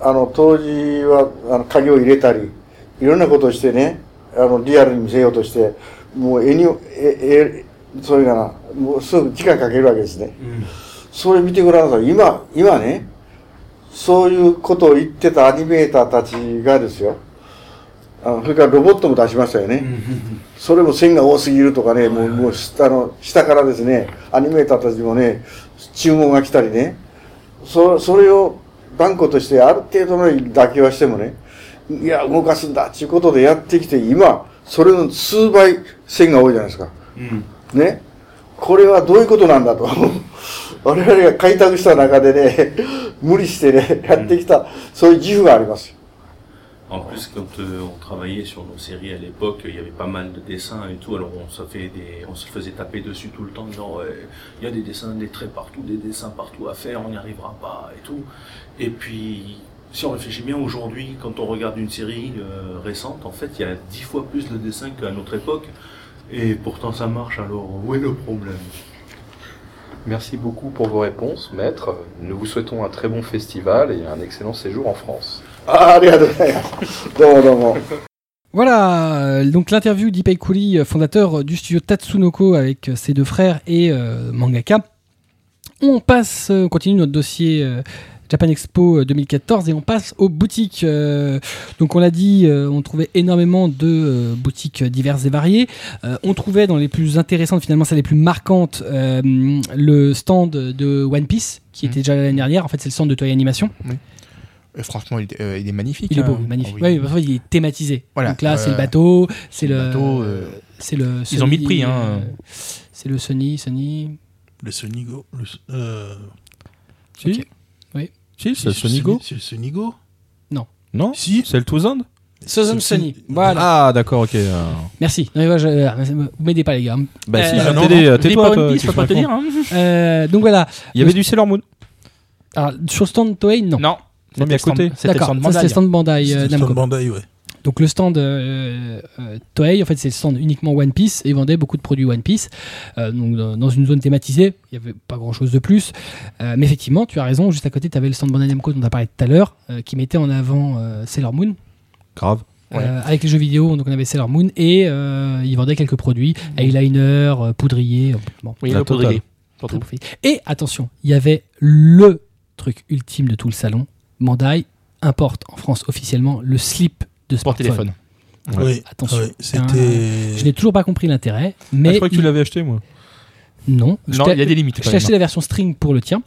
あの、当時は、あの、鍵を入れたり、いろんなことをしてね、あの、リアルに見せようとして、もう絵に、え、え、そういうかな、もうすぐ時間かけるわけですね。それ見てごらんなさい。今、今ね、そういうことを言ってたアニメーターたちがですよ、あのそれからロボットも出しましたよね。それも線が多すぎるとかね、もうもう下の下からですね、アニメーターたちもね、注文が来たりね、そそれを断固としてある程度の妥協はしてもね、いや、動かすんだっていうことでやってきて、今、それの数倍線が多いじゃないですか。ね。これはどういうことなんだと。我々が開拓した中でね、無理してね、やってきた、そういう自負がありますよ。En plus, quand euh, on travaillait sur nos séries à l'époque, il y avait pas mal de dessins et tout, alors on se, fait des, on se faisait taper dessus tout le temps en disant ouais, il y a des dessins, des traits partout, des dessins partout à faire, on n'y arrivera pas et tout. Et puis, si on réfléchit bien aujourd'hui, quand on regarde une série euh, récente, en fait, il y a dix fois plus de dessins qu'à notre époque, et pourtant ça marche, alors où est le problème? Merci beaucoup pour vos réponses, maître. Nous vous souhaitons un très bon festival et un excellent séjour en France. あありがとうございます。どうもどうも。 Voilà, euh, donc l'interview d'Ipei Kuri, euh, fondateur du studio Tatsunoko avec euh, ses deux frères et euh, mangaka. On passe, euh, on continue notre dossier euh, Japan Expo euh, 2014 et on passe aux boutiques. euh, donc on l'a dit, euh, on trouvait énormément de euh, boutiques diverses et variées. Euh, on trouvait dans les plus intéressantes, finalement celles les plus marquantes, euh, le stand de One Piece qui était déjà l'année dernière. En fait, c'est le stand de Toei Animation. Euh, franchement, il, est- euh, il est magnifique. Il est beau, hein. magnifique. Oh, oui. Ouais, qu'il est thématisé. Voilà. Donc là, c'est Euh, le bateau, c'est le le, bateau, euh, c'est le. ils ont mis le prix, hein. euh, C'est le Sony, Sony. Le Sonigo. Le, euh, Si. Oui. Si, c'est le. C'est le Sonigo Non Si. C'est le Thousand C'est- Sony. Voilà. Ah, d'accord, ok. euh. Merci. Non, mais moi, je- euh, vous m'aidez pas, les gars. Bah Euh, si, non, je non, t'aider, euh, Dis tais-toi, pas je peux te dire. hein. Euh, donc voilà. Il y avait du Sailor Moon Alors, sur le stand Toei, non. Non. Non, mais à côté. stand- C'était le D'accord, stand ça c'est Bandai. le stand Bandai euh, Namco. stand Bandai, ouais. Donc le stand euh, euh, Toei, en fait, c'est le stand uniquement One Piece et vendait beaucoup de produits One Piece. Euh, donc dans, une zone thématisée, il n'y avait pas grand-chose de plus. Euh, mais effectivement, tu as raison, juste à côté, tu avais le stand Bandai Namco dont on a parlé tout à l'heure, euh, qui mettait en avant euh, Sailor Moon. Grave. Ouais. Euh, avec les jeux vidéo, donc on avait Sailor Moon et euh, ils vendaient quelques produits, eyeliner, euh, poudrier. euh, Bon, Oui, le poudrier. Et attention, il y avait le truc ultime de tout le salon. Bandai importe en France officiellement le slip de Pour smartphone. téléphone. Oui. Attention. Ouais, un-. Je n'ai toujours pas compris l'intérêt, Ah, mais je crois que tu l'avais acheté, moi. Non. Je Non, t'ai- il y a des limites. T'ai acheté la version string pour le tien.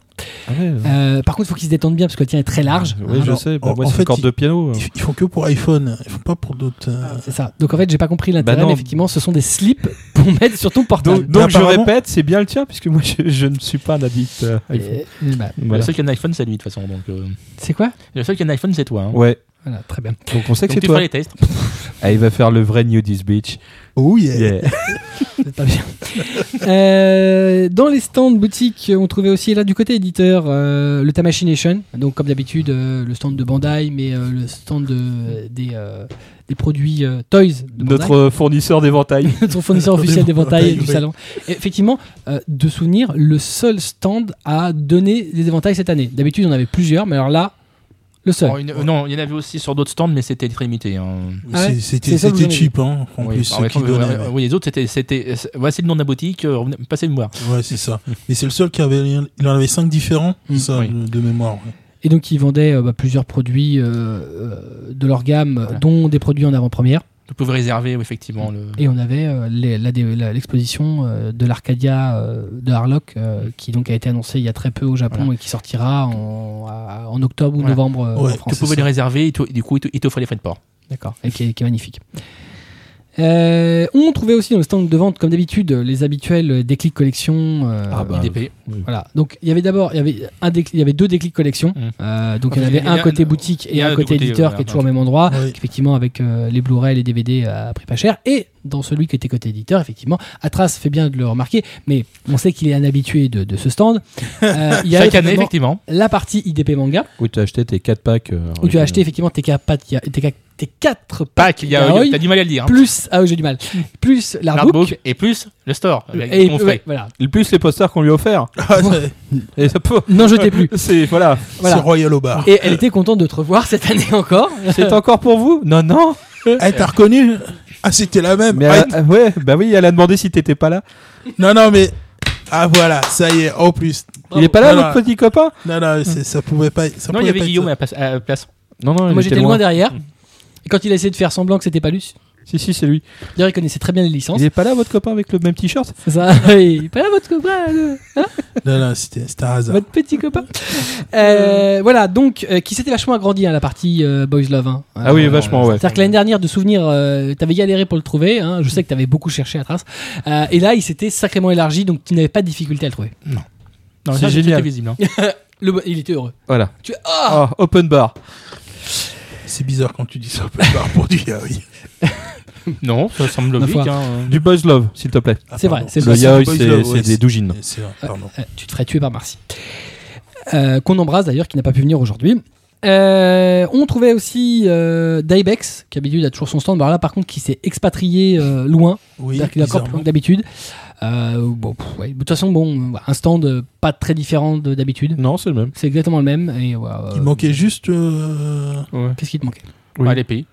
Ah ouais, Euh, par contre, il faut qu'il se détende bien parce que le tien est très large. oui, je Alors, sais. Bah, en- moi, en fait, corde il- de piano. Ils, ils font que pour iPhone, ils font pas pour d'autres. euh, C'est ça. Donc en fait, j'ai pas compris l'intérêt, Bah non. mais effectivement, ce sont des slips pour mettre sur ton portable. Donc, donc je répète, c'est bien le tien, puisque moi je, je ne suis pas un addict euh, iPhone. Et- et bah, Le seul qui a un iPhone, c'est lui, de toute façon. Donc, euh, c'est quoi? Le seul qui a un iPhone, c'est toi. hein. Ouais, Voilà, très bien. donc on sait que c'est tu toi. feras les tests. Ah, il va faire le vrai New This Beach. Oh yeah. Yeah. C'est pas bien. Euh, dans les stands boutiques, on trouvait aussi là du côté éditeur euh, le Tamashination. Donc comme d'habitude, euh, le stand de Bandai, mais euh, le stand de- des, euh, des produits euh, toys de Bandai. Notre fournisseur d'éventail. Notre fournisseur officiel d'éventail D'éventail, du oui. salon. Et effectivement, euh, de souvenir, le seul stand à donner des éventails cette année. D'habitude, on avait plusieurs, mais alors là, le seul. Oh, une- non, il y en avait aussi sur d'autres stands, mais c'était très limité. hein. Ah ouais C'était cheap, hein, en Oui, plus, qui oui, les autres, c'était. Voici le nom de la boutique, euh, passez le voir. Ouais, c'est ça. Mais c'est le seul qui avait. Il en avait cinq différents, Mm. ça, Oui. de, de mémoire. ouais. Et donc, ils vendaient euh, bah, plusieurs produits euh, euh, de leur gamme, Voilà. dont des produits en avant-première. Vous pouvez réserver, effectivement. Le... Et on avait euh, la la- l'exposition euh, de l'Arcadia euh, de Harlock, euh, qui donc a été annoncée il y a très peu au Japon Voilà. et qui sortira en, octobre ou Voilà. novembre Ouais, en Tu France. c'est pouvais les réserver, et, tu- du coup, il t'offrait les frais de port. D'accord, et qui est, qui est magnifique. Euh, on trouvait aussi dans le stand de vente, comme d'habitude, les habituels déclics collection. euh, Ah bah, IDP. Voilà. Donc il y avait d'abord, il y avait un déclic- il y avait deux déclics collection. Mm. Euh, donc il y en avait un côté boutique et un côté éditeur qui est toujours au même endroit. Effectivement avec les Blu-ray, les DVD à prix pas cher. Et dans celui qui était côté éditeur, effectivement, Atras fait bien de le remarquer, mais on sait qu'il est un habitué de, de ce stand. Euh, il y a Chaque année, effectivement la partie IDP manga Où tu as acheté tes 4 packs. euh, où tu as acheté effectivement tes, ca- pat- tes, ca- tes 4 Pack, il y a- Yaoi, t'as du mal à le dire. hein. plus ah oui, j'ai du mal plus l'artbook et plus le store. et ton ouais, voilà Le plus les posters qu'on lui a offerts. Ah, Et ça peut. non jetez plus C'est voilà. Voilà. C'est Royal au bar. et elle était contente de te revoir cette année encore C'est encore pour vous? Non, non. Eh, t'as reconnu Ah, c'était la même. Mais Ah, elle a- ouais, bah oui, elle a demandé si t'étais pas là. Non, non, mais. Ah, voilà, ça y est, en plus. Il est pas là, Non, non. petit copain? Non, non, ça pouvait pas. Ça Non, il y avait pas Guillaume à la place-. Non, non, moi j'étais loin derrière et quand il a essayé de faire semblant que c'était pas lui Si, si, c'est lui. D'ailleurs, il connaissait très bien les licences. Il est pas là, votre copain, avec le même t-shirt C'est ça. il est pas là, votre copain. le- ça. Non, non, c'était c'était un hasard. Votre petit copain. Euh, voilà, donc, euh, qui s'était vachement agrandi, hein, la partie euh, Boys Love. hein. Ah oui, Euh, vachement, ouais. C'est-à-dire que l'année dernière, de souvenir, euh, t'avais galéré pour le trouver. hein. Je sais que t'avais beaucoup cherché à trace. Euh, et là, il s'était sacrément élargi, donc tu n'avais pas de difficulté à le trouver. Non, C'est ça, génial. Visible. hein. Le- il était heureux. Voilà. Tu ah Ah, open bar. C'est bizarre quand tu dis ça pour du yaoi. Non, ça semble logique. hein. Du Boys Love, s'il te plaît. Ah, C'est vrai, c'est Le vrai. yaoi, c'est ouais, des doujines. Pardon. Euh, tu te ferais tuer par Marcy. Euh, Qu'on embrasse d'ailleurs, qui n'a pas pu venir aujourd'hui. Euh, on trouvait aussi euh, Dybex, qui d'habitude a toujours son stand. Alors là, par contre, qui s'est expatrié euh, loin. Oui, C'est-à-dire qu'il est encore plus bizarrement. loin que d'habitude. Euh, bon, pff, ouais. De toute façon, bon, un stand euh, pas très différent de d'habitude. Non, c'est le même. C'est exactement le même. Et, Il manquait juste. euh, Qu'est-ce qui te manquait? Oui. L'épée.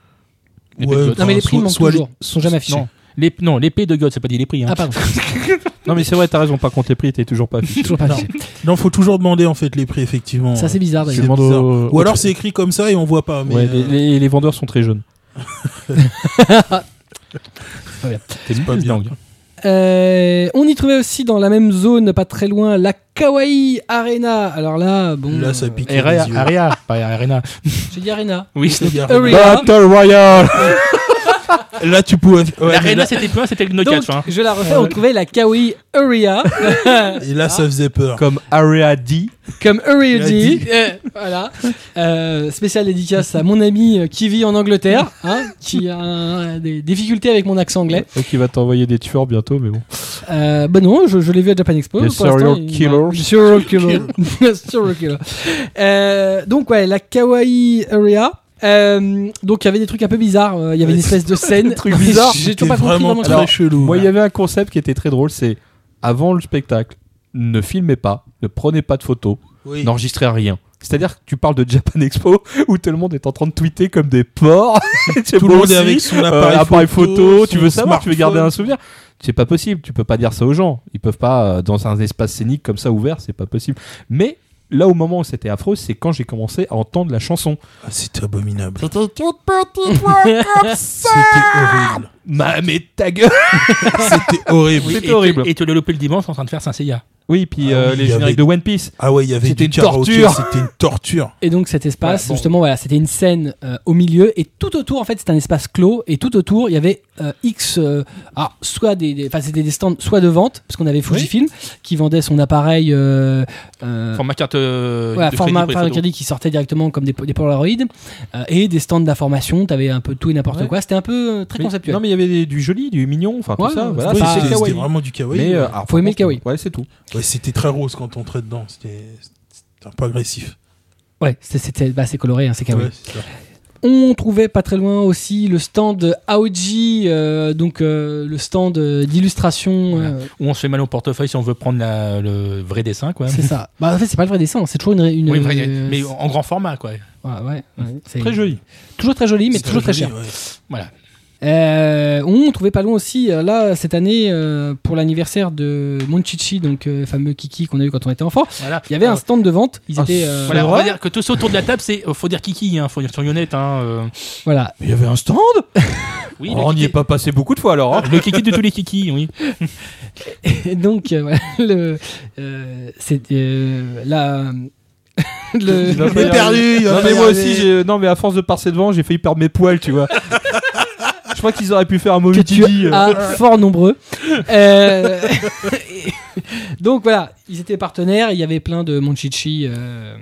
L'épée Ouais, de God. Non, mais les prix manquent toujours. Sont jamais affichés. Non, l'ép- non, l'épée de God, c'est pas dit les prix. Hein. Ah, pardon. Non, mais c'est vrai, t'as raison. Par contre, les prix étaient toujours pas affichés. toujours pas Non. affichés. Non, faut toujours demander en fait les prix, effectivement. Ça, c'est bizarre d'ailleurs. demandes bizarre. au- Ou alors c'est écrit comme ça et on voit pas. Mais Ouais, euh, les, les- les vendeurs sont très jeunes. T'es pas bien. dingue. Euh, on y trouvait aussi dans la même zone, pas très loin, la Kawaii Arena. Alors là, bon. là, ça euh, pique les Aria. Aria, pas Arena. J'ai dit Arena. Oui, C'est. Battle Royale Là, tu pouvais. ouais, L'Arena, là- c'était plus, c'était le no Donc, catch. Hein. je la refais, on trouvait la Kawaii Area. Et là, ça faisait peur. Comme Area D. Comme Area D. Euh, voilà. Euh, spécial dédicace à mon ami euh, qui vit en Angleterre, hein, qui a des difficultés avec mon accent anglais. Et qui va t'envoyer des tueurs bientôt, mais bon. Euh, bah non, je, je l'ai vu à Japan Expo. Serial il- killers. Serial killer. Serial killer. Euh, donc ouais, la Kawaii Area. Euh, donc il y avait des trucs un peu bizarres. Euh, Il y avait une espèce de scène. trucs bizarres. J'ai toujours pas compris vraiment vraiment. très Alors, truc. chelou. Moi, il y avait un concept qui était très drôle, c'est avant le spectacle, ne filmez pas, ne prenez pas de photos, Oui. n'enregistrez rien. C'est-à-dire que tu parles de Japan Expo où tout le monde est en train de tweeter comme des porcs. Tout le monde est avec son Euh, appareil, photo, photo, tu veux savoir, tu veux garder un souvenir. C'est pas possible, tu peux pas dire ça aux gens. Ils peuvent pas dans un espace scénique comme ça ouvert, c'est pas possible. Mais là au moment où c'était affreux, c'est quand j'ai commencé à entendre la chanson. Ah, C'était abominable. C'était toute petite voix comme ça. C'était horrible. Ma, mais ta gueule C'était horrible. C'était horrible. Et te le le dimanche en train de faire Saint-Seiya. Oui, puis Ah euh, oui, les génériques avait- de One Piece. Ah ouais, il y avait C'était une torture. c'était une torture. Et donc cet espace, bon. justement, voilà, c'était une scène euh, au milieu et tout autour, en fait, c'était un espace clos et tout autour, il y avait euh, X, euh, alors, soit des, des- enfin, c'était des stands, soit de vente, parce qu'on avait Fujifilm qui vendait son appareil, euh, euh, Format carte euh, voilà, de format crédit qui sortait directement comme des, des Polaroid euh, et des stands d'information. T'avais un peu tout et n'importe Ouais. quoi. C'était un peu très Mais- conceptuel. Non, mais il y avait des- du joli, du mignon, enfin Ouais, tout ça. ouais, Voilà, c'était c'était kawaii. c'était vraiment du kawaii. Mais ouais. euh, alors, Faut aimer le contre, kawaii. Ouais, c'est tout. Ouais, c'était très rose quand on entrait dedans. C'était c'était un peu agressif. Ouais, c'était- c'était bah, c'est coloré, hein, c'est kawaii. Ouais, c'est ça. On trouvait pas très loin aussi le stand Aoji, euh, donc euh, le stand euh, d'illustration. Voilà. euh, Où on se fait mal au portefeuille si on veut prendre la- le vrai dessin, quoi. c'est ça. Bah, en fait, c'est pas le vrai dessin, c'est toujours une. une Oui, vrai- euh, mais en grand format, quoi. ouais, ouais, ouais, c'est Très joli. Toujours très joli, mais C'est toujours très joli, cher. ouais. Voilà. Euh, on trouvait pas loin aussi, euh, là, cette année, euh, pour l'anniversaire de Monchichi, donc euh, fameux Kiki qu'on a eu quand on était enfant, voilà. il y avait un Euh, stand de vente. Ils Ah, étaient. euh, Voilà, on va dire que tous autour de la table, c'est faut dire Kiki, hein, faut dire Yonnette, hein. euh. voilà. Mais il y avait un stand? Oui, Oh, On n'y est pas passé beaucoup de fois alors. hein. Le Kiki de tous les Kiki, oui. Et donc, euh, voilà, le, euh, c'est euh, la. le, Il perdu. il Non mais moi aussi, j'ai- non mais à force de passer devant, j'ai failli perdre mes poils, tu vois. Crois qu'ils auraient pu faire un que tu Didi. euh. as fort nombreux. Euh, donc voilà, ils étaient partenaires. Il y avait plein de Monchichi euh,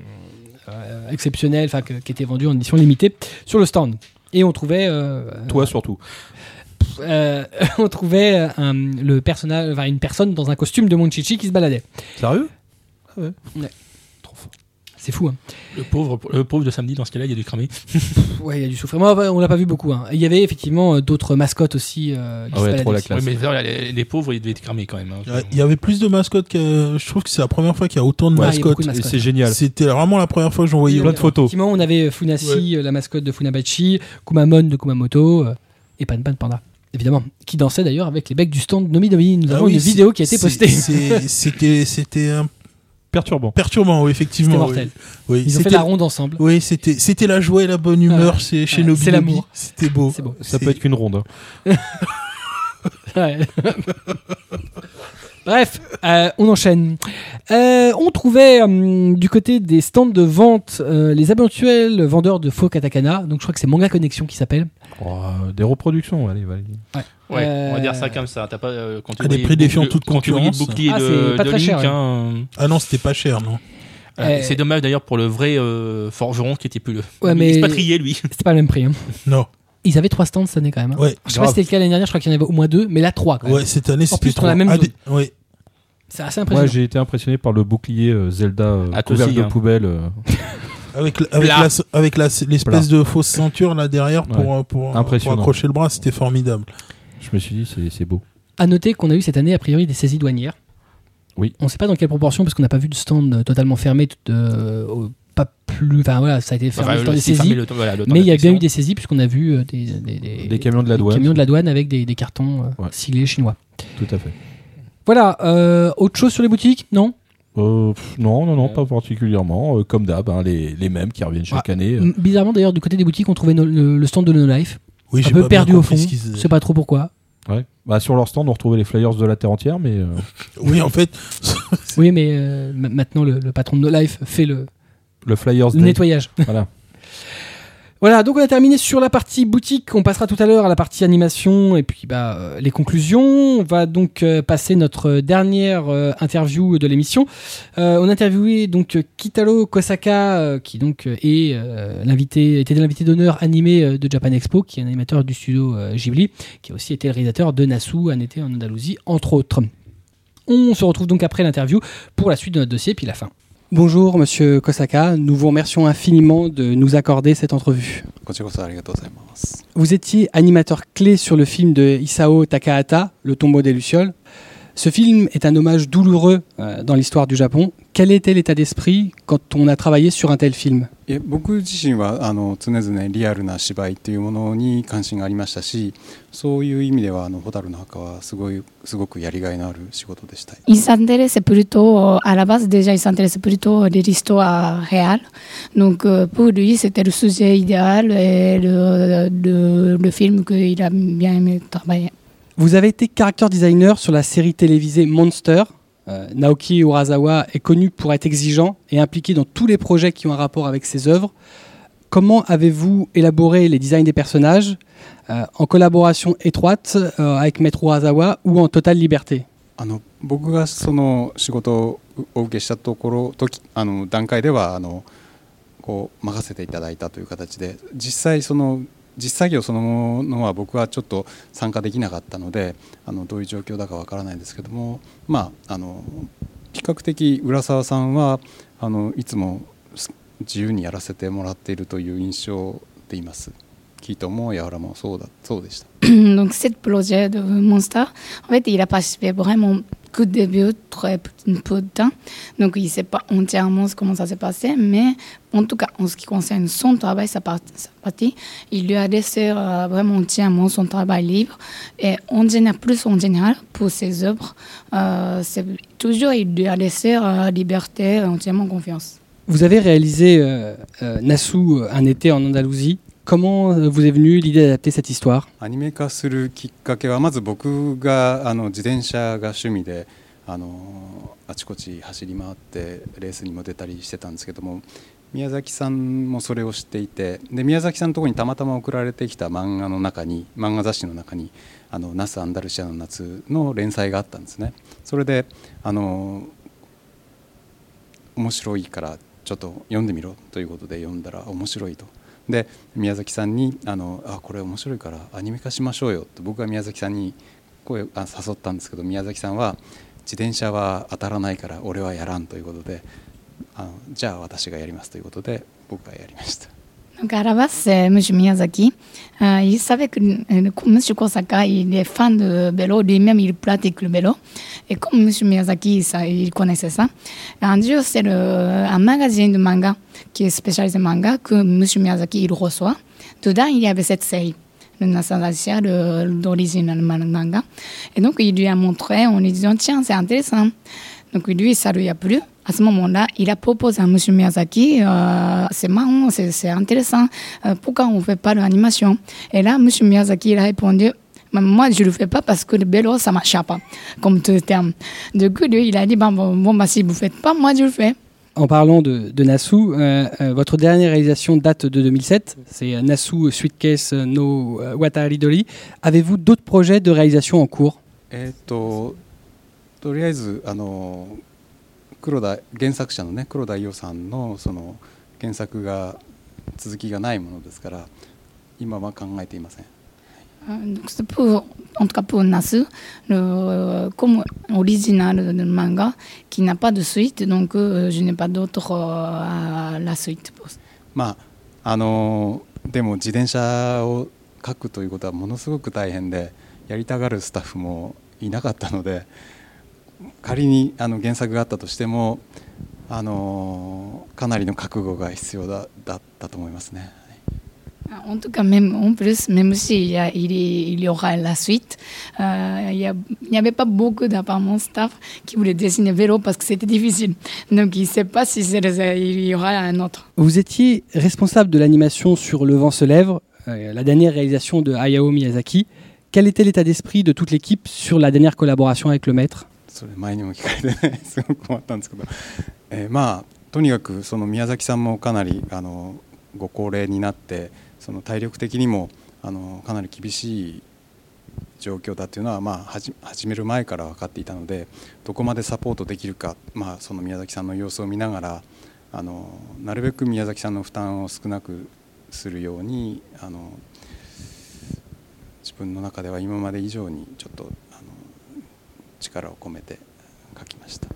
euh, exceptionnels, enfin que- qui étaient vendus en édition limitée sur le stand. Et on trouvait, Toi surtout. euh, on trouvait un- le personnage, enfin, une personne dans un costume de Monchichi qui se baladait. Sérieux? C'est fou. Hein. Le pauvre, le pauvre de samedi, dans ce cas-là, il a dû cramer. Ouais, il a dû souffrir. Moi, on l'a pas vu beaucoup. hein. Il y avait effectivement euh, d'autres mascottes aussi. euh, qui Ah ouais, trop la aussi. classe. Oui, mais les, les pauvres, ils devaient être cramés quand même. hein. Ouais, Il y avait plus de mascottes que. Je trouve que c'est la première fois qu'il y a autant de Ouais, y mascottes. c'est génial. C'était vraiment la première fois que j'en voyais. plein de photos. Effectivement, on avait Funasi, euh, la mascotte de Funabachi, Kumamon de Kumamoto euh, et Pan Pan Panda, évidemment, qui dansait d'ailleurs avec les becs du stand Nomi Nomi. Nous Ah avons oui, une vidéo qui a été postée. c'était un Perturbant. perturbant, oui, effectivement. C'était oui. mortel. Oui, Ils ont fait la ronde ensemble. Oui, c'était c'était la joie et la bonne humeur Ouais. c'est chez Ouais, Nobi c'est l'amour. C'était beau. Beau. Ça peut être qu'une ronde. hein. Ouais. Bref, euh, on enchaîne. Euh, on trouvait euh, du côté des stands de vente euh, les habituels vendeurs de faux katakana. Donc je crois que c'est Manga Connection qui s'appelle. Oh, euh, des reproductions, allez, allez. Ouais, on va Euh, dire ça comme ça. T'as pas, euh, quand tu À des prix défiant toute quand tu concurrence. bouclier Ah, de, c'est pas de très cher, Link, ouais. hein, Ah non, c'était pas cher, non. euh, Euh, C'est dommage d'ailleurs pour le vrai euh, forgeron qui était plus le. Ouais, il mais- expatrié, lui. C'était pas le même prix. hein. Non. Ils avaient trois stands cette année quand même. hein. Ouais. Je sais pas si c'était le cas l'année dernière, je crois qu'il y en avait au moins deux, mais là trois quand même. Ouais, cette année En c'était dans la même Ah, des- ouais. C'est assez Moi, impressionnant. j'ai été impressionné par le bouclier euh, Zelda euh, Ah, aussi, de hein. poubelle. euh. Avec, avec, la, l'espèce de fausse ceinture là derrière pour, Ouais. euh, pour, pour Impressionnant. accrocher le bras, c'était formidable. Je me suis dit, c'est- c'est beau. À noter qu'on a eu cette année a priori des saisies douanières. Oui. On sait pas dans quelle proportion parce qu'on n'a pas vu de stand euh, totalement fermé, tout, euh, au- pas plus. Enfin voilà, ça a été fermé Enfin, le fermé saisies. le temps- voilà, le temps Mais il y a bien eu des saisies puisqu'on a vu euh, des, des, des- Des camions de la douane. camions de la douane avec des, des cartons euh, Ouais. siglés chinois. Tout à fait. Voilà. euh, autre chose sur les boutiques? Non? Euh, pff, non, non, non, pas particulièrement. Euh, comme d'hab, hein, les, les mêmes qui reviennent chaque année. euh. M- Bizarrement d'ailleurs du côté des boutiques on trouvait no- le, le stand de No Life Oui, un j'ai peu pas perdu au fond. compris ce qu'ils- Je sais pas trop pourquoi. Ouais. Bah, sur leur stand, on retrouvait les flyers de la Terre entière, mais euh, Oui, en fait, Oui mais euh, ma- maintenant le, le patron de No Life fait le, le flyers le Day, nettoyage. Voilà. Voilà, donc on a terminé sur la partie boutique. On passera tout à l'heure à la partie animation et puis bah, euh, les conclusions. On va donc euh, passer notre dernière euh, interview de l'émission. On a interviewé donc Kitaro Kosaka, qui donc est l'invité, était l'invité d'honneur animé de Japan Expo, qui est un animateur du studio Ghibli, qui a aussi été le réalisateur de Nasu, un été en Andalousie, entre autres. On se retrouve donc après l'interview pour la suite de notre dossier puis la fin. Bonjour Monsieur Kosaka, nous vous remercions infiniment de nous accorder cette entrevue. Vous étiez animateur clé sur le film de Isao Takahata, Le tombeau des Lucioles. Ce film est un hommage douloureux euh, dans l'histoire du Japon. quel était l'état d'esprit quand on a travaillé sur un tel film いえ僕自身はあの常々リアルな芝居っていうものに関心がありましたしそういう意味ではあの蛍の墓はすごいすごくやりがいのある仕事でした。 Il s'intéresse plutôt, à la base déjà, il s'intéresse plutôt à l'histoire réelle. Donc euh, pour lui, c'était le sujet idéal et le, le, le film qu'il a bien aimé travailler. Vous avez été character designer sur la série télévisée Monster. Euh, Naoki Urasawa est connu pour être exigeant et impliqué dans tous les projets qui ont un rapport avec ses œuvres. Comment avez-vous élaboré les designs des personnages euh, en collaboration étroite euh, avec Maître Urasawa ou en totale liberté あの僕がその仕事をお受けしたところ時あの段階ではあのこう任せていただいたという形で実際その 実作業そのものは僕はちょっと参加できなかったのであのどういう状況だかわからないんですけどもまああの比較的浦沢さんはあのいつも自由にやらせてもらっているという印象でいます。キートもやわらもそうだそうでした。Donc ce projet de Monster, en fait, il a participé vraiment qu'au début, très peu de temps. Donc il ne sait pas entièrement comment ça s'est passé, mais en tout cas, en ce qui concerne son travail, sa part- sa partie, il lui a laissé euh, vraiment entièrement son travail libre. Et en général, plus en général, pour ses œuvres, euh, c'est toujours, il lui a laissé euh, liberté, entièrement confiance. Vous avez réalisé euh, euh, un été en Andalousie. Comment vous est venue l'idée d'adapter cette histoire? アニメ化するきっかけはまず僕があの自転車が趣味であのあちこち走り回ってレースにも出たりしてたんですけども宮崎さんもそれを知っていてで宮崎さんのところにたまたま送られてきた漫画の中に漫画雑誌の中に「あのナス・アンダルシアの夏」の連載があったんですね。それであの面白いからちょっと読んでみろということで読んだら面白いと。で宮崎さんにあのあこれ面白いからアニメ化しましょうよって僕が宮崎さんに声あ誘ったんですけど宮崎さんは自転車は当たらないから俺はやらんということであのじゃあ私がやりますということで僕がやりました。C'est M. Miyazaki. Euh, il savait que euh, M. Kosaka, il est fan de vélo, lui-même il pratique le vélo. Et comme M. Miyazaki, ça, il connaissait ça, un jour, c'est un magazine de manga qui est spécialisé manga que M. Miyazaki il reçoit. Dedans, il y avait cette série. D'origine manga. Et donc, il lui a montré en lui disant Tiens, c'est intéressant. Donc, lui, ça lui a plu À ce moment-là, il a proposé à M. Miyazaki euh, C'est marrant, c'est c'est intéressant. euh, pourquoi on ne fait pas l'animation Et là, M. Miyazaki il a répondu Mais Moi, je ne le fais pas parce que le vélo, ça ne marche pas, comme tout terme. Du coup, lui, il a dit Bon, bon, bon, bah, si vous ne faites pas, moi, je le fais. En parlant de, de Nassau, euh, euh, votre dernière réalisation date de 2007. C'est euh, Nassau Suitcase no euh, Watari Dori. Avez-vous d'autres projets de réalisation en cours えっ、ととりあえずあの 黒田原作者のね黒田伊代さんのその原作が続きがないものですから今は考えていません。Euh, donc c'est pour, en tout cas pour Nasu, le, comme original de manga, qui n'a pas de suite, donc euh, je n'ai pas d'autre euh, à la suite. まああのでも自転車を描くということはものすごく大変でやりたがるスタッフもいなかったので 仮にあの原作があったとしてもあのかなりの覚悟が必要だだったと思いますね。 En tout cas, même en plus, même s'il y, a- il y- il y aura la suite, euh, il y a- il n'y avait pas beaucoup d'apparemment staff qui voulaient dessiner vélo parce que c'était difficile. Donc il ne sait pas si c'est le- il y aura un autre. Vous étiez responsable de l'animation sur Le vent se lève, euh, la dernière réalisation de Hayao Miyazaki. Quel était l'état d'esprit de toute l'équipe sur la dernière collaboration avec le maître それ前にも聞かれてねすごく困ったんですけど、えーまあとにかくその宮崎さんもかなりあのご高齢になってその体力的にもあのかなり厳しい状況だっていうのは、まあ、始める前から分かっていたのでどこまでサポートできるか、まあ、その宮崎さんの様子を見ながらあのなるべく宮崎さんの負担を少なくするようにあの自分の中では今まで以上にちょっと力を込めて書きました。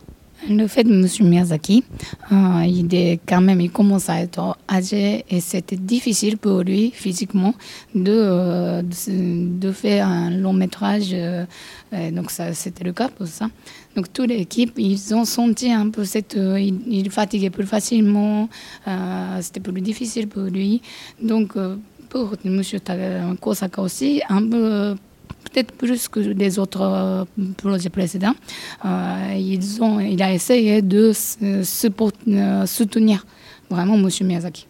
Le fait de M. Miyazaki, euh, il est quand même, il commence à être âgé et c'était difficile pour lui physiquement de, euh, de, de faire un long métrage. euh, euh, donc ça, c'était le cas pour ça. Donc toute l'équipe, ils ont senti un peu cette, euh, il, il fatiguait plus facilement, euh, c'était plus difficile pour lui. Donc euh, pour M. Ta- Kosaka aussi, un peu euh, peut-être plus que les autres euh, projets précédents, euh, ils ont, il a essayé de se- support- euh, soutenir vraiment M. Miyazaki.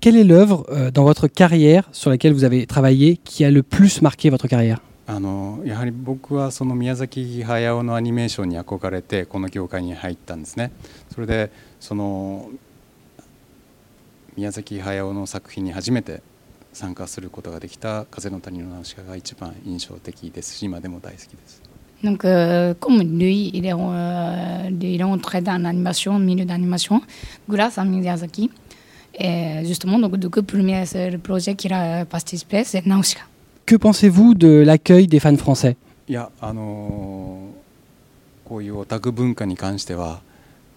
Quelle est l'œuvre euh, dans votre carrière sur laquelle vous avez travaillé qui a le plus marqué votre carrière あのやはり僕はその宮崎駿のアニメーションに憧れてこの業界に入ったんですねそれでその宮崎駿の作品に初めて 参加することができた「風の谷のナウシカ」が一番印象的ですし今でも大好きです Donc, euh, comme lui, il est, euh, il est entré dans l'animation, milieu d'animation, grâce à Miyazaki. Et justement, donc, du coup, le premier le projet qu'il a participé, c'est Nausicaa. Que pensez-vous de l'accueil des fans français いやあのこういうオタク文化に関しては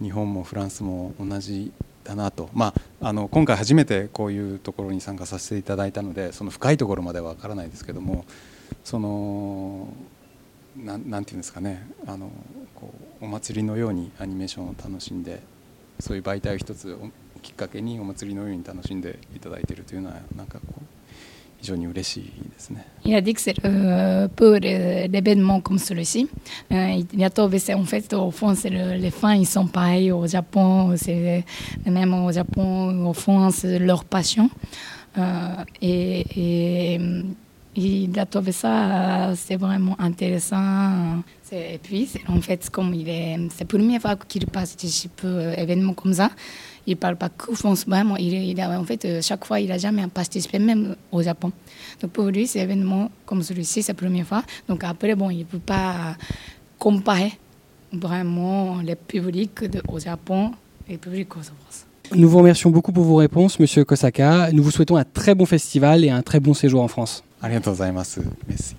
日本もフランスも同じだなと、まあ、あの今回初めてこういうところに参加させていただいたのでその深いところまでは分からないですけどもそのななんていうんですかね。あのこうお祭りのようにアニメーションを楽しんでそういう媒体を一つきっかけにお祭りのように楽しんでいただいているというのはなんかこう非常に嬉しいですね。 Il a dit que c'est euh, pour euh, l'événement comme celui-ci. Euh, il a trouvé, c'est en fait, au fond, c'est le- les fans, ils sont pareils au Japon, c'est même au Japon, au fond, c'est leur passion. Euh, et, et, euh, il a trouvé ça, euh, c'est vraiment intéressant. C'est- Et puis, c'est- en fait, comme il est, c'est la première fois qu'il participe à un événement comme ça. Il parle pas que français, vraiment. Il, en fait, euh, chaque fois, il a jamais participé, même au Japon. Donc pour lui, c'est événement comme celui-ci, c'est la première fois. Donc après, bon, il ne peut pas comparer vraiment les publics de- au Japon et les publics en France. Nous vous remercions beaucoup pour vos réponses, Monsieur Kosaka. Nous vous souhaitons un très bon festival et un très bon séjour en France.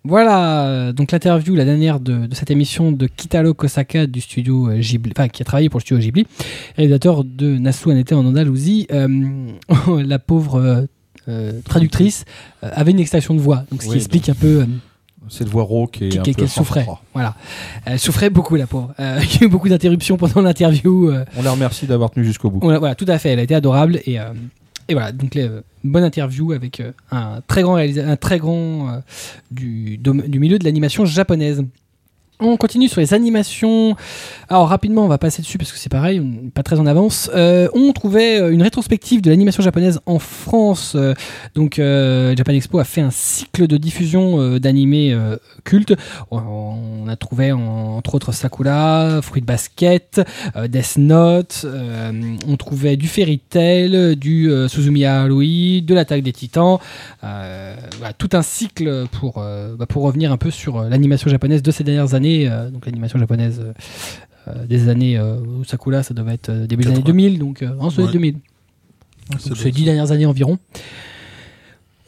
Voilà, euh, donc l'interview, la dernière de, cette émission de Kitaro Kosaka du studio euh, Ghibli, enfin qui a travaillé pour le studio Ghibli, réalisateur de Nassau en été en Andalousie. Euh, la pauvre traductrice avait une extinction de voix, donc ce qui explique un peu cette voix rauque et qu'elle souffrait. Voilà, elle souffrait beaucoup la pauvre. Il y a eu beaucoup d'interruptions pendant l'interview. On la remercie d'avoir tenu jusqu'au bout. Voilà, tout à fait. Elle a été adorable et et voilà. Donc euh, une bonne interview avec euh, un très grand réalisa- un très grand euh, du milieu de l'animation japonaise. On continue sur les animations. Alors rapidement, on va passer dessus parce que c'est pareil, on pas très en avance. Euh, on trouvait euh, une rétrospective de l'animation japonaise en France. Euh, donc Japan Expo a fait un cycle de diffusion d'animés cultes. On, a trouvé en- entre autres Sakura, Fruit Basket, Death Note. on trouvait du Fairy Tail, du Suzumiya Haruhi, de l'attaque des Titans. Voilà, tout un cycle pour bah, pour revenir un peu sur l'animation japonaise de ces dernières années. Euh, donc l'animation japonaise euh, euh, des années euh, Sakura, ça devait être début des années 2000, donc en Ouais. 2000. Ça Donc, doit ces dix dernières années environ.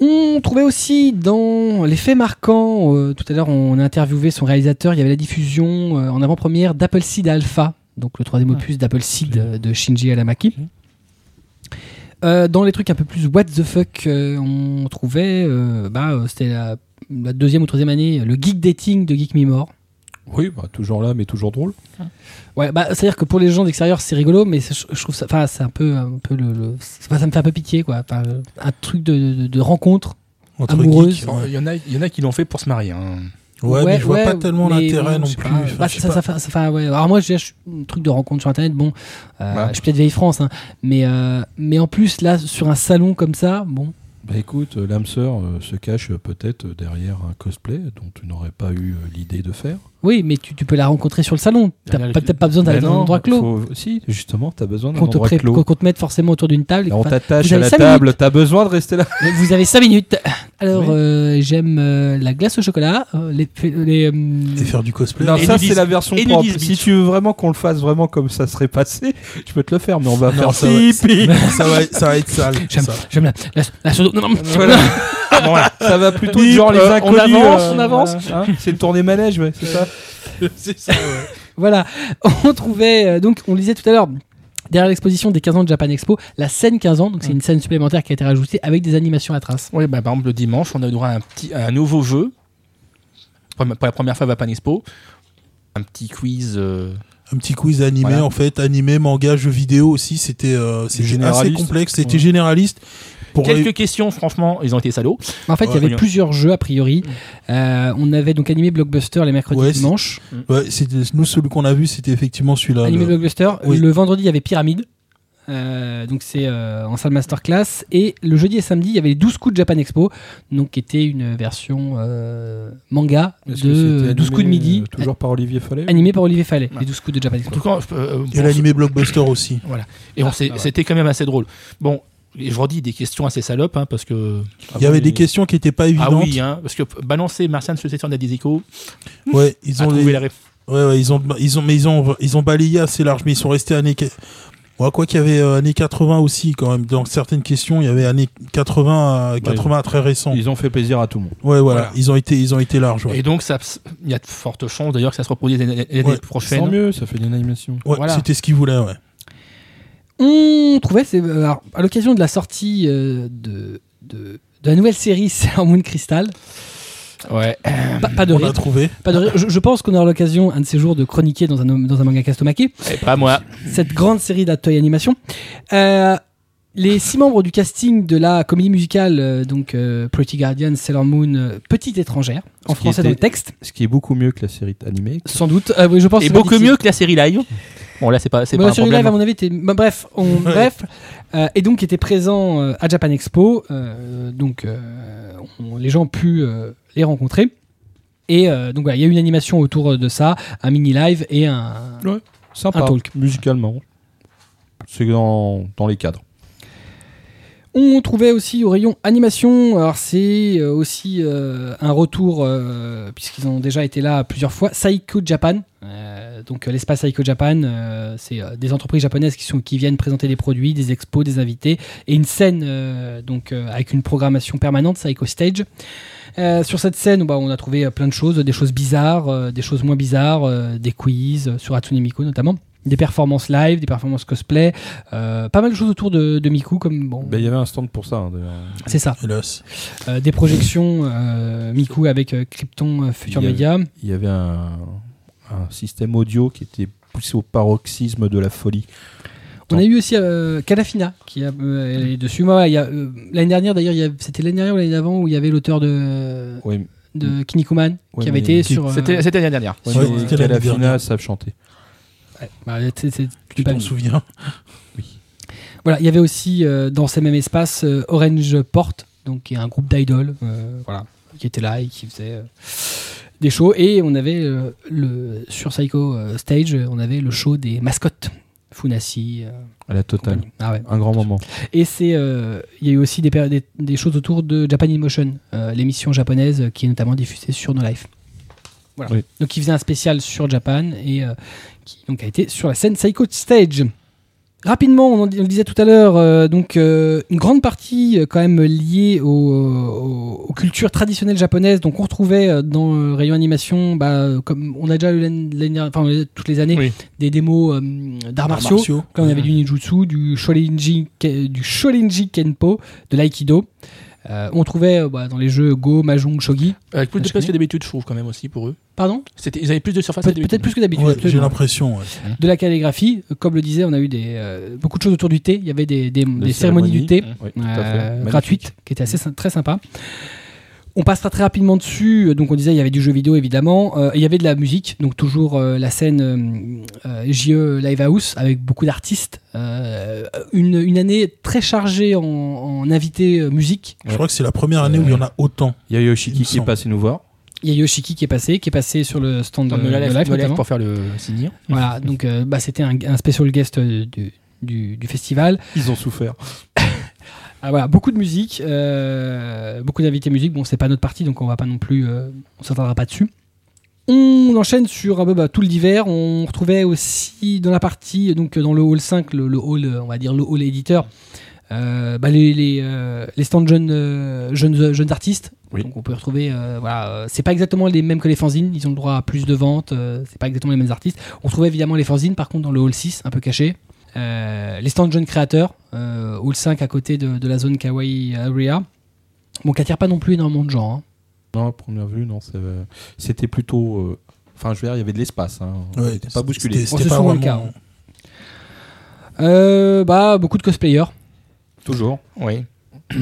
On trouvait aussi dans les faits marquants, euh, tout à l'heure on a interviewé son réalisateur, il y avait la diffusion euh, en avant-première d'Apple Seed Alpha, donc le troisième opus d'Apple Seed euh, de Shinji Alamaki. Dans les trucs un peu plus what the fuck, on trouvait, bah, c'était la, la deuxième ou troisième année, le geek dating de Geek Me More. Oui, bah, toujours là, mais toujours drôle. Ouais, bah, c'est-à-dire que pour les gens d'extérieur, c'est rigolo, mais je, je trouve ça, enfin, c'est un peu, un peu le, ça me fait un peu pitié, quoi. Enfin, un truc de, de, de rencontre Entre amoureuse. Il y, en a, il y en a qui l'ont fait pour se marier. hein. Ouais, mais je vois ouais, pas tellement l'intérêt non plus. Enfin, Bah, ça, ça fait- ça fait- ouais. Alors moi, je suis un truc de rencontre sur Internet. Bon, euh, Ouais. je suis peut-être vieille France, hein, mais euh, mais en plus là, sur un salon comme ça, bon. Bah écoute, euh, l'âme sœur euh, se cache euh, peut-être derrière un cosplay dont tu n'aurais pas eu l'idée de faire. Oui, mais tu, tu peux la rencontrer sur le salon. A- pas- peut-être pas besoin d'aller dans un endroit clos. faut- Si, justement, tu as besoin d'un endroit clos. qu'on- te mette forcément autour d'une table. Là, on t'attache à la table, minutes. t'as besoin de rester là. Mais Vous avez 5 minutes. Alors, Oui. euh, j'aime euh, la glace au chocolat, euh, les, les, euh, Et faire du cosplay. Non, Et ça c'est la version et propre. nudiste Si tu veux vraiment qu'on le fasse vraiment comme ça serait passé, tu peux te le faire, mais on va Non, faire ça va- pipi. ça, va, ça va être sale. j'aime, ça. j'aime la, la, la Non, non, Voilà. Bon, voilà. Ça va plutôt être Bip, genre les euh, on inconnus. avance, euh, on avance. voilà, hein. c'est le tourné manège, ouais, c'est ça. C'est ça, ouais. Voilà, on trouvait, euh, donc on le disait tout à l'heure, derrière l'exposition des 15 ans de Japan Expo, la scène 15 ans, donc c'est une scène supplémentaire qui a été rajoutée avec des animations à traces. Oui, bah, par exemple, le dimanche, on a eu droit à un, petit, à un nouveau jeu. Pour la première fois à Japan Expo. Un petit quiz. euh, Un petit quiz animé Voilà. en fait, animé, manga, jeux vidéo aussi. C'était euh, assez complexe, c'était Ouais. généraliste. Pour Quelques questions, franchement, ils ont été salauds. En fait, il y avait plusieurs jeux a priori. Euh, on avait donc animé Blockbuster les mercredis Ouais, et dimanches. Ouais, nous celui qu'on a vu, c'était effectivement celui-là. Animé le- Blockbuster. Oui. Le vendredi, il y avait Pyramide. Euh, donc c'est euh, en salle masterclass et le jeudi et samedi il y avait les 12 coups de Japan Expo donc qui était une version euh, manga de c'était 12 coups de midi Toujours par Olivier Fallet animé par Olivier Fallet les 12 coups de Japan En Expo tout cas, euh, Et l'animé Blockbuster aussi. Voilà. Et on s'est- c'était quand même assez drôle. Bon, et je redis des questions assez salopes, hein, parce que. Il y avait des questions qui étaient pas Ah évidentes. oui, hein, parce que balancer Martian Succession d'Adisico. Ouais, ils ont les- la réf- Ouais, ouais, ils ont, ils ont, mais ils ont, ils ont balayé assez large, mais ils sont restés années. Ouais, quoi qu'il y avait euh, années 80 aussi quand même. Dans certaines questions, il y avait années 80, à 80 à très récent. Ils ont fait plaisir à tout le monde. Ouais, voilà, Voilà. ils ont été, ils ont été larges. Ouais, Et donc, il y a de fortes chances d'ailleurs que ça se reproduise l'année l'année Ouais, prochaine. Tant mieux, ça fait une animation. Ouais, voilà. c'était ce qu'ils voulaient. Ouais. On trouvait c'est euh, alors, à l'occasion de la sortie euh, de, de, de la nouvelle série Sailor Moon Crystal Ouais. pas, pas de On rire l'a trouvé. Pas de rire. Je, je pense qu'on aura l'occasion un de ces jours de chroniquer dans un, dans un manga Kastomake Et pas moi. cette grande série d'Atoy Animation. Euh, les six membres du casting de la comédie musicale, euh, donc euh, Pretty Guardian, Sailor Moon, euh, Petite étrangère, en Ce français dans le était- texte, Ce qui est beaucoup mieux que la série animée. sans doute. Euh, oui, je pense Et beaucoup mieux que la série live. Bon, là, c'est pas, c'est Bon, pas la un problème. live, à mon avis, était... bah, bref, on... bref, euh, et donc était présent euh, à Japan Expo, euh, donc euh, on- les gens ont pu euh, les rencontrer. Et euh, donc voilà, il y a eu une animation autour de ça, un mini live et un, Sympa. un talk. Musicalement. C'est dans, dans les cadres. On trouvait aussi au rayon animation, alors c'est aussi euh, un retour, euh, puisqu'ils ont déjà été là plusieurs fois, Saiko Japan. Euh, donc euh, l'espace Saiko Japan, euh, c'est euh, des entreprises japonaises qui, sont, qui viennent présenter des produits, des expos, des invités, et une scène euh, donc, euh, avec une programmation permanente, Saiko Stage. Euh, sur cette scène, bah, on a trouvé euh, plein de choses, des choses bizarres, euh, des choses moins bizarres, euh, des quiz euh, sur Hatsune Miku notamment, des performances live, des performances cosplay, euh, pas mal de choses autour de, de Miku comme bon, Ben, Il y avait un stand pour ça. hein, d'ailleurs. c'est ça. Hélas. Euh, des projections euh, Miku avec euh, Krypton euh, Future Media. Il y avait un, un système audio qui était poussé au paroxysme de la folie. On a eu aussi euh, Kalafina qui a, euh, elle est dessus. Moi, il y a, euh, l'année dernière, d'ailleurs, c'était l'année dernière ou l'année d'avant où il y avait l'auteur de, Oui, de Kinnikuman Ouais, qui avait été Qui- sur. euh, C'était l'année dernière. Calafina savent chanter. ouais, bah, Tu t'en souviens Voilà, il y avait aussi euh, dans ces mêmes espaces euh, Orange Port, donc qui est un groupe d'idoles, euh, voilà, qui était là et qui faisait euh, des shows. Et on avait euh, le sur Psycho euh, Stage, on avait le show des mascottes, Funasi. euh, À la totale. Ah ouais. Un grand moment. Et c'est, euh, il y a eu aussi des, péri- des, des choses autour de Japan in Motion, euh, l'émission japonaise euh, qui est notamment diffusée sur No Life. Voilà. Oui. Donc il faisait un spécial sur Japan et euh, qui donc a été sur la scène Psycho Stage. Rapidement, on, en dit- on le disait tout à l'heure, euh, donc euh, une grande partie euh, quand même liée au- au- aux cultures traditionnelles japonaises. Donc on retrouvait euh, dans le rayon animation, bah, comme on a déjà eu enfin, toutes les années, Oui. des démos euh, d'arts martiaux. martiaux. Là, on avait du ninjutsu, du shorinji, du shorinji kenpo, de l'aïkido. Euh, on trouvait euh, bah, dans les jeux Go, Mahjong, Shogi. Avec plus de place que d'habitude, je trouve, quand même, aussi, pour eux. Pardon? C'était- Ils avaient plus de surface d'habitude. Peut-être plus que d'habitude. Ouais, J'ai l'impression. ouais. De la calligraphie, euh, comme le disait, on a eu des, euh, beaucoup de choses autour du thé. Il y avait des, des- des cérémonies du thé euh. Magnifique. gratuites qui étaient assez très sympas. On passera très rapidement dessus. Donc on disait il y avait du jeu vidéo évidemment. Euh, il y avait de la musique, donc toujours euh, la scène euh, euh, JE Live House avec beaucoup d'artistes. Euh, une, une année très chargée en, en invités musique. Je crois que c'est la première année où il y en a autant. Il y a Yoshiki qui est passé nous voir. Il y a Yoshiki qui est passé, qui est passé sur le stand de, la live notamment. pour faire le signer. Voilà, donc euh, bah, c'était un, un special guest du, du, du festival. Ils ont souffert. Ah, voilà, beaucoup de musique, euh, beaucoup d'invités musique. Bon, c'est pas notre partie, donc on va pas non plus, euh, on s'attardera pas dessus. On enchaîne sur un peu bah, tout le divers. On retrouvait aussi dans la partie, donc dans le hall 5, le, le hall, euh, on va dire le hall éditeur, Euh, bah, les, les, euh, les stands jeunes, euh, jeunes, jeunes artistes. Oui. Donc on peut retrouver. euh, voilà, euh, c'est pas exactement les mêmes que les fanzines. Ils ont le droit à plus de ventes. euh, c'est pas exactement les mêmes artistes. On trouvait évidemment les fanzines, par contre, dans le hall 6, un peu caché. Euh, les stands jeunes créateurs, euh, hall 5 à côté de, de la zone Kawaii Area. Bon, qui attire pas non plus énormément de gens. hein. Non, à première vue, non, c'était plutôt. euh, Enfin, je veux dire, il y avait de l'espace. Hein. Ouais, C'était pas bousculé. c'était- c'est pas souvent le vraiment- cas. hein. Euh, bah, beaucoup de cosplayers. Toujours. Oui.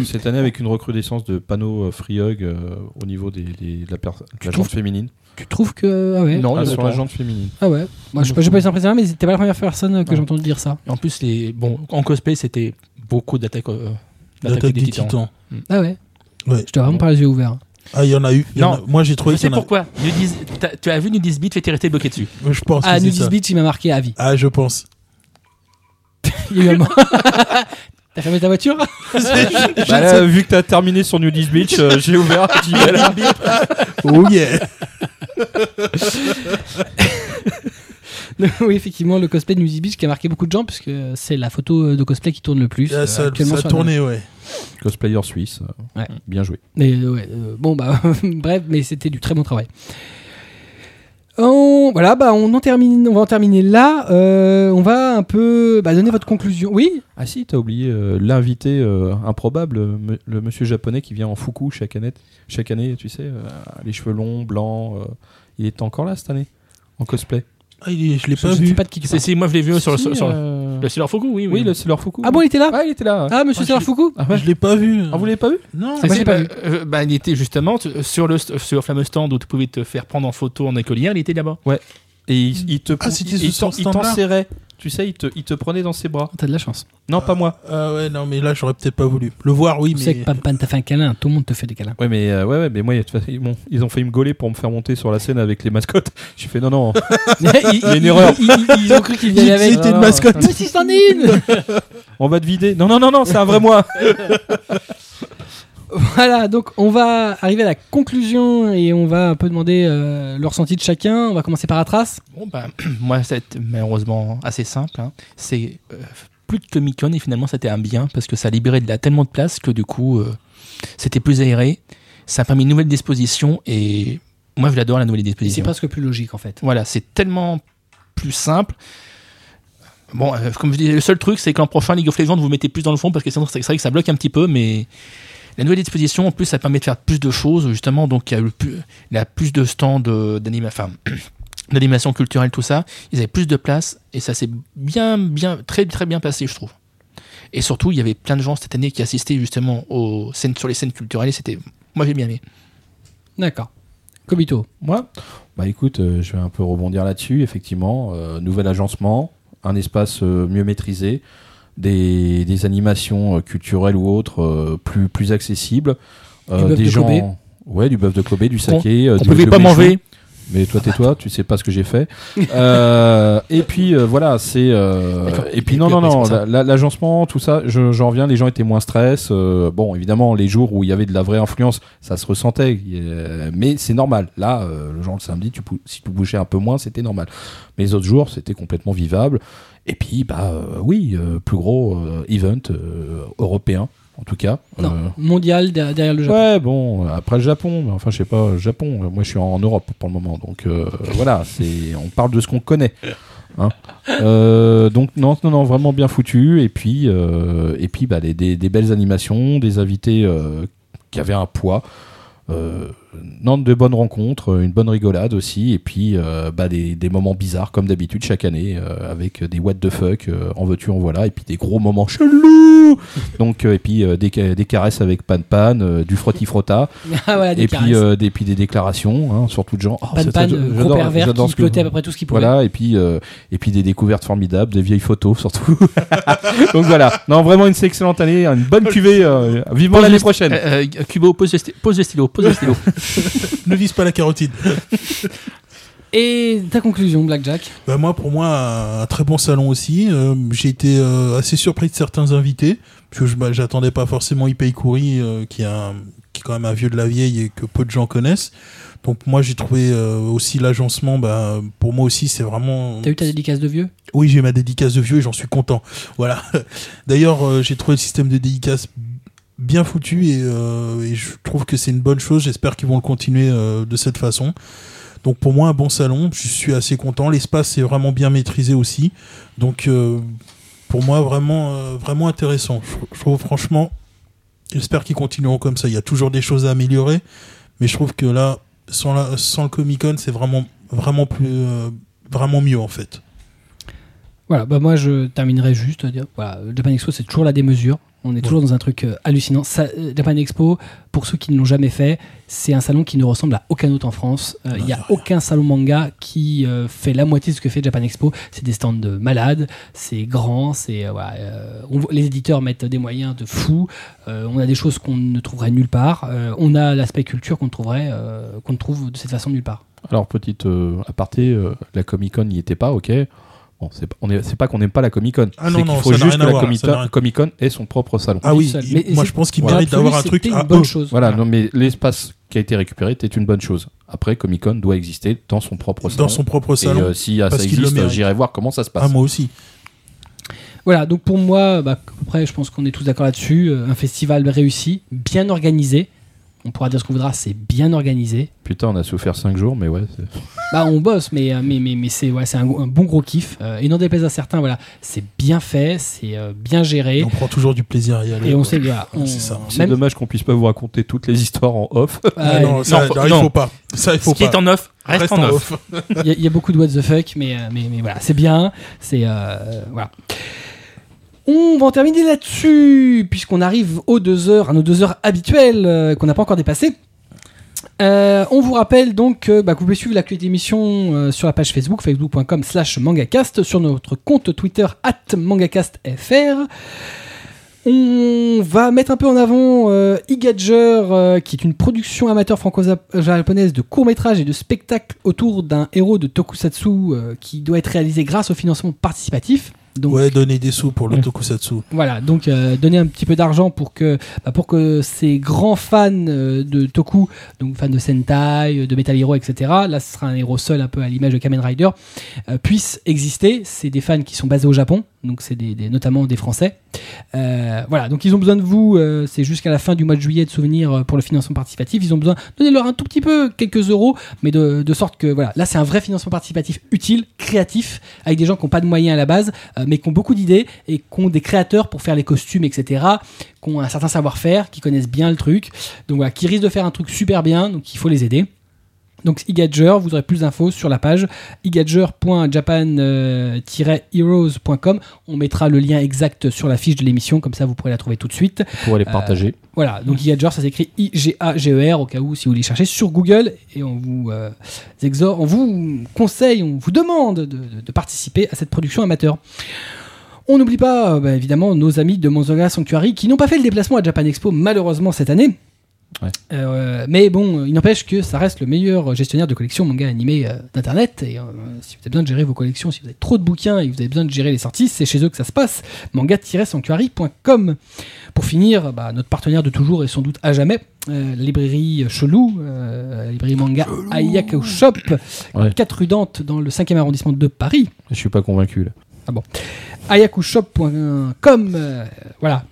Cette année, avec une recrudescence de panneaux euh, free hug euh, au niveau des, des- de la, de la jante féminine. Tu trouves que. Ah ouais. Non, Ah, sur la jante féminine. Ah ouais. Moi, je sais pas, j'ai pas été impressionné, mais t'es pas la première personne que j'ai entendu dire ça. En plus, les... bon, en cosplay, c'était beaucoup d'attaques euh, d'attaques des des titans. titans. Ah ouais. Ouais. Je dois vraiment pas les yeux ouverts. Ah, il y en a eu. y Non. a- Moi, j'ai trouvé Je sais pourquoi. Nudis- Tu as vu Nudis Beach et t'es resté bloqué dessus. Je pense Ah, ça. Beach, il m'a marqué à vie. Ah, je pense. Il y a eu un moment- T'as fermé ta voiture Bah là, vu que t'as terminé sur Nudist Beach, euh, j'ai ouvert. j'y vais là. Oh yeah Oui, effectivement, le cosplay de Nudist Beach qui a marqué beaucoup de gens, puisque c'est la photo de cosplay qui tourne le plus. Ah, euh, Ça, actuellement ça a sur tourné, ouais. Cosplayer suisse. euh, Ouais. Bien joué. Mais ouais, euh, bon bah bref, mais c'était du très bon travail. On, voilà, bah on en termine, on va en terminer là. Euh, on va un peu bah, donner votre conclusion. Oui? Ah si, t'as oublié euh, l'invité euh, improbable, le monsieur japonais qui vient en fuku chaque année, chaque année tu sais, euh, les cheveux longs, blancs. il est encore là cette année, en cosplay. Ah, il est- je l'ai pas vu. pas de qui tu C'est, parles. moi, je l'ai vu sur, Si, sur, sur euh, le Sailor Fuku, oui. Oui, le Sailor Fuku. Ah bon, il était là Ah, il était là. Ah, monsieur Ah, je- Fuku Ah ouais. Je l'ai pas vu. Ah, vous l'avez pas vu Non. C'est- moi, j'ai pas bah, euh, bah, il était justement t- sur le, sur le fameux stand où tu pouvais te faire prendre en photo en écolière, il était là-bas. Et il, il te, Ah, c'était il, il t'en stand-là serrait. Tu sais, il te, il te prenait dans ses bras. T'as de la chance. Non, pas moi. Ah ouais, non, mais là, j'aurais peut-être pas voulu. Le voir, oui, Tu sais que mais. Pam Pam t'a fait un câlin, tout le monde te fait des câlins. Ouais, mais euh, ouais, ouais, mais moi, ils, m'ont- ils ont failli me gauler pour me faire monter sur la scène avec les mascottes. J'ai fait non, non. il, y a une erreur. Ils, ils- ils ont cru qu'ils venaient avec. C'était une mascotte. Mais si c'en est une On va te vider. Non, non, non, non, c'est un vrai moi. Voilà, donc on va arriver à la conclusion et on va un peu demander euh, le ressenti de chacun. On va commencer par Atras. Bon, bah, moi, c'est malheureusement assez simple. hein. C'est euh, plus de Comic Con et finalement, c'était un bien parce que ça libérait de la, tellement de place que du coup, euh, c'était plus aéré. Ça a permis une nouvelle disposition et moi, je l'adore la nouvelle C'est disposition. presque plus logique en fait. Voilà, c'est tellement plus simple. Bon, euh, comme je disais, le seul truc, c'est qu'en prochain League of Legends, vous mettez plus dans le fond parce que sinon, c'est c'est vrai que ça bloque un petit peu, mais la nouvelle disposition, en plus, ça permet de faire plus de choses, justement. Donc, il y a eu plus, il y a plus de stands de- d'anima- enfin, d'animation culturelle, tout ça. Ils avaient plus de place et ça s'est bien, bien, très, très bien passé, je trouve. Et surtout, il y avait plein de gens cette année qui assistaient justement aux scènes, sur les scènes culturelles et c'était. Moi, j'ai bien aimé. D'accord. Kobito. Moi? Bah écoute, euh, je vais un peu rebondir là-dessus, effectivement. Euh, nouvel agencement, un espace euh, mieux maîtrisé, des, des animations euh, culturelles ou autres euh, plus, plus accessibles. Euh, des de gens... Kobe. Ouais, du bœuf de Kobe, du saké. qu'on du- pouvait de pas manger. Mais toi, tais-toi, tu sais pas ce que j'ai fait. Euh, et puis euh, voilà, c'est. euh, et puis non, non, non, l'agencement, tout ça, je- j'en reviens, les gens étaient moins stress. euh, bon, évidemment, les jours où il y avait de la vraie influence, ça se ressentait. mais c'est normal. Là, euh, le genre le samedi, tu, si tu bougeais un peu moins, c'était normal. Mais les autres jours, c'était complètement vivable. Et puis, bah euh, oui, euh, plus gros euh, event européen, en tout cas. Non, Euh, mondial der- derrière le Japon. Ouais, bon, après le Japon, mais enfin, je sais pas, le Japon, moi je suis en Europe pour le moment, donc euh, voilà, c'est, on parle de ce qu'on connaît. hein. Euh, donc, non, non, non, vraiment bien foutu, et puis, et puis bah, des, des- des belles animations, des invités qui avaient un poids. Euh, non, de bonnes rencontres, une bonne rigolade aussi, et puis euh, bah, des, des moments bizarres comme d'habitude chaque année, euh, avec des what the fuck, euh, en veux-tu, en voilà, et puis des gros moments chelous. Donc, euh, et puis euh, des, des caresses avec Pan Pan, euh, du frotti frotta, Ah voilà, et puis, euh, des, puis des déclarations, hein, surtout de gens. Oh, Pan c'est- Pan, euh, gros j'adore- pervers j'adore qui flottait à peu près tout ce qu'il pouvait. Voilà, et puis, euh, et puis des découvertes formidables, des vieilles photos surtout. Donc voilà, non, vraiment une excellente année, une bonne cuvée, euh, vivement Pose l'année prochaine. Euh, euh, sti- pose le stylo, pose le stylo. ne vise pas la carotide. Et ta conclusion, Blackjack? Bah moi, pour moi, un, très bon salon aussi. Euh, J'ai été euh, assez surpris de certains invités, parce que je bah, j'attendais pas forcément Ipei Kuri, euh, qui, est un- qui est quand même un vieux de la vieille et que peu de gens connaissent. Donc moi j'ai trouvé aussi l'agencement, bah, pour moi aussi c'est vraiment... T'as eu ta dédicace de vieux? Oui j'ai eu ma dédicace de vieux et j'en suis content. Voilà. D'ailleurs j'ai trouvé le système de dédicace bien foutu et, euh, et je trouve que c'est une bonne chose. J'espère qu'ils vont le continuer euh, de cette façon. Donc pour moi un bon salon, je suis assez content. L'espace est vraiment bien maîtrisé aussi. Donc euh, pour moi vraiment, vraiment intéressant. Je, trouve franchement, j'espère qu'ils continueront comme ça. Il y a toujours des choses à améliorer, mais je trouve que là, sans, le Comic Con, c'est vraiment, vraiment plus, vraiment mieux en fait. Voilà, bah moi je terminerai juste. dire, Voilà, Japan Expo c'est toujours la démesure. On est toujours dans un truc euh, hallucinant. Ça, euh, Japan Expo, pour ceux qui ne l'ont jamais fait, c'est un salon qui ne ressemble à aucun autre en France. Euh, Il n'y a aucun salon manga qui euh, fait la moitié de ce que fait Japan Expo. C'est des stands de malades, c'est grand, c'est euh, les éditeurs mettent des moyens de fou. On a des choses qu'on ne trouverait nulle part. On a l'aspect culture qu'on ne trouverait, qu'on trouve de cette façon nulle part. Alors, petite aparté, la Comic Con n'y était pas, ok. Bon, c'est pas, on est- c'est pas qu'on n'aime pas la Comic Con. Ah non, c'est qu'il faut juste que la voir, Comic ça n'a rien- Comic Con ait son propre salon. Ah oui, il- Mais moi je pense qu'il mérite d'avoir un truc à une bonne eux. chose. Voilà, non, mais l'espace qui a été récupéré était une bonne chose. Après, Comic Con doit exister dans son propre salon. Dans son propre Et salon. euh, si ça existe, j'irai voir comment ça se passe. Ah moi aussi. Voilà, donc pour moi, bah, après, je pense qu'on est tous d'accord là-dessus. euh, un festival réussi, bien organisé. On pourra dire ce qu'on voudra, c'est bien organisé. Putain, on a souffert 5 jours, mais ouais. Bah, on bosse, mais, euh, mais, mais, mais c'est ouais, c'est un, un bon gros kiff. Euh, et n'en déplaise à certains, voilà, c'est bien fait, c'est euh, bien géré. Et on prend toujours du plaisir à y aller. Et on sait, voilà, on- C'est ça. Même- dommage qu'on puisse pas vous raconter toutes les histoires en off. Ah non, ça, non, non, il non. faut pas. Ça, il faut Ce qui pas. est en off, reste, en off. Il y, y a beaucoup de what the fuck, mais, euh, mais, mais voilà, c'est bien. C'est euh, voilà. On va en terminer là-dessus, puisqu'on arrive aux deux heures, à nos deux heures habituelles euh, qu'on n'a pas encore dépassées. Euh, on vous rappelle donc que, bah, vous pouvez suivre l'actualité d'émission euh, sur la page Facebook, facebook.com slash mangacast, sur notre compte Twitter at mangacastfr. On va mettre un peu en avant euh, qui est une production amateur franco-japonaise de courts-métrages et de spectacles autour d'un héros de tokusatsu qui doit être réalisé grâce au financement participatif. Donc, Ouais, donner des sous pour le tokusatsu. voilà, donc euh, donner un petit peu d'argent pour que, bah, pour que ces grands fans euh, de Toku, donc fans de Sentai, euh, de Metal Hero, etc., là ce sera un héros seul un peu à l'image de Kamen Rider, euh, puissent exister. C'est des fans qui sont basés au Japon, donc c'est des, des- notamment des Français. Voilà, donc ils ont besoin de vous, c'est jusqu'à la fin du mois de juillet de souvenirs euh, pour le financement participatif. Ils ont besoin, donnez-leur un tout petit peu, quelques euros, mais de, de sorte que, voilà, là c'est un vrai financement participatif utile, créatif, avec des gens qui n'ont pas de moyens à la base, mais qui ont beaucoup d'idées et qui ont des créateurs pour faire les costumes, etc., qui ont un certain savoir-faire, qui connaissent bien le truc, donc voilà, qui risquent de faire un truc super bien, donc il faut les aider. Donc Igadger, vous aurez plus d'infos sur la page igadger.japan-heroes.com. On mettra le lien exact sur la fiche de l'émission, comme ça vous pourrez la trouver tout de suite. Pour les Euh, partager. Voilà, donc Igadger, ça s'écrit I-G-A-G-E-R, au cas où si vous les cherchez sur Google, et on vous euh, exhorte, on vous conseille, on vous demande de, de- de participer à cette production amateur. On n'oublie pas, euh, bah, évidemment, nos amis de Monzoga Sanctuary qui n'ont pas fait le déplacement à Japan Expo, malheureusement, cette année. Ouais. Euh, mais bon, il n'empêche que ça reste le meilleur gestionnaire de collections manga animés euh, d'internet. Et euh, si vous avez besoin de gérer vos collections, si vous avez trop de bouquins et que vous avez besoin de gérer les sorties, c'est chez eux que ça se passe. manga-sanctuary.com. Pour finir, bah, notre partenaire de toujours et sans doute à jamais, euh, la librairie Chelou, euh, la librairie manga Ayaku Shop, Ouais. 4 rue Dante dans le 5e arrondissement de Paris Je suis pas convaincu là. ayakushop.com. euh, voilà.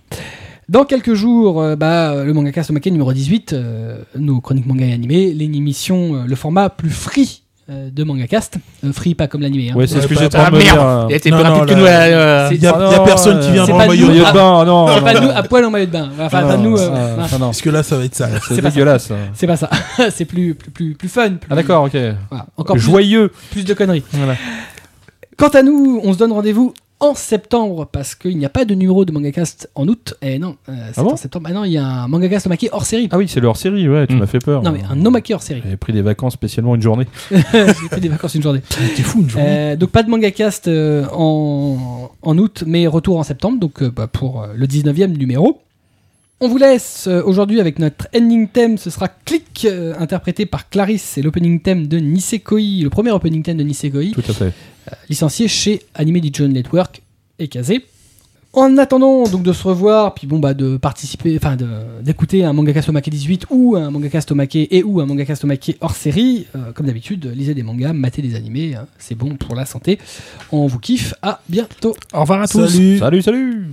Dans quelques jours, euh, bah, le manga cast numéro 18, euh, nos chroniques manga et animés, l'émission, euh, le format plus free euh, de MangaCast. Euh, free, pas comme l'animé. hein. Ouais, c'est ce que j'étais Ah en train de me dire. merde, euh, il plus non, rapide que nous. euh, Il y a, personne euh, qui vient en maillot de Maillot bain. de bain, non. C'est pas non, nous à poil en maillot de bain. Enfin, pas nous. euh. Parce que là, ça va être sale. C'est dégueulasse. ça. C'est pas ça. c'est plus, plus, plus, plus fun. Ah d'accord, ok. Encore plus, Joyeux. plus de conneries. Voilà. Quant à nous, on se donne rendez-vous en septembre parce qu'il n'y a pas de numéro de MangaCast en août. Et non, euh, c'est Ah bon en septembre. Ah non, il y a un MangaCast Omake hors série. Ah oui, c'est le hors-série, ouais, tu Mm. m'as fait peur. Non, mais un Omake hors série. J'avais pris des vacances spécialement une journée. J'ai pris des vacances une journée. T'es fou, une journée. Euh, donc pas de MangaCast euh, en, en août, mais retour en septembre, donc euh, bah, pour le 19e numéro. On vous laisse euh, aujourd'hui avec notre ending theme, ce sera Click, euh, interprété par Clarisse. C'est l'opening theme de Nisekoi, le premier opening theme de Nisekoi. Euh, licencié chez Anime Digital Network et Kazé. En attendant donc de se revoir, puis bon bah de participer, enfin d'écouter un manga Tomake 18 ou un manga Tomake et ou un manga Tomake hors série, comme d'habitude, lisez des mangas, matez des animés, hein, c'est bon pour la santé. On vous kiffe, à bientôt. Au revoir à salut. tous. Salut, salut.